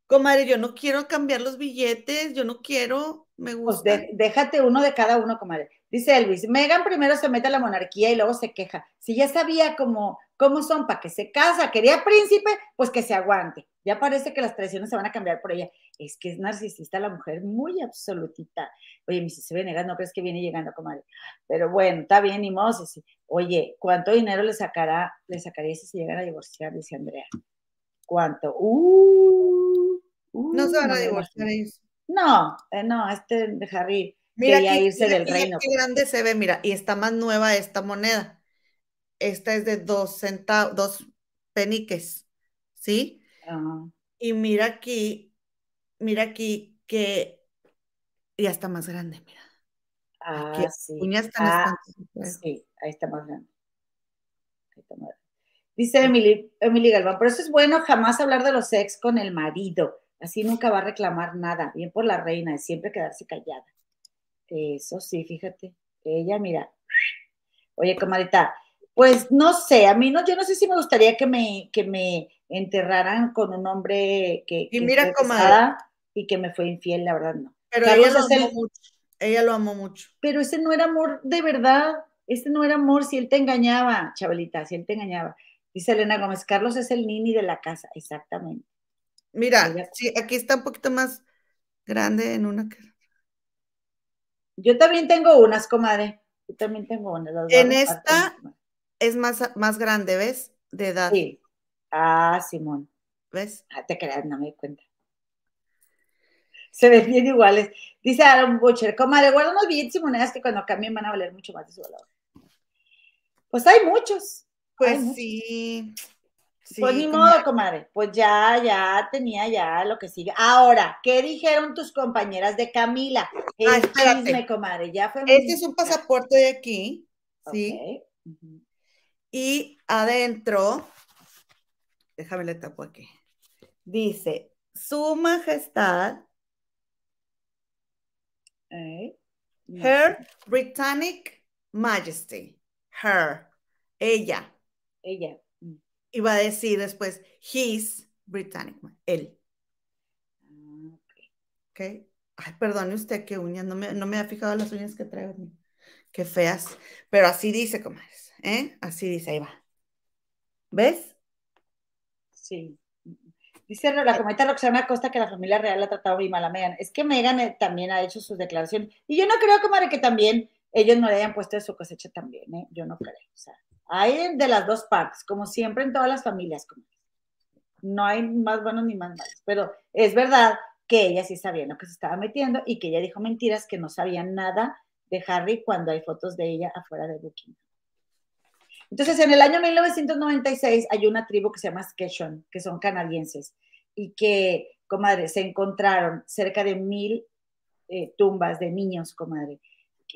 Comadre, yo no quiero cambiar los billetes, yo no quiero, me pues gusta. déjate uno de cada uno, comadre. Dice Elvis, Megan primero se mete a la monarquía y luego se queja. Si ya sabía cómo, cómo son, para que se casa, quería príncipe, pues que se aguante. Ya parece que las tradiciones se van a cambiar por ella. Es que es narcisista la mujer, muy absolutita. Oye, mi si se ve negando, no crees que viene llegando, comadre. Pero bueno, está bien, ni Moses. Oye, ¿cuánto dinero le sacará, le sacaría si se llegara a divorciar? Dice Andrea. ¿Cuánto? Uh, uh no se van a divorciar ellos. No, eh, no, este de Harry mira quería irse del reino. Qué grande se ve, mira, y está más nueva esta moneda. Esta es de dos centavos, dos peniques, ¿sí? Y mira aquí, mira aquí que ya está más grande, mira. Ah, sí. ah, sí, ahí está más grande. Ahí está más grande. Dice Emily, Emily Galván, por eso es bueno jamás hablar de los ex con el marido. Así nunca va a reclamar nada. Bien por la reina, es siempre quedarse callada. Eso sí, fíjate. Ella, mira. Oye, comadita, Pues no sé, a mí no, yo no sé si me gustaría que me, que me enterraran con un hombre que, y mira cómo y que me fue infiel, la verdad no. Pero ella lo, amó mucho. ella lo amó mucho. Pero ese no era amor de verdad, ese no era amor si él te engañaba, Chabelita, si él te engañaba. Dice Elena Gómez, Carlos es el nini de la casa, exactamente. Mira, sí, aquí está un poquito más grande en una. Yo también tengo unas, comadre. Yo también tengo unas. En esta es más, más grande, ¿ves? De edad. Sí. Ah, Simón. ¿Ves? Ah, te creas, no me di cuenta. Se ven bien iguales. Dice Aaron Butcher, comadre, guarda unos billetes y monedas que cuando cambien van a valer mucho más de su valor. Pues hay muchos. Pues sí. Pues ni modo, comadre. Pues ya, ya tenía ya lo que sigue. Ahora, ¿qué dijeron tus compañeras de Camila? El ah, chisme, comadre. Ya fue este es un pasaporte de aquí. Sí. Y adentro, déjame le tapo aquí. Dice, Su Majestad, Her Britannic Majesty, Her, ella. Ella. Iba a decir después, his Britannic, él. Ah, ok. Ay, perdone usted qué uñas, no me, no me ha fijado las uñas que traigo. Qué feas. Pero así dice, comadres, ¿eh? Así dice, ahí va. ¿Ves? Sí. Dice la cometa Roxana Costa que la familia real la ha tratado muy mal a Megan. Es que Megan eh, también ha hecho sus declaraciones. Y yo no creo, comadre, que también ellos no le hayan puesto de su cosecha también, ¿eh? Yo no creo. O sea, hay de las dos partes, como siempre en todas las familias. No hay más buenos ni más malos. Pero es verdad que ella sí sabía lo que se estaba metiendo y que ella dijo mentiras que no sabía nada de Harry cuando hay fotos de ella afuera de Buckingham. Entonces, en el año 1996 hay una tribu que se llama Skeshon, que son canadienses, y que, comadre, se encontraron cerca de mil eh, tumbas de niños, comadre.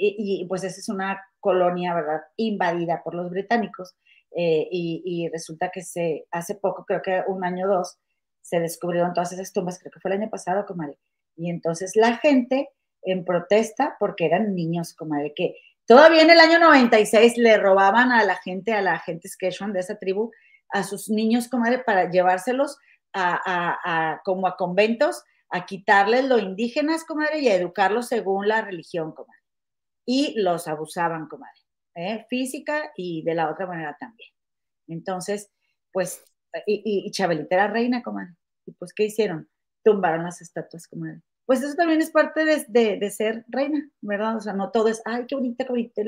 Y, pues esa es una colonia, ¿verdad?, invadida por los británicos. Eh, y, y, resulta que se, hace poco, creo que un año o dos, se descubrieron todas esas tumbas, creo que fue el año pasado, comadre. Y entonces la gente en protesta porque eran niños, comadre, que todavía en el año 96 le robaban a la gente, a la gente Skeshwan de esa tribu, a sus niños, comadre, para llevárselos a, como a conventos, a quitarles lo indígenas, comadre, y a educarlos según la religión, comadre. Y los abusaban, comadre, ¿eh? física y de la otra manera también. Entonces, pues, y, y Chabelita era reina, comadre. Y pues, ¿qué hicieron? Tumbaron las estatuas, comadre pues eso también es parte de, ser reina, ¿verdad? O sea, no todo es, ay, qué bonita, qué bonita,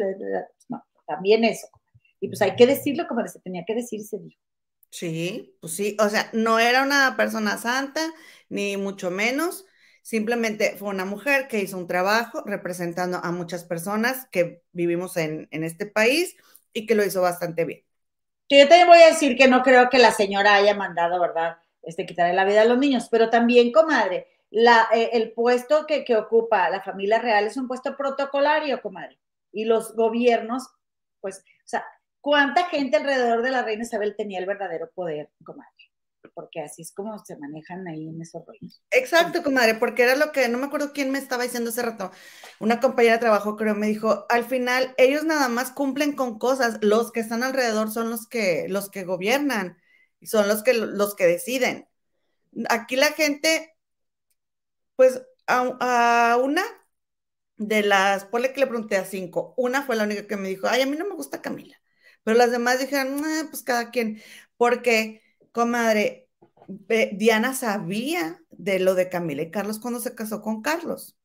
no, también eso. Y pues hay que decirlo como se tenía que decir se dijo. Sí, pues sí, o sea, no era una persona santa, ni mucho menos, simplemente fue una mujer que hizo un trabajo representando a muchas personas que vivimos en, este país y que lo hizo bastante bien. Yo también voy a decir que no creo que la señora haya mandado, ¿verdad? Este, quitarle la vida a los niños, pero también, comadre, la, eh, el puesto que, ocupa la familia real es un puesto protocolario, comadre. Y los gobiernos, pues, o sea, ¿cuánta gente alrededor de la reina Isabel tenía el verdadero poder, comadre? Porque así es como se manejan ahí en esos rollos. Exacto, comadre, porque era lo que, no me acuerdo quién me estaba diciendo hace rato, una compañera de trabajo creo me dijo, al final ellos nada más cumplen con cosas, los que están alrededor son los que, los que gobiernan, son los que, los que deciden. Aquí la gente pues a, una de las, ponle que le pregunté a cinco, una fue la única que me dijo, ay, a mí no me gusta Camila, pero las demás dijeron, pues cada quien, porque, comadre, Diana sabía de lo de Camila y Carlos cuando se casó con Carlos.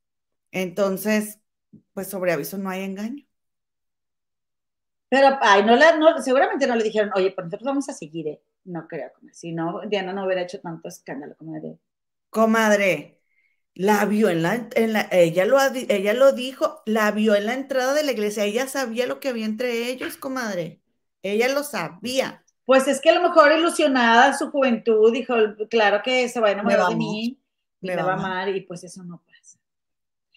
Entonces, pues sobre aviso no hay engaño. Pero, ay, no, la, no seguramente no le dijeron, oye, pues nosotros vamos a seguir, ¿eh? No creo, si no, Diana no hubiera hecho tanto escándalo, comadre. Comadre, la vio en la, en la ella, lo, ella lo dijo, la vio en la entrada de la iglesia, ella sabía lo que había entre ellos, comadre, ella lo sabía. Pues es que a lo mejor ilusionada su juventud, dijo, claro que se va a enamorar de mí, y me, va a amar, y pues eso no pasa.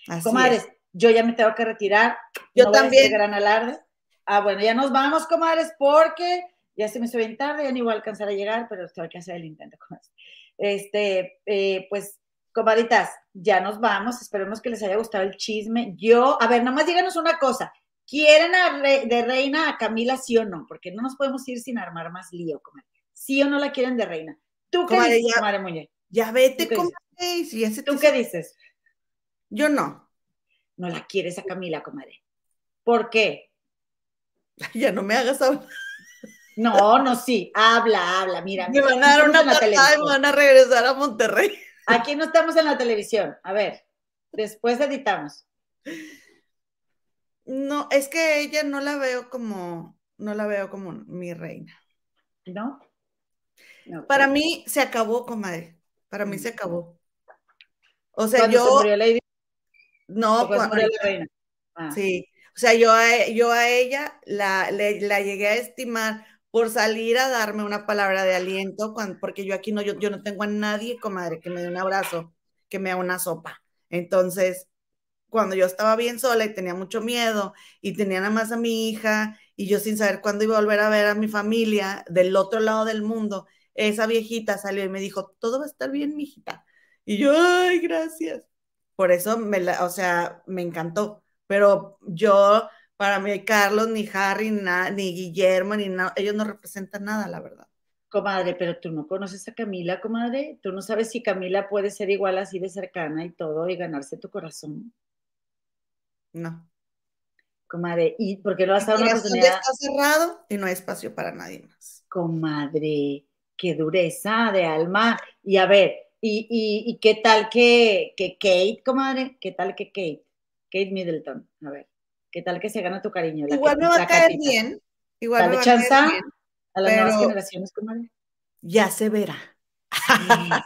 Así comadres, yo ya me tengo que retirar. Yo también. gran alarde. Ah, bueno, ya nos vamos, comadres, porque ya se me hizo bien tarde, ya ni voy a alcanzar a llegar, pero tengo que hacer el intento. Este, eh, pues Comaditas, ya nos vamos. Esperemos que les haya gustado el chisme. Yo, a ver, nada más díganos una cosa. ¿Quieren de reina a Camila, sí o no? Porque no nos podemos ir sin armar más lío, comadre. ¿Sí o no la quieren de reina? ¿Tú qué dices, ya, comadre Muñe? Ya vete, comadre. ¿Tú qué dices? Yo no. No la quieres a Camila, comadre. ¿Por qué? Ya no me hagas hablar. No, no, sí, habla, habla, mira. Me van a dar una patada y me van a regresar a Monterrey. Aquí no estamos en la televisión. A ver, después editamos. No, es que ella no la veo como, no la veo como mi reina. ¿No? Para mí se acabó, comadre. Para mí se acabó. O sea, yo. No, cuando la reina. Ah. Sí. O sea, yo a, yo a ella la, la llegué a estimar por salir a darme una palabra de aliento, porque yo aquí no, yo, yo no tengo a nadie, comadre, que me dé un abrazo, que me haga una sopa. Entonces, cuando yo estaba bien sola y tenía mucho miedo y tenía nada más a mi hija y yo sin saber cuándo iba a volver a ver a mi familia del otro lado del mundo, esa viejita salió y me dijo, todo va a estar bien, mijita. Y yo, ay, gracias. Por eso me la, o sea, me encantó. Pero yo, para mí, Carlos, ni Harry, ni Guillermo, ni nada, ellos no representan nada, la verdad. Comadre, pero tú no conoces a Camila, comadre. Tú no sabes si Camila puede ser igual así de cercana y todo y ganarse tu corazón. No. Comadre, ¿y por qué no has dado una oportunidad? Está cerrado y no hay espacio para nadie más. Comadre, qué dureza de alma. Y a ver, ¿y, qué tal que, que, Kate, comadre? ¿Qué tal que Kate? Kate Middleton, a ver. ¿Qué tal que se gana tu cariño? Igual me va a caer bien. Igual me va a caer bien, a las nuevas generaciones, comadre. Ya se verá.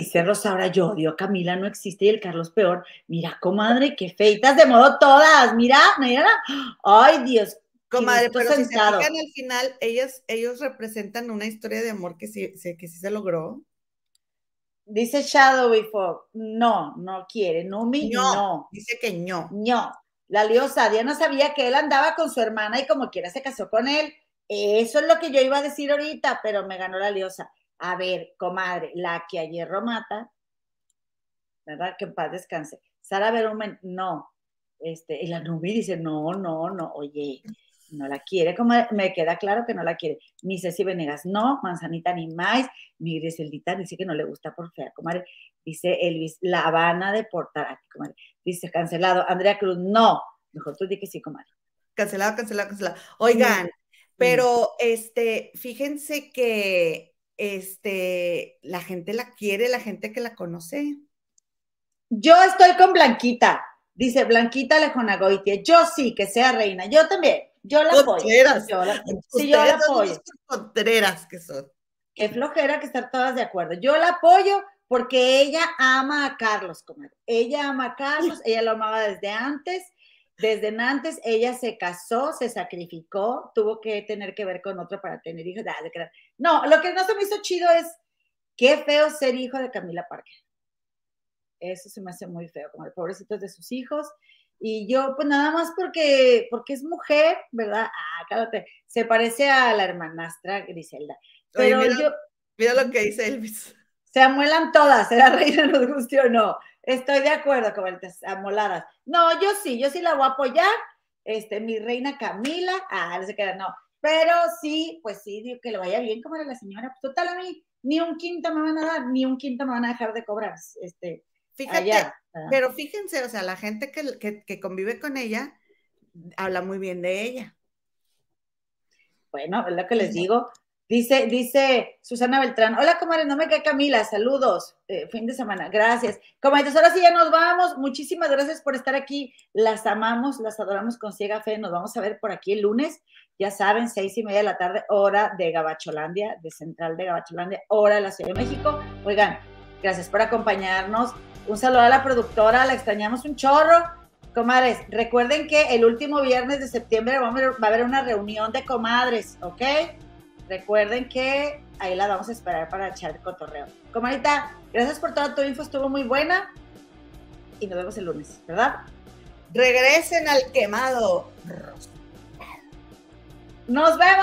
Dice Rosaura, yo odio a Camila, no existe y el Carlos peor. Mira, comadre, qué feitas de modo todas. Mira, mira. Ay, Dios. Comadre, pero si se fijan al final, ellos, ellos representan una historia de amor que sí, que sí se logró. Dice Shadow Before, no, no quiere, no mi, no. Dice que no. No. La liosa, Diana sabía que él andaba con su hermana y como quiera se casó con él. Eso es lo que yo iba a decir ahorita, pero me ganó la liosa. A ver, comadre, la que ayer mata, ¿verdad? Que en paz descanse. Sara Berumen, no. Este, y la Numi dice, no, no, no, oye, no la quiere, como me queda claro que no la quiere. Ni Ceci Venegas, no, Manzanita ni más, mi Griseldita dice que no le gusta por fea, comadre. Dice Elvis, La Habana de Portarati, comadre. Dice, cancelado. Andrea Cruz, no. Mejor tú di que sí, comadre. Cancelado, cancelado, cancelado. Oigan, pero este, fíjense que este, la gente la quiere, la gente que la conoce. Yo estoy con Blanquita, dice Blanquita Lejonagoitia. Yo sí, que sea reina. Yo también. Yo la apoyo. Yo la, sí, yo la apoyo. Contreras que son. Qué flojera que estar todas de acuerdo. Yo la apoyo porque ella ama a Carlos, comadre. Ella ama a Carlos, ella lo amaba desde antes desde antes ella se casó, se sacrificó, tuvo que tener que ver con otro para tener hijos. No, lo que no se me hizo chido es qué feo ser hijo de Camila Parker. Eso se me hace muy feo, como el pobrecito de sus hijos. Y yo, pues nada más porque, porque es mujer, ¿verdad? Ah, cállate. Se parece a la hermanastra Griselda. Pero mira, yo. Mira lo que dice Elvis. Se amuelan todas, era reina, nos guste o no. Estoy de acuerdo con las amoladas. No, yo sí, yo sí la voy a apoyar. Este, mi reina Camila, ah, no se queda, no. Pero sí, pues sí, digo que le vaya bien como era la señora. Pues, total, a mí ni un quinto me van a dar, ni un quinto me van a dejar de cobrar. Este, Fíjate, pero fíjense, o sea, la gente que, que convive con ella habla muy bien de ella. Bueno, es lo que les digo. Dice, dice Susana Beltrán, hola comadre, no me cae Camila, saludos, eh, fin de semana, gracias. Comadres, ahora sí ya nos vamos, muchísimas gracias por estar aquí, las amamos, las adoramos con ciega fe, nos vamos a ver por aquí el lunes, ya saben, seis y media de la tarde, hora de Gabacholandia, de Central de Gabacholandia, hora de la Ciudad de México. Oigan, gracias por acompañarnos, un saludo a la productora, la extrañamos un chorro. Comadres, recuerden que el último viernes de septiembre va a haber una reunión de comadres, ¿ok? Recuerden que ahí la vamos a esperar para echar cotorreo. Comadita, gracias por toda tu info, estuvo muy buena. Y nos vemos el lunes, ¿verdad? Regresen al quemado. Nos vemos.